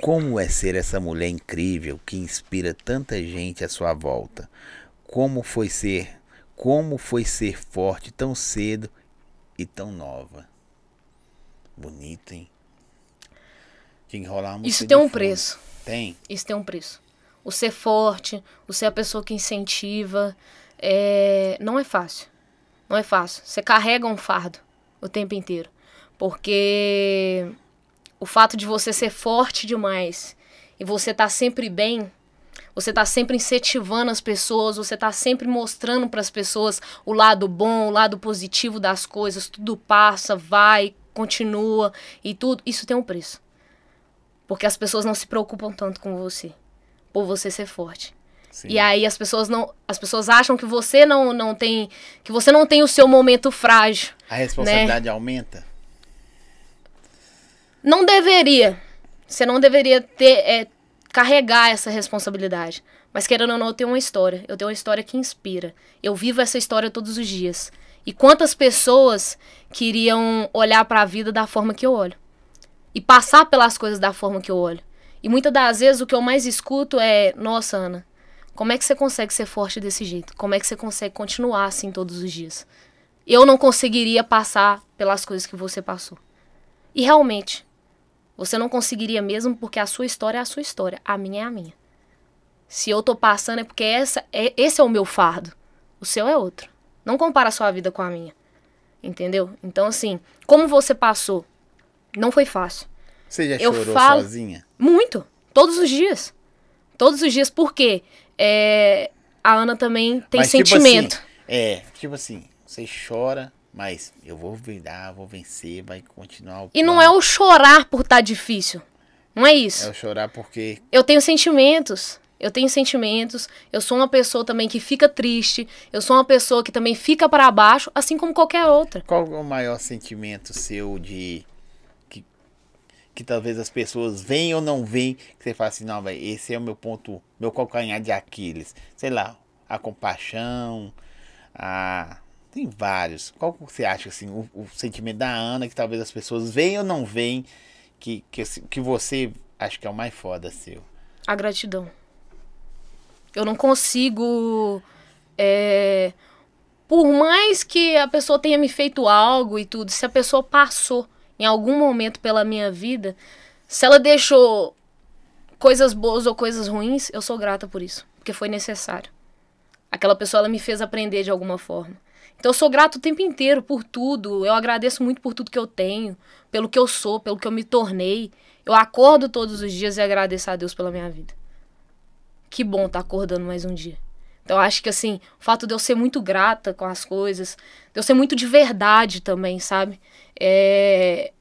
Como é ser essa mulher incrível que inspira tanta gente à sua volta? Como foi ser, como foi ser forte tão cedo e tão nova? Bonito, hein? Que rolar uma música Isso tem um preço. Tem. Isso tem um preço. O ser forte, o ser a pessoa que incentiva, é... não é fácil. Não é fácil. Você carrega um fardo o tempo inteiro. Porque o fato de você ser forte demais e você tá sempre bem, você tá sempre incentivando as pessoas, você tá sempre mostrando para as pessoas o lado bom, o lado positivo das coisas, tudo passa, vai, continua e tudo, isso tem um preço. Porque as pessoas não se preocupam tanto com você, por você ser forte. Sim. E aí as pessoas não, as pessoas acham que você não, não tem, que você não tem o seu momento frágil. A responsabilidade aumenta? Não deveria. Você não deveria ter é, carregar essa responsabilidade. Mas querendo ou não, eu tenho uma história. Eu tenho uma história que inspira. Eu vivo essa história todos os dias. E quantas pessoas queriam olhar para a vida da forma que eu olho? E passar pelas coisas da forma que eu olho. E muitas das vezes o que eu mais escuto é: Nossa, Ana, como é que você consegue ser forte desse jeito? Como é que você consegue continuar assim todos os dias? Eu não conseguiria passar pelas coisas que você passou. E realmente, você não conseguiria mesmo porque a sua história é a sua história, a minha é a minha. Se eu tô passando é porque essa é, esse é o meu fardo. O seu é outro. Não compara a sua vida com a minha. Entendeu? Então, assim, como você passou, não foi fácil. Você já Eu chorou falo- sozinha? Muito. Todos os dias. Todos os dias. Por quê? É, a Ana também tem Mas, tipo sentimento. assim, é, tipo assim, você chora, mas eu vou virar, vou vencer, vai continuar o e não é o chorar por estar difícil. Não é isso. É o chorar porque Eu tenho sentimentos. Eu tenho sentimentos. Eu sou uma pessoa também que fica triste. Eu sou uma pessoa que também fica para baixo, assim como qualquer outra. qual é o maior sentimento seu de que, que talvez as pessoas veem ou não veem, que você fala assim, não, velho, esse é o meu ponto, meu calcanhar de Aquiles. Sei lá, a compaixão, a tem vários. Qual você acha assim, o, o sentimento da Ana que talvez as pessoas veem ou não veem que que, assim, que você acha que é o mais foda seu? A gratidão. Eu não consigo. é, por mais que a pessoa tenha me feito algo e tudo, se a pessoa passou em algum momento pela minha vida, se ela deixou coisas boas ou coisas ruins, eu sou grata por isso, porque foi necessário. Aquela pessoa ela me fez aprender de alguma forma. Então eu sou grato o tempo inteiro por tudo. Eu agradeço muito por tudo que eu tenho, pelo que eu sou, pelo que eu me tornei. Eu acordo todos os dias e agradeço a Deus pela minha vida. Que bom estar acordando mais um dia. Então eu acho que assim, o fato de eu ser muito grata com as coisas, de eu ser muito de verdade também, sabe? É...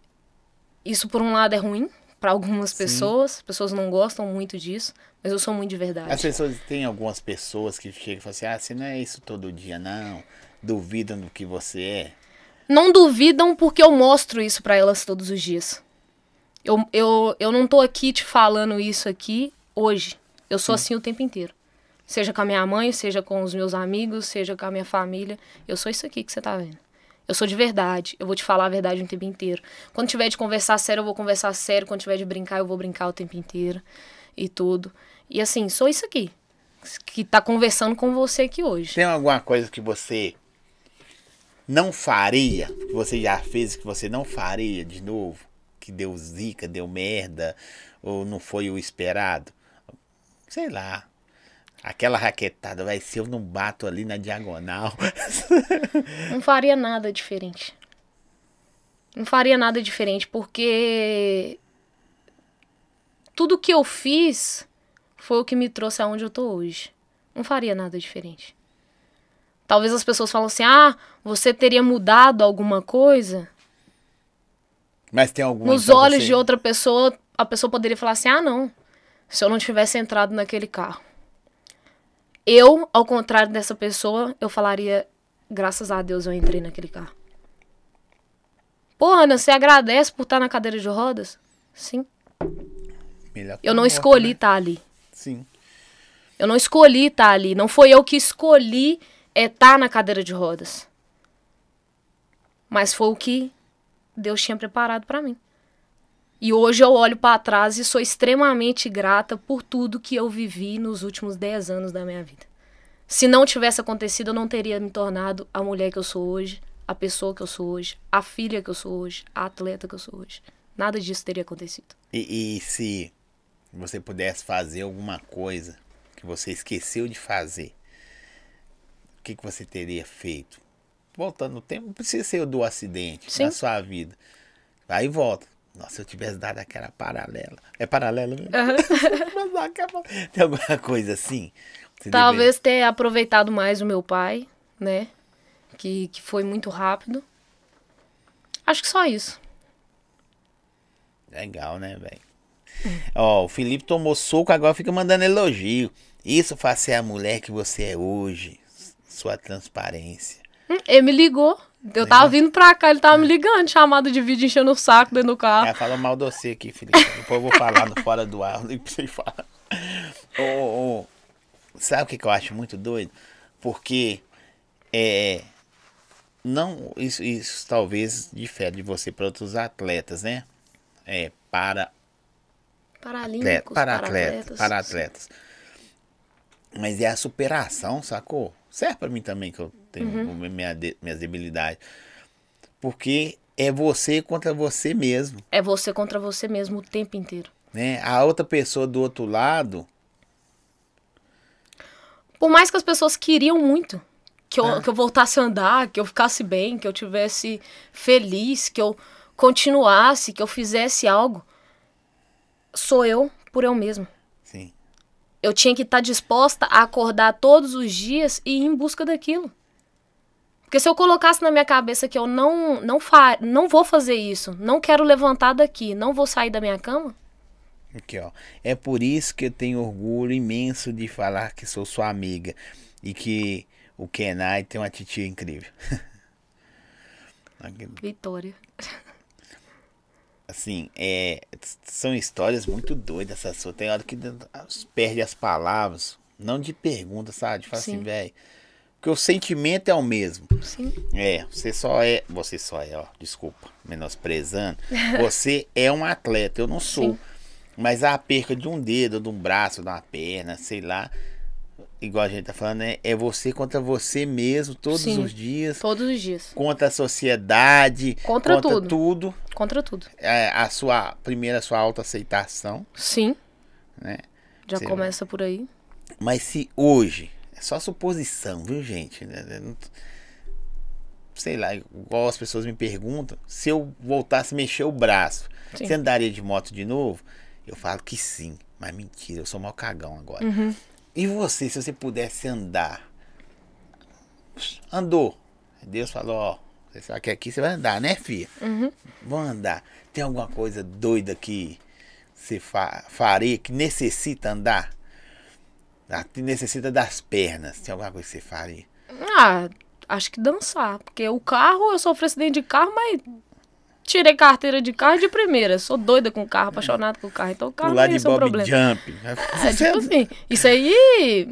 Isso por um lado é ruim para algumas Sim. pessoas, as pessoas não gostam muito disso, mas eu sou muito de verdade. As pessoas, tem algumas pessoas que chegam e falam assim, ah, você não é isso todo dia, não. Duvidam do que você é. Não duvidam porque eu mostro isso para elas todos os dias. Eu, eu, eu não tô aqui te falando isso aqui hoje. Eu sou assim o tempo inteiro. Seja com a minha mãe, seja com os meus amigos, seja com a minha família. Eu sou isso aqui que você tá vendo. Eu sou de verdade. Eu vou te falar a verdade o tempo inteiro. Quando tiver de conversar sério, eu vou conversar sério. Quando tiver de brincar, eu vou brincar o tempo inteiro. E tudo. E assim, sou isso aqui. Que tá conversando com você aqui hoje. Tem alguma coisa que você não faria, que você já fez que você não faria de novo? Que deu zica, deu merda, ou não foi o esperado? Sei lá. Aquela raquetada, vai ser eu não bato ali na diagonal. <laughs> Não faria nada diferente. Não faria nada diferente, porque tudo que eu fiz foi o que me trouxe aonde eu tô hoje. Não faria nada diferente. Talvez as pessoas falam assim: "Ah, você teria mudado alguma coisa?" Mas tem alguma Nos olhos você- de outra pessoa, a pessoa poderia falar assim: "Ah, não. Se eu não tivesse entrado naquele carro." Eu, ao contrário dessa pessoa, eu falaria: "Graças a Deus eu entrei naquele carro." Pô, Ana, você agradece por estar na cadeira de rodas? Sim. Melhor Eu não morta, escolhi né? estar ali. Sim. Eu não escolhi estar ali. Não foi eu que escolhi é, estar na cadeira de rodas. Mas foi o que Deus tinha preparado pra mim. E hoje eu olho pra trás e sou extremamente grata por tudo que eu vivi nos últimos 10 anos da minha vida. Se não tivesse acontecido, eu não teria me tornado a mulher que eu sou hoje, a pessoa que eu sou hoje, a filha que eu sou hoje, a atleta que eu sou hoje. Nada disso teria acontecido. E, e se você pudesse fazer alguma coisa que você esqueceu de fazer, que, que você teria feito? Voltando no tempo, não precisa ser o do acidente Sim. na sua vida. Aí volta. Nossa, se eu tivesse dado aquela paralela. É paralela mesmo? <laughs> Acaba- Tem alguma coisa assim? Você Talvez ter aproveitado mais o meu pai, né? Que, que foi muito rápido. Acho que só isso. deveria- Legal, né, velho? Ó, o Felipe tomou soco, agora fica mandando elogio. Isso faz ser a mulher que você é hoje. Sua transparência. Hum, Ele me ligou. Eu tava vindo pra cá, ele tava me ligando, chamada de vídeo enchendo o saco dentro do carro. Ela falou mal de você aqui, Felipe. Depois eu vou falar no fora do ar. Ligo pra você falar. Ô, ô, sabe o que, que eu acho muito doido? Porque é. Não, isso, isso talvez difere de você para outros atletas, né? É, para Paralímpicos, atleta, para atletas, para-atletas. para atletas. Mas é a superação, sacou? Serve pra mim também que eu tenho Uhum. minha de- minhas debilidades. Porque é você contra você mesmo. É você contra você mesmo o tempo inteiro. né? A outra pessoa do outro lado, Por mais que as pessoas queriam muito que eu, Ah. que eu voltasse a andar, que eu ficasse bem, que eu tivesse feliz, que eu continuasse, que eu fizesse algo, sou eu por eu mesma. Eu tinha que estar disposta a acordar todos os dias e ir em busca daquilo. Porque se eu colocasse na minha cabeça que eu não não fa não vou fazer isso, não quero levantar daqui, não vou sair da minha cama, aqui ó. É por isso que eu tenho orgulho imenso de falar que sou sua amiga e que o Kenai tem uma titia incrível. <laughs> Vitória. Assim, é, são histórias muito doidas essa sua. Tem hora que perde as palavras, não de pergunta, sabe? De falar assim, Sim. velho. Porque o sentimento é o mesmo. Sim. É, você só é. Você só é, ó, desculpa, menosprezando. <laughs> Você é um atleta, eu não sou. Sim. Mas a perca de um dedo, de um braço, de uma perna, sei lá. Igual a gente tá falando, é, é você contra você mesmo, todos Sim. os dias. Todos os dias. Contra a sociedade. Contra tudo. tudo. Contra tudo. É, a sua. Primeiro, a sua autoaceitação, Sim. né? Já Sim. começa por aí. Mas se hoje, é só suposição, viu, gente? né, não- Sei lá, igual as pessoas me perguntam, se eu voltasse a mexer o braço, Sim. você andaria de moto de novo? Eu falo que sim, mas mentira, eu sou mal cagão agora. Uhum. E você, se você pudesse andar? Andou. Deus falou, ó, você sabe que aqui você vai andar, né, filha? Uhum. Vamos andar. Tem alguma coisa doida que você fa faria, que necessita andar? Ah, Que necessita das pernas. Tem alguma coisa que você faria? Ah, acho que dançar. Porque o carro, eu sofri acidente de carro, mas tirei carteira de carro de primeira. Sou doida com carro, apaixonada com carro. Então o carro Pular não ser um bob problema. jump. É, tipo assim, isso aí.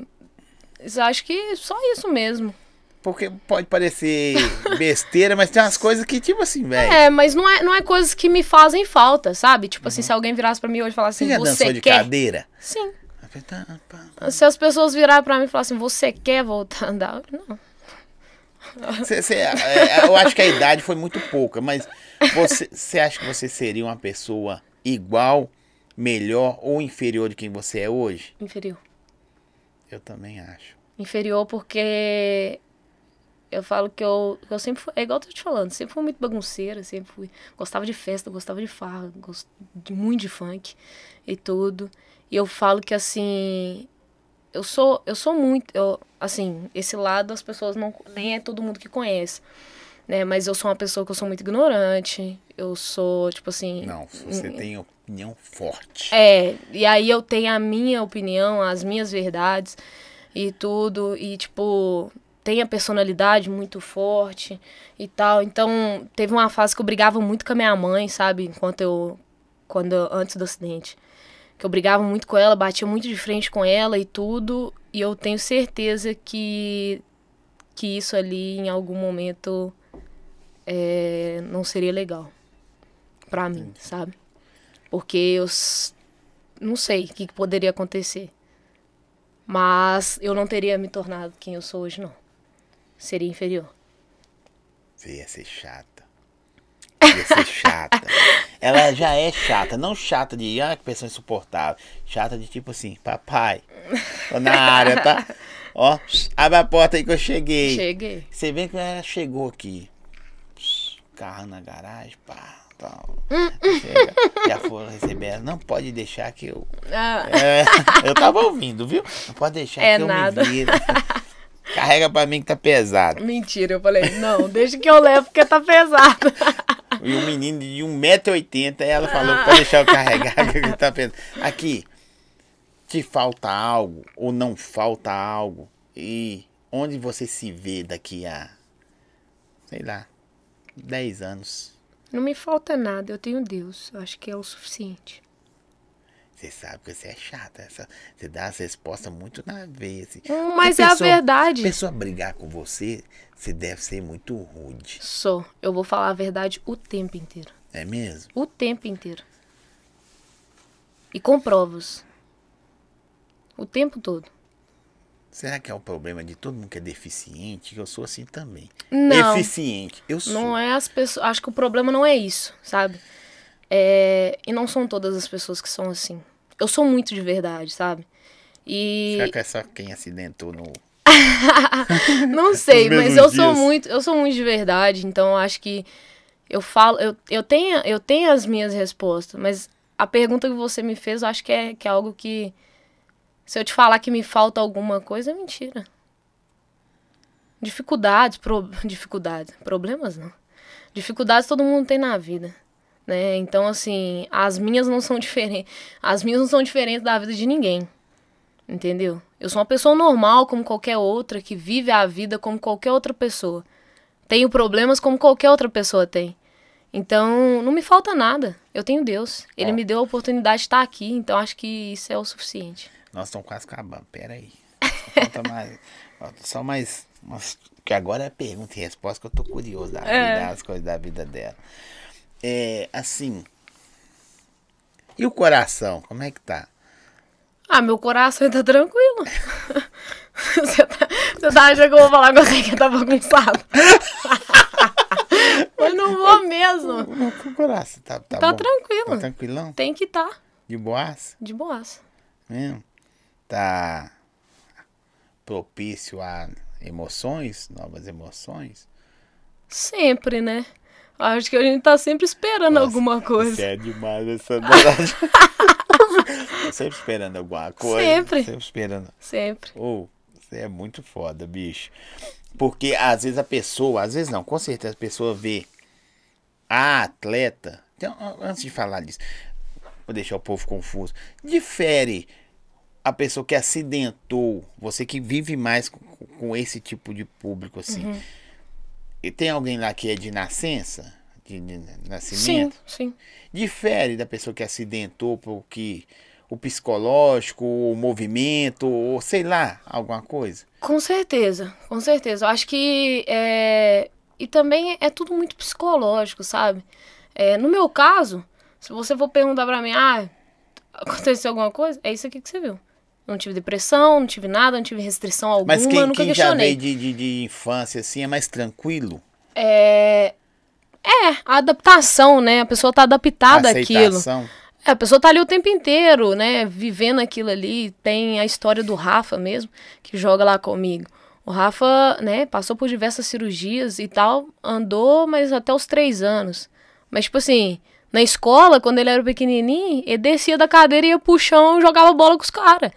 Isso, acho que só isso mesmo. Porque pode parecer besteira, mas tem umas coisas que, tipo assim, velho. É, mas não é, não é coisas que me fazem falta, sabe? Tipo assim, se alguém virasse pra mim hoje e falasse Uhum. Você assim, já você de quer? cadeira? Sim. Se as pessoas virarem pra mim e falarem assim, você quer voltar a andar? Não. Cê- cê- é, eu acho que a idade foi muito pouca, mas você, você acha que você seria uma pessoa igual, melhor ou inferior de quem você é hoje? Inferior. Eu também acho. Inferior porque eu falo que eu, eu sempre fui, é igual eu tô te falando, sempre fui muito bagunceira, sempre fui, gostava de festa, gostava de farra, gost, muito de funk e tudo. E eu falo que assim, eu sou, eu sou muito, eu, assim, esse lado as pessoas não, nem é todo mundo que conhece, né? Mas eu sou uma pessoa que eu sou muito ignorante, eu sou, tipo assim... Não, você tem opinião forte. É, e aí eu tenho a minha opinião, as minhas verdades e tudo, e tipo, tem a personalidade muito forte e tal. Então, teve uma fase que eu brigava muito com a minha mãe, sabe? Enquanto eu. Quando antes do acidente. Que eu brigava muito com ela, batia muito de frente com ela e tudo. E eu tenho certeza que. que isso ali em algum momento é, não seria legal pra mim, sabe? Porque eu não sei o que, que poderia acontecer. Mas eu não teria me tornado quem eu sou hoje, não. Seria inferior. Ia ser chata. Ia ser chata. Ela já é chata, não chata de ah, que pessoa insuportável. Chata de tipo assim, papai, tô na área, tá? Ó, abre a porta aí que eu cheguei. Cheguei. Você vê que ela chegou aqui. Carro na garagem, pá. Tal. Hum, Chega. Já foram receber ela. Não pode deixar que eu. Ah, É, eu tava ouvindo, viu? Não pode deixar É que eu nada. me vire. Carrega pra mim que tá pesado. mentira, eu falei, não, deixa que eu levo porque tá pesado. E um menino de 1,80m, ela falou pode deixar eu carregar, <laughs> que ele tá pensando. Aqui, te falta algo ou não falta algo? E onde você se vê daqui a, sei lá, 10 anos? Não me falta nada, eu tenho Deus. Eu acho que é o suficiente. Você sabe que você é chata, você dá as respostas muito na veia. Assim. Hum, Mas Porque é a pessoa- verdade. pessoa brigar com você, você deve ser muito rude. Sou. Eu vou falar a verdade o tempo inteiro. É mesmo? O tempo inteiro. E com provas. O tempo todo. Será que é o problema de todo mundo que é deficiente? Que eu sou assim também. Não. Eficiente. Eu sou. Não é as pessoas. Acho que o problema não é isso, sabe? É, E não são todas as pessoas que são assim. Eu sou muito de verdade, sabe? E Será que é só quem acidentou no. <laughs> não sei, mas eu sou dias. muito, eu sou muito de verdade, então eu acho que eu falo, eu, eu tenho, eu tenho as minhas respostas, mas a pergunta que você me fez, eu acho que é, que é algo que se eu te falar que me falta alguma coisa, é mentira. Dificuldades, pro, <laughs> dificuldades, problemas não. Dificuldades todo mundo tem na vida, né? Então assim, as minhas não são diferentes, as minhas não são diferentes da vida de ninguém. Entendeu? Eu sou uma pessoa normal, como qualquer outra, que vive a vida como qualquer outra pessoa. Tenho problemas como qualquer outra pessoa tem. Então, não me falta nada. Eu tenho Deus. Ele Ó. me deu a oportunidade de estar aqui, então acho que isso é o suficiente. Nós estamos quase acabando. Pera aí. Só falta mais. <laughs> Só mais. umas- Que agora é pergunta e resposta que eu tô curioso da É. vida, as coisas da vida dela. É, assim. E o coração? Como é que tá? Ah, meu coração tá tranquilo. <laughs> você, tá, você tá achando que eu vou falar com você que tá bagunçado? <laughs> Mas não vou mesmo. O coração tá, tá, Tá bom? tranquilo. Tá tranquilão? Tem que. Tá, De boas? de boas. Mesmo? Tá propício a emoções, novas emoções? Sempre, né? Acho que a gente tá sempre esperando Nossa, alguma coisa. É demais essa <laughs> sempre esperando alguma coisa. Sempre. Sempre esperando. Sempre. Ô, você é muito foda, bicho. Porque às vezes a pessoa, às vezes não, com certeza a pessoa vê a atleta. Então, antes de falar disso, vou deixar o povo confuso. Difere a pessoa que acidentou, você que vive mais com, com esse tipo de público assim. Uhum. E tem alguém lá que é de nascença? De, de Sim, nascimento? sim. Difere da pessoa que acidentou porque o psicológico, o movimento, ou sei lá, alguma coisa. Com certeza, com certeza. Eu acho que. É... E também é tudo muito psicológico, sabe? É, no meu caso, se você for perguntar pra mim, ah, aconteceu alguma coisa? É isso aqui que você viu. Não tive depressão, não tive nada, não tive restrição alguma, Mas quem, nunca quem já questionei. veio de, de, de infância assim é mais tranquilo? É... é, a adaptação, né? A pessoa tá adaptada àquilo. É, a pessoa tá ali o tempo inteiro, né? Vivendo aquilo ali. Tem a história do Rafa mesmo, que joga lá comigo. O Rafa, né, passou por diversas cirurgias e tal, andou, mas até os três anos. Mas, tipo assim, na escola, quando ele era pequenininho, ele descia da cadeira, ia pro chão e jogava bola com os caras.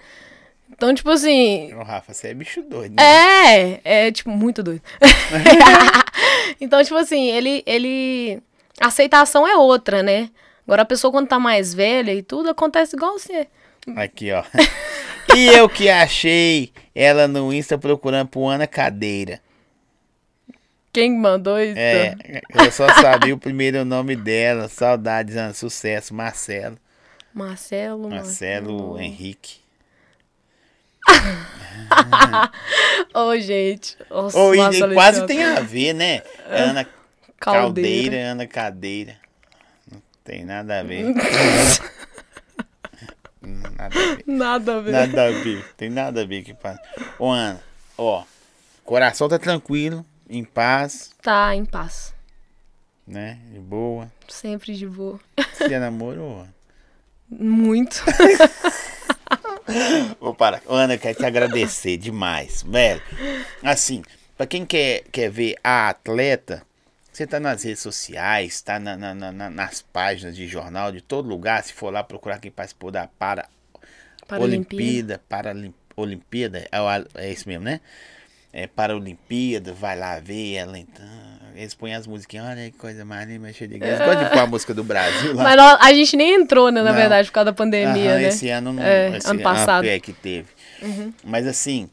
Então, tipo assim, Ô, Rafa, você é bicho doido, né? é, é, tipo, muito doido. <laughs> então, tipo assim, ele, ele. A aceitação é outra, né? Agora a pessoa, quando tá mais velha e tudo, acontece igual você. Aqui, ó. <laughs> e eu que achei ela no Insta procurando por Ana Cadeira. Quem mandou isso? É, eu só sabia o primeiro nome dela. Saudades, Ana. Sucesso, Marcelo. Marcelo. Marcelo Henrique. <laughs> Ô, gente. Nossa, e- nossa, quase tem a ver, né? Ana <laughs> Caldeira. Caldeira, Ana Cadeira. Não tem nada a ver. <laughs> nada a ver. Nada a ver. Nada a ver. Tem nada a ver que passa. Ô, Ana, ó. Coração tá tranquilo, em paz, Tá em paz. né? De boa. Sempre de boa. Você já namorou? Muito. <laughs> Vou parar. Ana, eu quero te agradecer demais, velho. Assim, pra quem quer, quer ver a atleta, você tá nas redes sociais, tá na, na- na- na- nas páginas de jornal, de todo lugar. Se for lá procurar quem participou da para Para Olimpíada, para Olimpíada, é, é isso mesmo, né? É para Olimpíada, vai lá ver ela então. Eles põem as musiquinhas, olha que coisa mais linda, cheia de graça. Gosta de pôr a <laughs> música do Brasil lá. Mas a gente nem entrou, né, na Não. verdade, por causa da pandemia, Aham, né? Esse ano não. É, esse ano passado. Uhum. É que teve. Mas assim.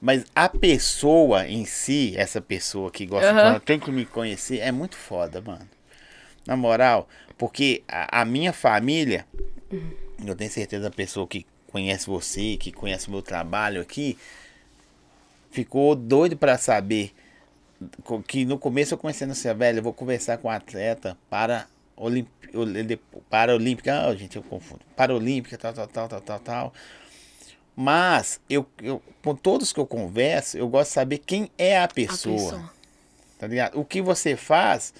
Mas a pessoa em si, essa pessoa que gosta de Aham. falar, tem que me conhecer, é muito foda, mano. Na moral, porque a, a minha família, Uhum. eu tenho certeza a pessoa que conhece você, que conhece o meu trabalho aqui, ficou doido pra saber que no começo eu comecei a ser velho, eu vou conversar com um atleta para Olimp... Oli- para Olímpica, ah, gente, eu confundo. Para Olímpica, tal, tal, tal, tal, tal, tal. Mas eu, eu com todos que eu converso, eu gosto de saber quem é a A pessoa, pessoa. tá ligado? O que você faz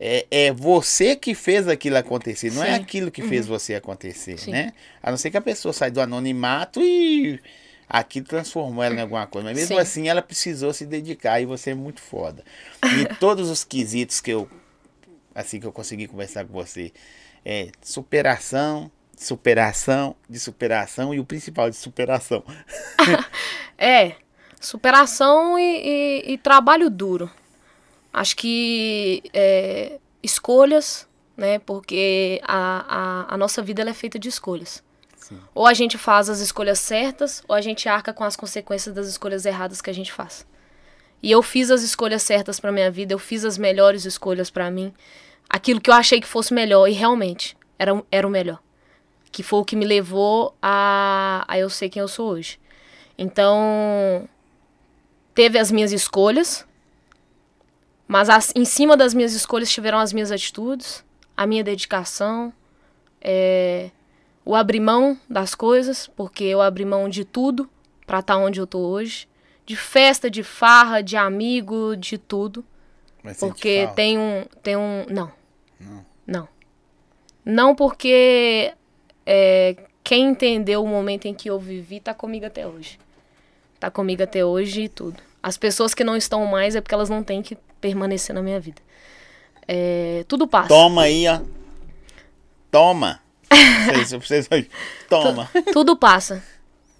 é, é você que fez aquilo acontecer, não é Sim. Uhum. aquilo que fez você acontecer, Sim. né? A não ser que a pessoa sai do anonimato e aquilo transformou ela em alguma coisa. Mas mesmo Sim. assim, ela precisou se dedicar e você é muito foda. E <laughs> todos os quesitos que eu, assim que eu consegui conversar com você, é superação, superação, de superação e o principal de superação. <laughs> É, superação e, e- e trabalho duro. Acho que é, escolhas, né? Porque a, a, a nossa vida é feita de escolhas. Sim. Ou a gente faz as escolhas certas, ou a gente arca com as consequências das escolhas erradas que a gente faz. E eu fiz as escolhas certas pra minha vida, eu fiz as melhores escolhas pra mim. Aquilo que eu achei que fosse melhor, e realmente era, era o melhor. Que foi o que me levou a, a eu ser quem eu sou hoje. Então, teve as minhas escolhas, mas as- em cima das minhas escolhas tiveram as minhas atitudes, a minha dedicação, é, o abrir mão das coisas, porque eu abri mão de tudo pra estar onde eu tô hoje. De festa, de farra, de amigo, de tudo. Mas sente Porque falta? tem um. Tem um. Não. Não. Não. Não porque é, quem entendeu o momento em que eu vivi tá comigo até hoje. Tá comigo até hoje e tudo. As pessoas que não estão mais é porque elas não têm que permanecer na minha vida. É, tudo passa. Toma aí, ó. Toma. Vocês, toma. Tudo passa.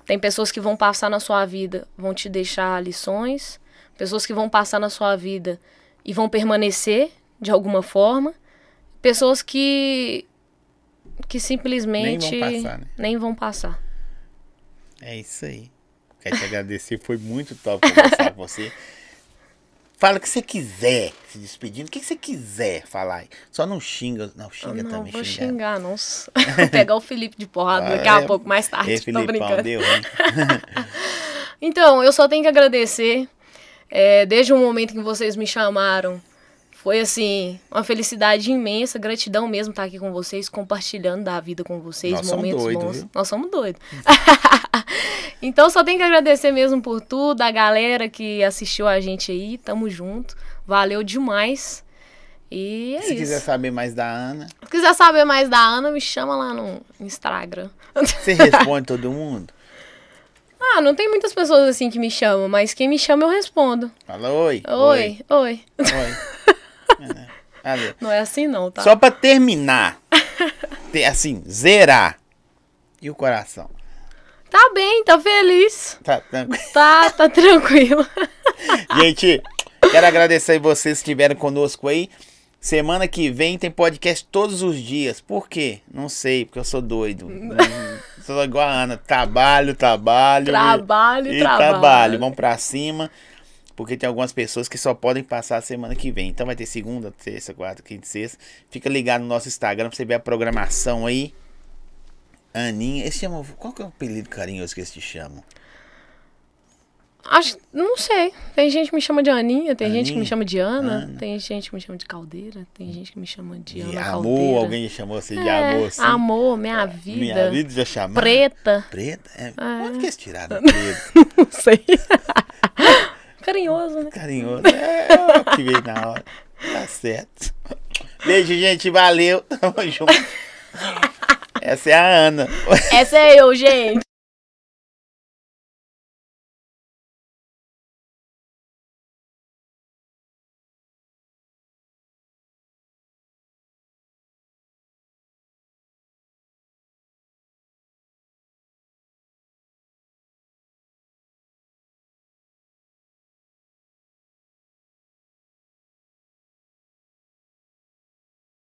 Tem pessoas que vão passar na sua vida, vão te deixar lições. Pessoas que vão passar na sua vida e vão permanecer de alguma forma. Pessoas que que simplesmente Nem vão passar, né? nem vão passar. É isso aí. Quero te agradecer, foi muito top conversar com você. Fala o que você quiser, se despedindo, o que você quiser falar. Só não xinga, não xinga não também, vou xinga. xingar, não. <laughs> Vou pegar o Felipe de porrada Ah, daqui a é? pouco, mais tarde. Ei, tô Filipão, brincando. deu? <laughs> Então, eu só tenho que agradecer. É, desde o momento que vocês me chamaram, foi assim, uma felicidade imensa, gratidão mesmo estar aqui com vocês, compartilhando da vida com vocês, Nós somos momentos doidos, bons. viu? Nós somos doidos. <laughs> então, só tenho que agradecer mesmo por tudo, a galera que assistiu a gente aí, tamo junto. Valeu demais. E é Se isso. quiser saber mais da Ana, Se quiser saber mais da Ana, me chama lá no Instagram. <laughs> você responde todo mundo? ah, não tem muitas pessoas assim que me chamam, mas quem me chama eu respondo. Fala oi. Oi, oi. Oi. <laughs> É. Valeu. Não é assim não, tá? Só pra terminar, <laughs> ter- assim, zerar. E o coração? Tá bem, tá feliz. Tá tranquilo. Tá, tá <laughs> tranquilo. Gente, quero agradecer vocês que estiveram conosco aí. Semana que vem tem podcast todos os dias. Por quê? Não sei, porque eu sou doido. <laughs> Sou igual a Ana. Trabalho, trabalho. Trabalho, e trabalho. trabalho. Vamos pra cima. Porque tem algumas pessoas que só podem passar a semana que vem. Então vai ter segunda, terça, quarta, quinta, e sexta. Fica ligado no nosso Instagram pra você ver a programação aí. Aninha. Esse chama. Qual que é o apelido carinhoso que eles te chamam? Acho, não sei. Tem gente que me chama de Aninha, tem gente que Aninha? me chama de Ana, Ana. tem gente que me chama de Caldeira, tem gente que me chama de, De Ana amor? Caldeira. Alguém chamou você de É, amor assim? amor, minha vida. Minha vida já chamaram. Preta. Preta? É. É. Onde que eles tiraram <laughs> preto? Não sei. <laughs> Carinhoso, né? Carinhoso. É, é o que veio na hora. Tá certo. Beijo, gente. Valeu. Tamo junto. <laughs> Essa é a Ana. Essa é eu, gente.